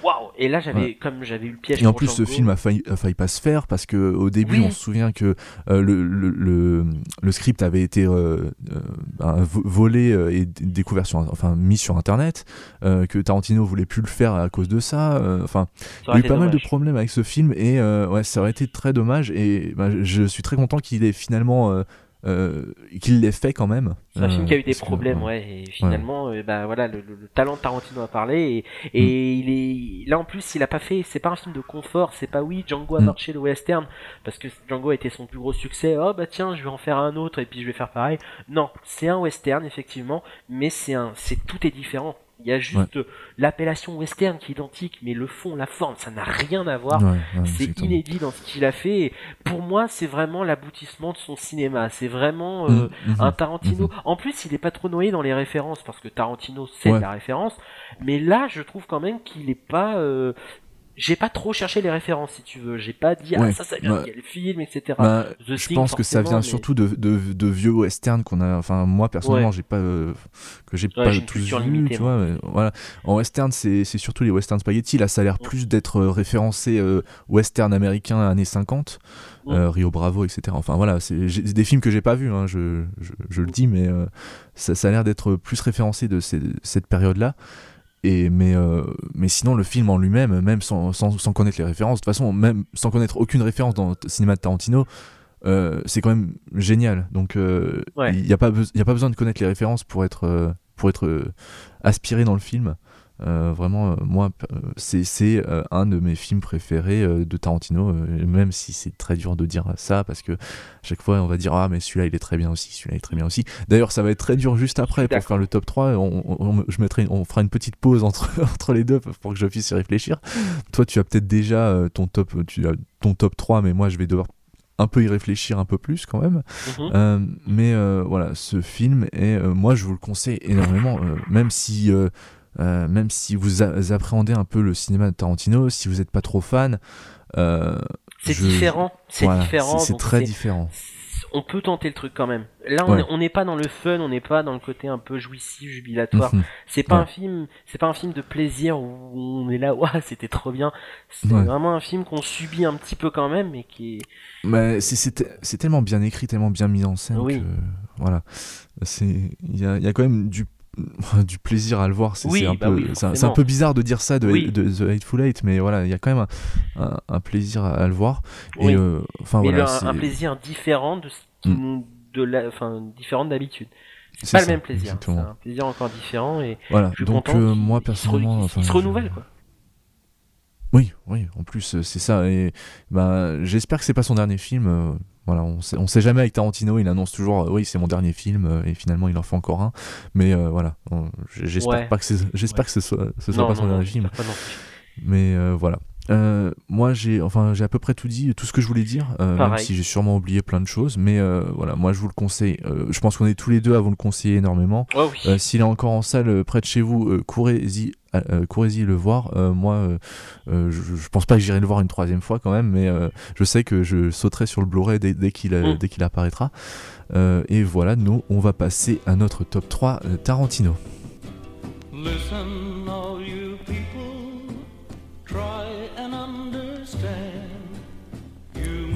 waouh Et là, j'avais, comme j'avais eu le piège. Et en plus, ce film a failli, a failli pas se faire parce que au début, on se souvient que euh, le, le, le, script avait été euh, euh ben, volé et découvert sur, enfin mis sur Internet, que Tarantino voulait plus le faire à cause de ça. Enfin, il y a eu pas mal de problèmes avec ce film et ouais, ça aurait été très dommage. Et ben, je suis très content qu'il ait finalement euh, qu'il l'ait fait quand même. C'est un film qui a eu des problèmes, ouais. Et finalement, euh, bah voilà, le, talent de Tarantino a parlé et, et mm. il est là en plus, il a pas fait. C'est pas un film de confort. C'est pas oui, Django a mm. marché le western parce que Django a été son plus gros succès. Oh bah tiens, je vais en faire un autre et puis je vais faire pareil. Non, c'est un western effectivement, mais c'est un, c'est tout est différent. Il y a juste l'appellation western qui est identique, mais le fond, la forme, ça n'a rien à voir. c'est inédit dans ce qu'il a fait. pour moi, c'est vraiment l'aboutissement de son cinéma. C'est vraiment euh, mm, mm, un Tarantino. Mm, en plus, il est pas trop noyé dans les références parce que Tarantino c'est la référence. Mais là, je trouve quand même qu'il est pas. Euh, j'ai pas trop cherché les références si tu veux. J'ai pas dit ah ça ça vient de quel film etc bah, je pense que ça vient surtout de, de, de, vieux westerns qu'on a enfin moi personnellement j'ai pas euh, que j'ai pas tous vu tu vois voilà. En western c'est surtout les western spaghetti. Là ça a l'air plus d'être euh, référencé euh, western américain années 50 Rio Bravo etc enfin voilà c'est des films que j'ai pas vus hein, je, je, je, le dis mais ça, ça a l'air d'être plus référencé de cette période là et mais euh, mais sinon le film en lui-même même sans, sans, sans, connaître les références de toute façon même sans connaître aucune référence dans le cinéma de Tarantino euh, c'est quand même génial. Donc euh, il n'y a pas il a pas besoin de connaître les références pour être pour être aspiré dans le film euh, vraiment, euh, moi, euh, c'est un de mes films préférés de Tarantino, même si c'est très dur de dire ça, parce que chaque fois on va dire Ah, mais celui-là il est très bien aussi, celui-là il est très bien aussi. D'ailleurs, ça va être très dur juste après pour faire le top 3. On, je mettrai, on fera une petite pause entre, entre les deux pour que je puisse y réfléchir. Toi, tu as peut-être déjà ton top, tu as ton top 3, mais moi je vais devoir un peu y réfléchir un peu plus quand même. Mhm. mais voilà, ce film, et moi je vous le conseille énormément, même si euh, même si vous, appréhendez un peu le cinéma de Tarantino, si vous n'êtes pas trop fan. Euh, c'est différent, c'est différent. C'est très différent. On peut tenter le truc quand même. Là, on n'est pas dans le fun, on n'est pas dans le côté un peu jouissif, jubilatoire. Mhm. C'est pas un film, c'est pas un film de plaisir où on est là, waouh, c'était trop bien. C'est vraiment un film qu'on subit un petit peu quand même, mais qui est. Mais c'est tellement bien écrit, tellement bien mis en scène. Oui. Que, voilà, c'est il y a, y a quand même du du plaisir à le voir. C'est un, bah peu, c'est un peu bizarre de dire ça de, de, The Hateful Eight, mais voilà, il y a quand même un, plaisir à, le voir. Et, enfin, mais voilà, un, plaisir différent de, mm. de la, différent d'habitude. C'est pas le même plaisir. C'est un plaisir encore différent et voilà. Donc moi personnellement, il se, renouvelle quoi. Oui, oui. En plus, c'est ça. Et bah, j'espère que c'est pas son dernier film. Voilà, on sait, on sait jamais avec Tarantino, il annonce toujours oui c'est mon dernier film euh, et finalement il en fait encore un. Mais euh, voilà, j'espère pas que j'espère que ce soit, ce soit pas son dernier film. Mais euh, voilà. Moi j'ai enfin j'ai à peu près tout dit, tout ce que je voulais dire, même si j'ai sûrement oublié plein de choses. Mais voilà, moi je vous le conseille. je pense qu'on est tous les deux à vous le conseiller énormément. Oh s'il est encore en salle près de chez vous, courez-y euh, courez-y le voir. Euh, moi, euh, je, pense pas que j'irai le voir une troisième fois quand même, mais je sais que je sauterai sur le Blu-ray dès, qu'il mm. dès qu'il apparaîtra. et voilà, nous, on va passer à notre top 3 Tarantino.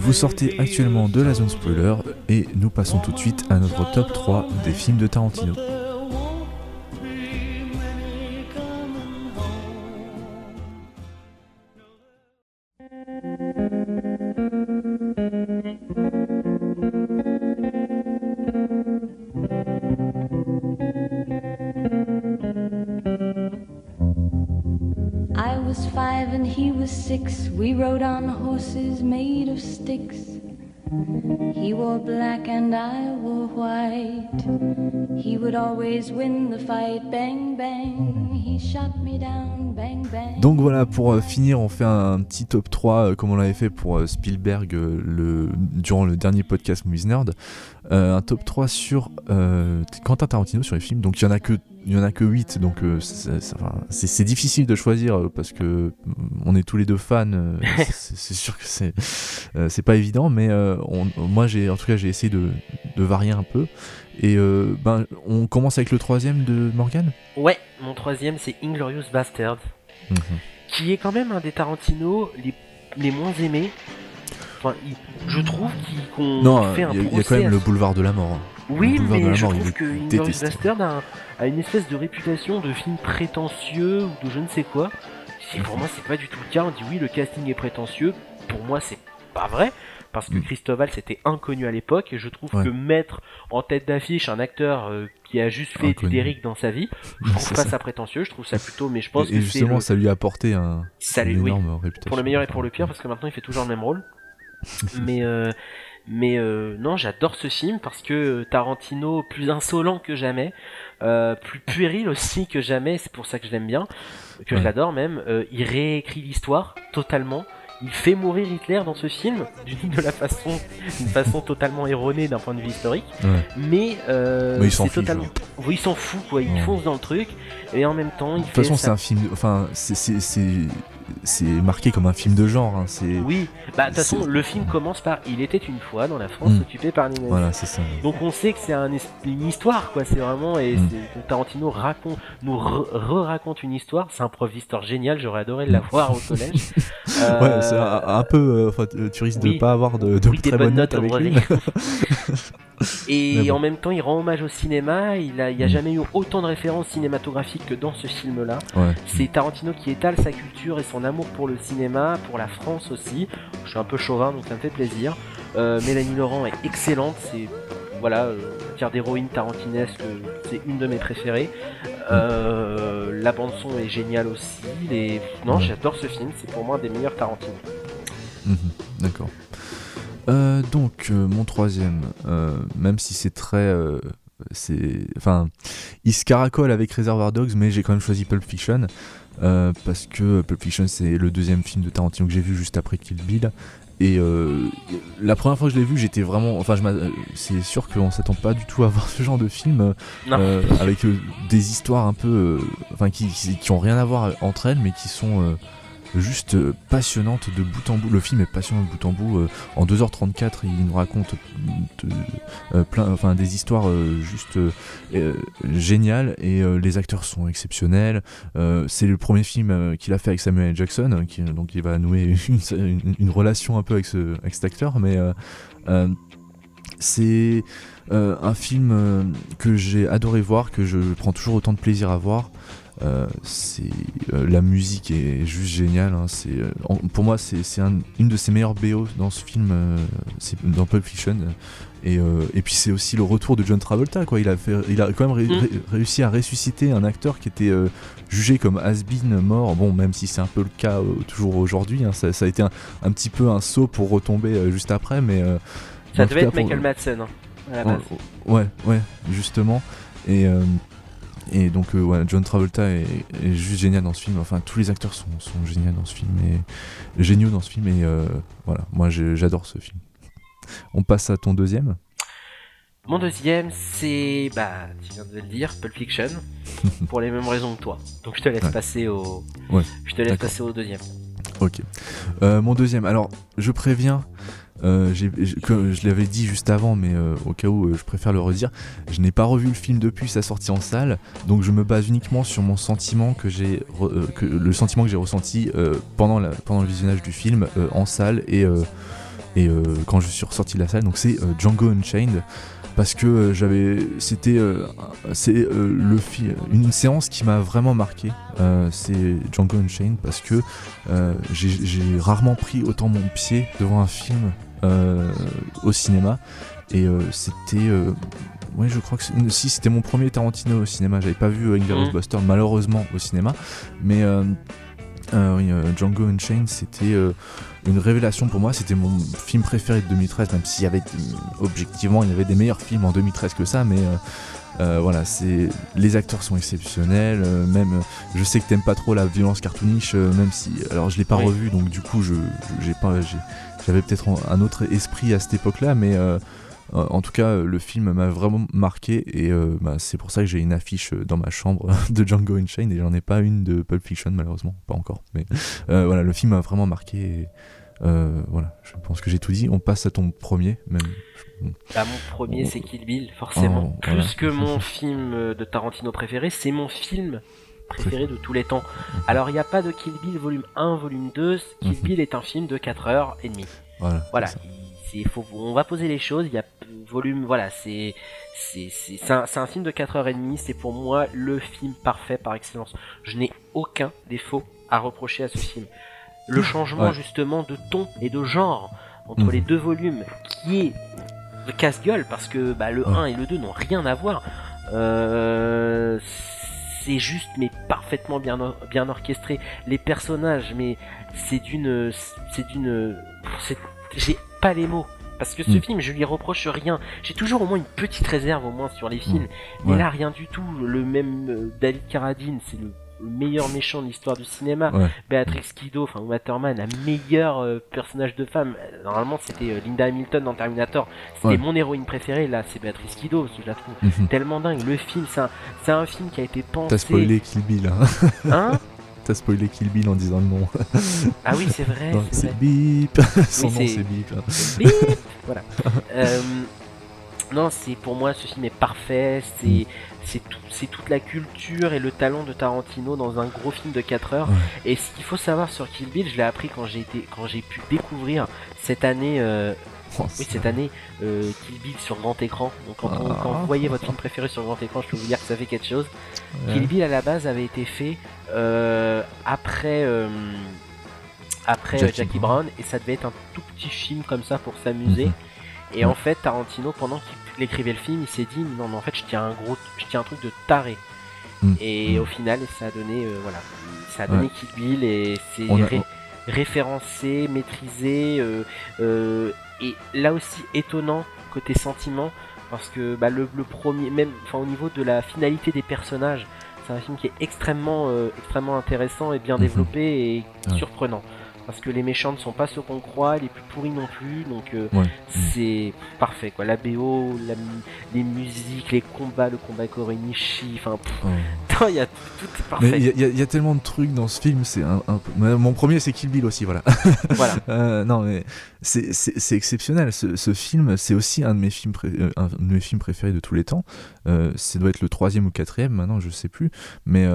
Vous sortez actuellement de la zone spoiler et nous passons tout de suite à notre top 3 des films de Tarantino. We rode on horses made of sticks. He wore black and I wore white. He would always win the fight. Bang, bang. He shot me down. Donc voilà, pour euh, finir, on fait un, petit top 3 euh, comme on l'avait fait pour euh, Spielberg le, durant le dernier podcast Movies Nerd. un top 3 sur Quentin Tarantino sur les films. Donc il y en a que il y en a que 8 donc euh, c'est difficile de choisir parce que mm, on est tous les deux fans c'est sûr que c'est c'est pas évident mais moi j'ai en tout cas j'ai essayé de, de, varier un peu et ben on commence avec le troisième de Morgan ouais mon troisième c'est Inglorious Bastard mhm. qui est quand même un des Tarantino les, les moins aimés. Enfin je trouve qu'on fait un il y, a quand même le boulevard de la mort hein. Oui, mais je trouve que Inglourious Bastard a, une espèce de réputation de film prétentieux ou de je ne sais quoi. Si pour moi c'est pas du tout le cas, on dit oui le casting est prétentieux, pour moi c'est pas vrai, parce que mm. Christophe c'était inconnu à l'époque, et je trouve que mettre en tête d'affiche un acteur euh, qui a juste fait du Derrick dans sa vie, je trouve pas ça. prétentieux, je trouve ça plutôt, mais je pense et, justement ça lui a apporté un, énorme réputation. Pour le meilleur et pour le pire, parce que maintenant il fait toujours le même rôle. mais euh, mais euh, non, j'adore ce film parce que Tarantino, plus insolent que jamais, euh, plus puéril aussi que jamais, c'est pour ça que je l'aime bien, que je l'adore même, euh, il réécrit l'histoire totalement. Il fait mourir Hitler dans ce film d'une de la façon, d'une façon totalement erronée d'un point de vue historique, mais, euh, mais c'est totalement, oui, il s'en fout quoi, il fonce dans le truc et en même temps, il de toute façon, c'est un film, enfin, c'est c'est marqué comme un film de genre. Hein, oui, bah de toute façon, le film commence par Il était une fois dans la France hmm. occupée par les nazis. Voilà, c'est ça. Donc on sait que c'est un, une histoire, quoi. C'est vraiment et mm. Tarantino raconte, nous re-raconte une histoire. C'est un prof d'histoire génial. J'aurais adoré la voir au collège. ouais, c'est un, peu. Euh, tu risques de pas avoir de, très bonnes notes avec lui. Et en même temps, il rend hommage au cinéma. Il n'y a, a, mm. jamais eu autant de références cinématographiques que dans ce film-là. C'est Tarantino qui étale sa culture et son amour pour le cinéma, pour la France aussi. Je suis un peu chauvin, donc ça me fait plaisir. Euh, Mélanie Laurent est excellente. C'est voilà, euh, d'héroïne tarantinesque, c'est une de mes préférées. Euh, la bande son est géniale aussi. Les... Non, j'adore ce film. C'est pour moi un des meilleurs Tarantino. Mhm, d'accord. Euh, donc euh, mon troisième, euh, même si c'est très, c'est, enfin, il se caracole avec Reservoir Dogs, mais j'ai quand même choisi Pulp Fiction parce que Pulp Fiction c'est le deuxième film de Tarantino que j'ai vu juste après Kill Bill. Et la première fois que je l'ai vu, j'étais vraiment. Enfin, c'est sûr qu'on s'attend pas du tout à voir ce genre de film avec des histoires un peu. Enfin, qui, qui, ont rien à voir entre elles, mais qui sont juste euh, passionnante de bout en bout. Le film est passionnant de bout en bout. Euh, en 2h34, il nous raconte euh, plein, enfin, des histoires juste géniales et les acteurs sont exceptionnels. c'est le premier film qu'il a fait avec Samuel. Jackson, donc il va nouer une, relation un peu avec, ce, avec cet acteur, mais c'est un film que j'ai adoré voir, que je prends toujours autant de plaisir à voir. C'est la musique est juste géniale. Hein. c'est pour moi c'est une de ses meilleures BO dans ce film, dans Pulp Fiction. Et, et puis c'est aussi le retour de John Travolta. Quoi. Il, a fait, il a quand même mm. réussi à ressusciter un acteur qui était jugé comme has-been mort. Bon, même si c'est un peu le cas toujours aujourd'hui, hein. ça, a été un, petit peu un saut pour retomber juste après, mais ça devait être Michael Madsen. Hein, à la base. Ouais, ouais, justement. Et, euh, et donc, euh, ouais, John Travolta est, juste génial dans ce film. Enfin, tous les acteurs sont, sont géniaux dans ce film. Et, géniaux dans ce film. Et euh, voilà, moi j'adore ce film. On passe à ton deuxième Mon deuxième, c'est, bah, tu viens de le dire, Pulp Fiction, pour les mêmes raisons que toi. Donc je te laisse passer au, ouais, je te laisse passer au deuxième. Ok. mon deuxième. Alors, je préviens, euh, je l'avais dit juste avant, mais euh, au cas où euh, je préfère le redire, je n'ai pas revu le film depuis sa sortie en salle, donc je me base uniquement sur mon sentiment que j'ai, le sentiment que j'ai ressenti pendant le visionnage du film en salle et, et quand je suis ressorti de la salle. Donc c'est Django Unchained parce que j'avais c'était c'est le une séance qui m'a vraiment marqué c'est Django Unchained parce que j'ai rarement pris autant mon pied devant un film euh, au cinéma. Et euh, c'était. Euh, ouais, je crois que si c'était mon premier Tarantino au cinéma. J'avais pas vu Inglourious mmh. Buster malheureusement au cinéma, mais Django Unchained c'était une révélation pour moi. C'était mon film préféré de 2013, même s'il y avait objectivement il y avait des meilleurs films en 2013 que ça, mais voilà, c'est les acteurs sont exceptionnels. même, je sais que t'aimes pas trop la violence cartoonish, même si, alors je l'ai pas revu, donc du coup je j'ai pas j'avais peut-être un autre esprit à cette époque-là, mais euh, en tout cas, le film m'a vraiment marqué et euh, bah, c'est pour ça que j'ai une affiche dans ma chambre de Django Unchained et j'en ai pas une de Pulp Fiction malheureusement, pas encore. Mais euh, voilà, le film m'a vraiment marqué. Et, voilà, je pense que j'ai tout dit. On passe à ton premier, même. Bah, mon premier, c'est Kill Bill, forcément. Oh, Plus que mon film de Tarantino préféré, c'est mon film préféré de tous les temps. Alors il n'y a pas de Kill Bill volume 1, volume 2. Kill mhm. Bill est un film de 4 heures et demie. Voilà. voilà. Faut, on va poser les choses. Il y a volume, voilà, c'est c'est un, un, film de 4 heures et demie. C'est pour moi le film parfait par excellence. Je n'ai aucun défaut à reprocher à ce film. Le changement justement de ton et de genre entre mhm. les deux volumes, qui est casse-gueule parce que bah, le 1 et le 2 n'ont rien à voir. Euh, c'est juste mais parfaitement bien bien orchestré. Les personnages, mais c'est d'une c'est d'une j'ai pas les mots. Parce que ce hmm. film, je lui reproche rien. J'ai toujours au moins une petite réserve au moins sur les films. Hmm. Mais là, rien du tout. Le même euh, David Carradine, c'est le le meilleur méchant de l'histoire du cinéma. Béatrix Kido, enfin Waterman, la meilleure euh, personnage de femme. Normalement, c'était euh, Linda Hamilton dans Terminator. C'était mon héroïne préférée. Là, c'est Béatrix Kido, je la trouve mhm. tellement dingue. Le film, c'est un, film qui a été pensé. T'as spoilé Kill Bill. Hein, hein? T'as spoilé Kill Bill en disant le nom. ah oui, c'est vrai. C'est Bip. Son nom, c'est Bip. Bip. voilà. Euh, non, c'est pour moi ce film est parfait. C'est mm c'est toute la culture et le talent de Tarantino dans un gros film de 4 heures. Et ce qu'il faut savoir sur Kill Bill, je l'ai appris quand j'ai été quand j'ai pu découvrir cette année euh, oui, cette année euh, Kill Bill sur grand écran. Donc quand, vous voyez votre film préféré sur grand écran, je peux vous dire que ça fait quelque chose. Kill Bill à la base avait été fait euh, après après Jackie, Brown. et ça devait être un tout petit film comme ça pour s'amuser. Mhm. Et en fait, Tarantino, pendant qu'il écrivait le film, il s'est dit non, mais en fait, je tiens un gros, je tiens un truc de taré. Mm. Et mm. au final, ça a donné, euh, voilà, ça a donné Kill Bill et c'est référencé, maîtrisé, euh, euh, et là aussi étonnant côté sentiment, parce que bah, le, premier, même, enfin au niveau de la finalité des personnages, c'est un film qui est extrêmement, extrêmement intéressant et bien mm-hmm. développé et surprenant parce que les méchants ne sont pas ceux qu'on croit, les plus pourris non plus, donc euh, c'est parfait quoi. La BO, les musiques, les combats, le combat Korenishi, enfin, il y a tout, parfait. Il y, a tellement de trucs dans ce film, c'est un, mon premier c'est Kill Bill aussi, voilà. voilà. Euh, non mais c'est exceptionnel. Ce, film, c'est aussi un de mes films, euh, un de mes films préférés de tous les temps. ça doit être le troisième ou quatrième maintenant, je sais plus, mais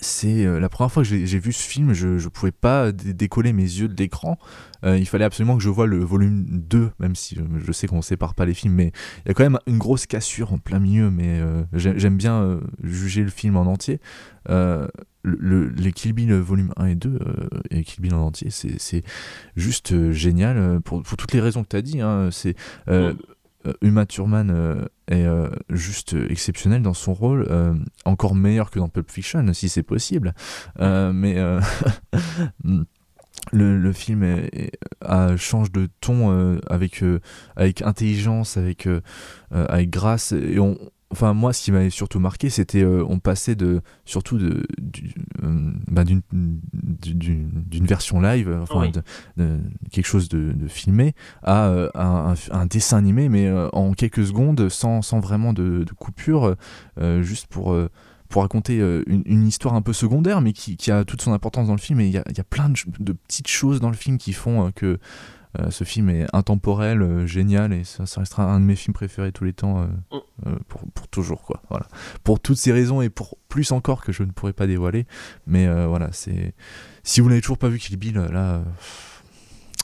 c'est la première fois que j'ai vu ce film, je ne pouvais pas décoller mes yeux de l'écran. il fallait absolument que je voie le volume 2, même si je sais qu'on ne sépare pas les films, mais il y a quand même une grosse cassure en plein milieu, mais j'aime bien juger le film en entier. Le, les Kill Bill volume 1 et 2 et Kill Bill en entier, c'est juste génial pour, pour, toutes les raisons que tu as dit. Hein, c'est. Euh, Uma Thurman euh, est euh, juste exceptionnel dans son rôle, encore meilleur que dans Pulp Fiction, si c'est possible. mais le, film change de ton avec, avec intelligence, avec, avec grâce, et on, enfin moi ce qui m'avait surtout marqué c'était euh, on passait de surtout de, euh, bah, d'une version live enfin de, quelque chose de, filmé à, euh, un, dessin animé mais en quelques secondes sans, sans vraiment de, coupure juste pour pour raconter une, histoire un peu secondaire mais qui, qui, a toute son importance dans le film. Et il y a, plein de, petites choses dans le film qui font que euh, ce film est intemporel, euh, génial, et ça, restera un de mes films préférés tous les temps, euh, mm. pour, pour, toujours, quoi. Voilà. Pour toutes ces raisons et pour plus encore que je ne pourrais pas dévoiler, mais voilà, c'est. Si vous n'avez toujours pas vu Kill Bill, là.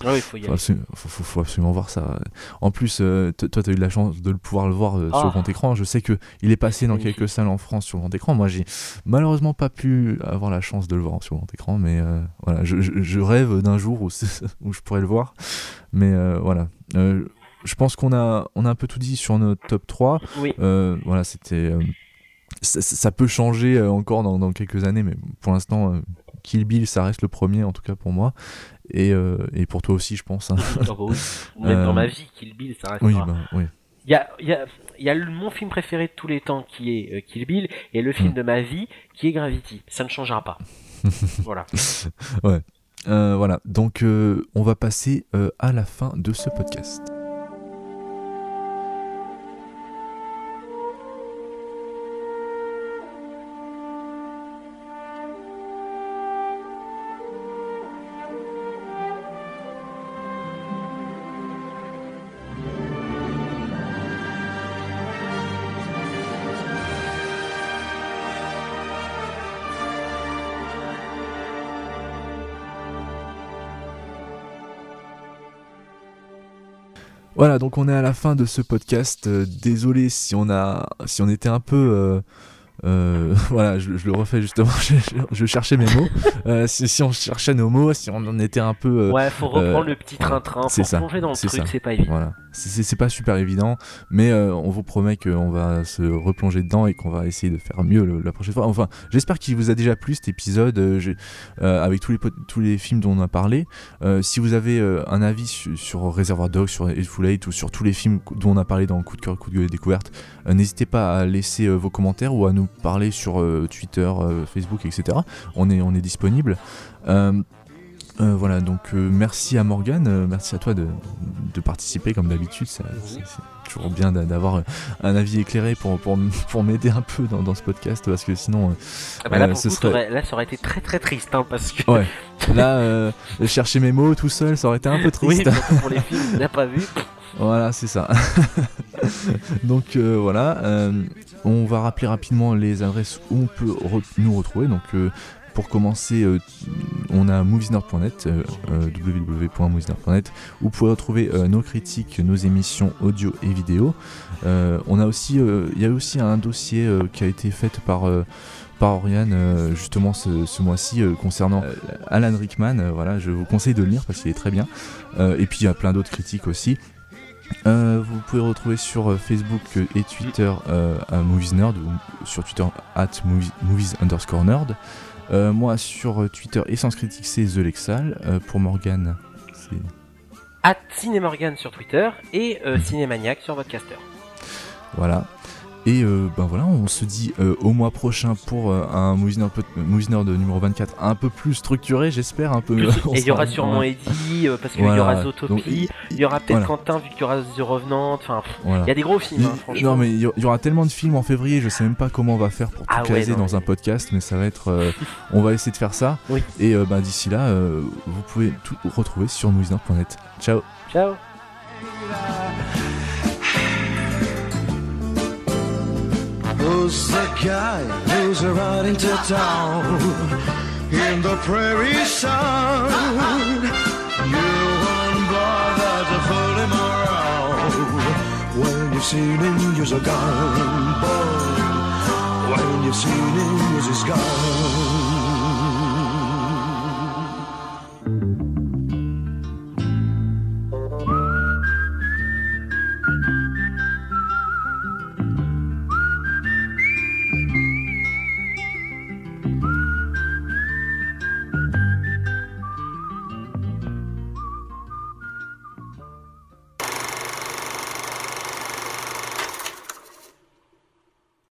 Ah il faut y aller. Faut, absolument voir ça. En plus, euh, toi, tu as eu la chance de le pouvoir le voir euh, sur ah. grand écran. Je sais que il est passé dans quelques salles en France sur grand écran. Moi, j'ai malheureusement pas pu avoir la chance de le voir sur grand écran, mais euh, voilà, je, rêve d'un jour où, où, je pourrais le voir. Mais voilà. je pense qu'on a, on a un peu tout dit sur notre top 3. voilà, c'était. Ça, peut changer encore dans, dans, quelques années, mais pour l'instant, Kill Bill, ça reste le premier, en tout cas pour moi. Et, euh, et pour toi aussi, je pense. Hein. Même dans ma vie, Kill Bill, ça reste. Oui, bah, oui. Il y a, y, a, y a mon film préféré de tous les temps qui est euh, Kill Bill et le film mm. de ma vie qui est Gravity. Ça ne changera pas. voilà. Ouais. Euh, voilà. Donc, euh, on va passer euh, à la fin de ce podcast. Voilà, donc on est à la fin de ce podcast. Euh, désolé si on a, si on était un peu euh, euh, voilà, je, le refais justement, je, cherchais mes mots. Euh, si, on cherchait nos mots, si on en était un peu. Euh, ouais, faut reprendre le petit train-train, pour plonger dans le truc, c'est pas évident. Voilà. C'est pas super évident, mais on vous promet qu'on va se replonger dedans et qu'on va essayer de faire mieux la prochaine fois. Enfin, j'espère qu'il vous a déjà plu cet épisode avec tous les, tous les films dont on a parlé. si vous avez un avis sur, Reservoir Dogs, sur Full Eight ou sur tous les films dont on a parlé dans Coup de cœur, Coup de gueule et découverte, n'hésitez pas à laisser vos commentaires ou à nous parler sur euh, Twitter, euh, Facebook, etc. On est, on est disponible. Euh, voilà, donc merci à Morgane, merci à toi de, participer comme d'habitude. C'est toujours bien d'avoir un avis éclairé pour, pour, pour m'aider un peu dans, ce podcast parce que sinon. Ah bah là, ce serait... là, ça aurait été très très triste hein, parce que. Ouais. Là, chercher mes mots tout seul, ça aurait été un peu triste. Oui, pour les films, on n'a pas vu. Voilà, c'est ça. Donc voilà, on va rappeler rapidement les adresses où on peut nous retrouver. Donc euh, pour commencer, euh, on a moviesnerd.net, euh, www.moviesnerd.net, où vous pouvez retrouver nos critiques, nos émissions audio et vidéo. on a aussi, il y a aussi un dossier qui a été fait par par Oriane justement ce, mois-ci concernant Alan Rickman. voilà, je vous conseille de le lire parce qu'il est très bien. et puis il y a plein d'autres critiques aussi. Euh, vous pouvez retrouver sur euh, Facebook et Twitter euh, à Movies Nerd ou sur Twitter at movies, underscore nerd. Moi sur Twitter et Sens Critique c'est The Lexal. pour Morgan c'est. At Cinemorgan sur Twitter et Cinémaniac sur Vodcaster. Voilà. Et euh, ben voilà, on se dit euh, au mois prochain pour euh, un Movie Nerd, de numéro 24 un peu plus structuré, j'espère. un peu. et il y aura sûrement Eddie, parce qu'il y aura Zootopie, il y aura peut-être Quentin, vu qu'il y aura The Revenant. Enfin, il y a des gros films, hein, franchement. Non, mais il y aura tellement de films en février, je sais même pas comment on va faire pour tout ah caser dans un podcast, mais ça va être. on va essayer de faire ça. Et ben d'ici là, vous pouvez tout retrouver sur moviesnerd.net. Ciao. Ciao. Who's the guy who's riding to town in the prairie sun? You won't bother to fool him around when you've seen him use a gun, boy. When you've seen him his gun.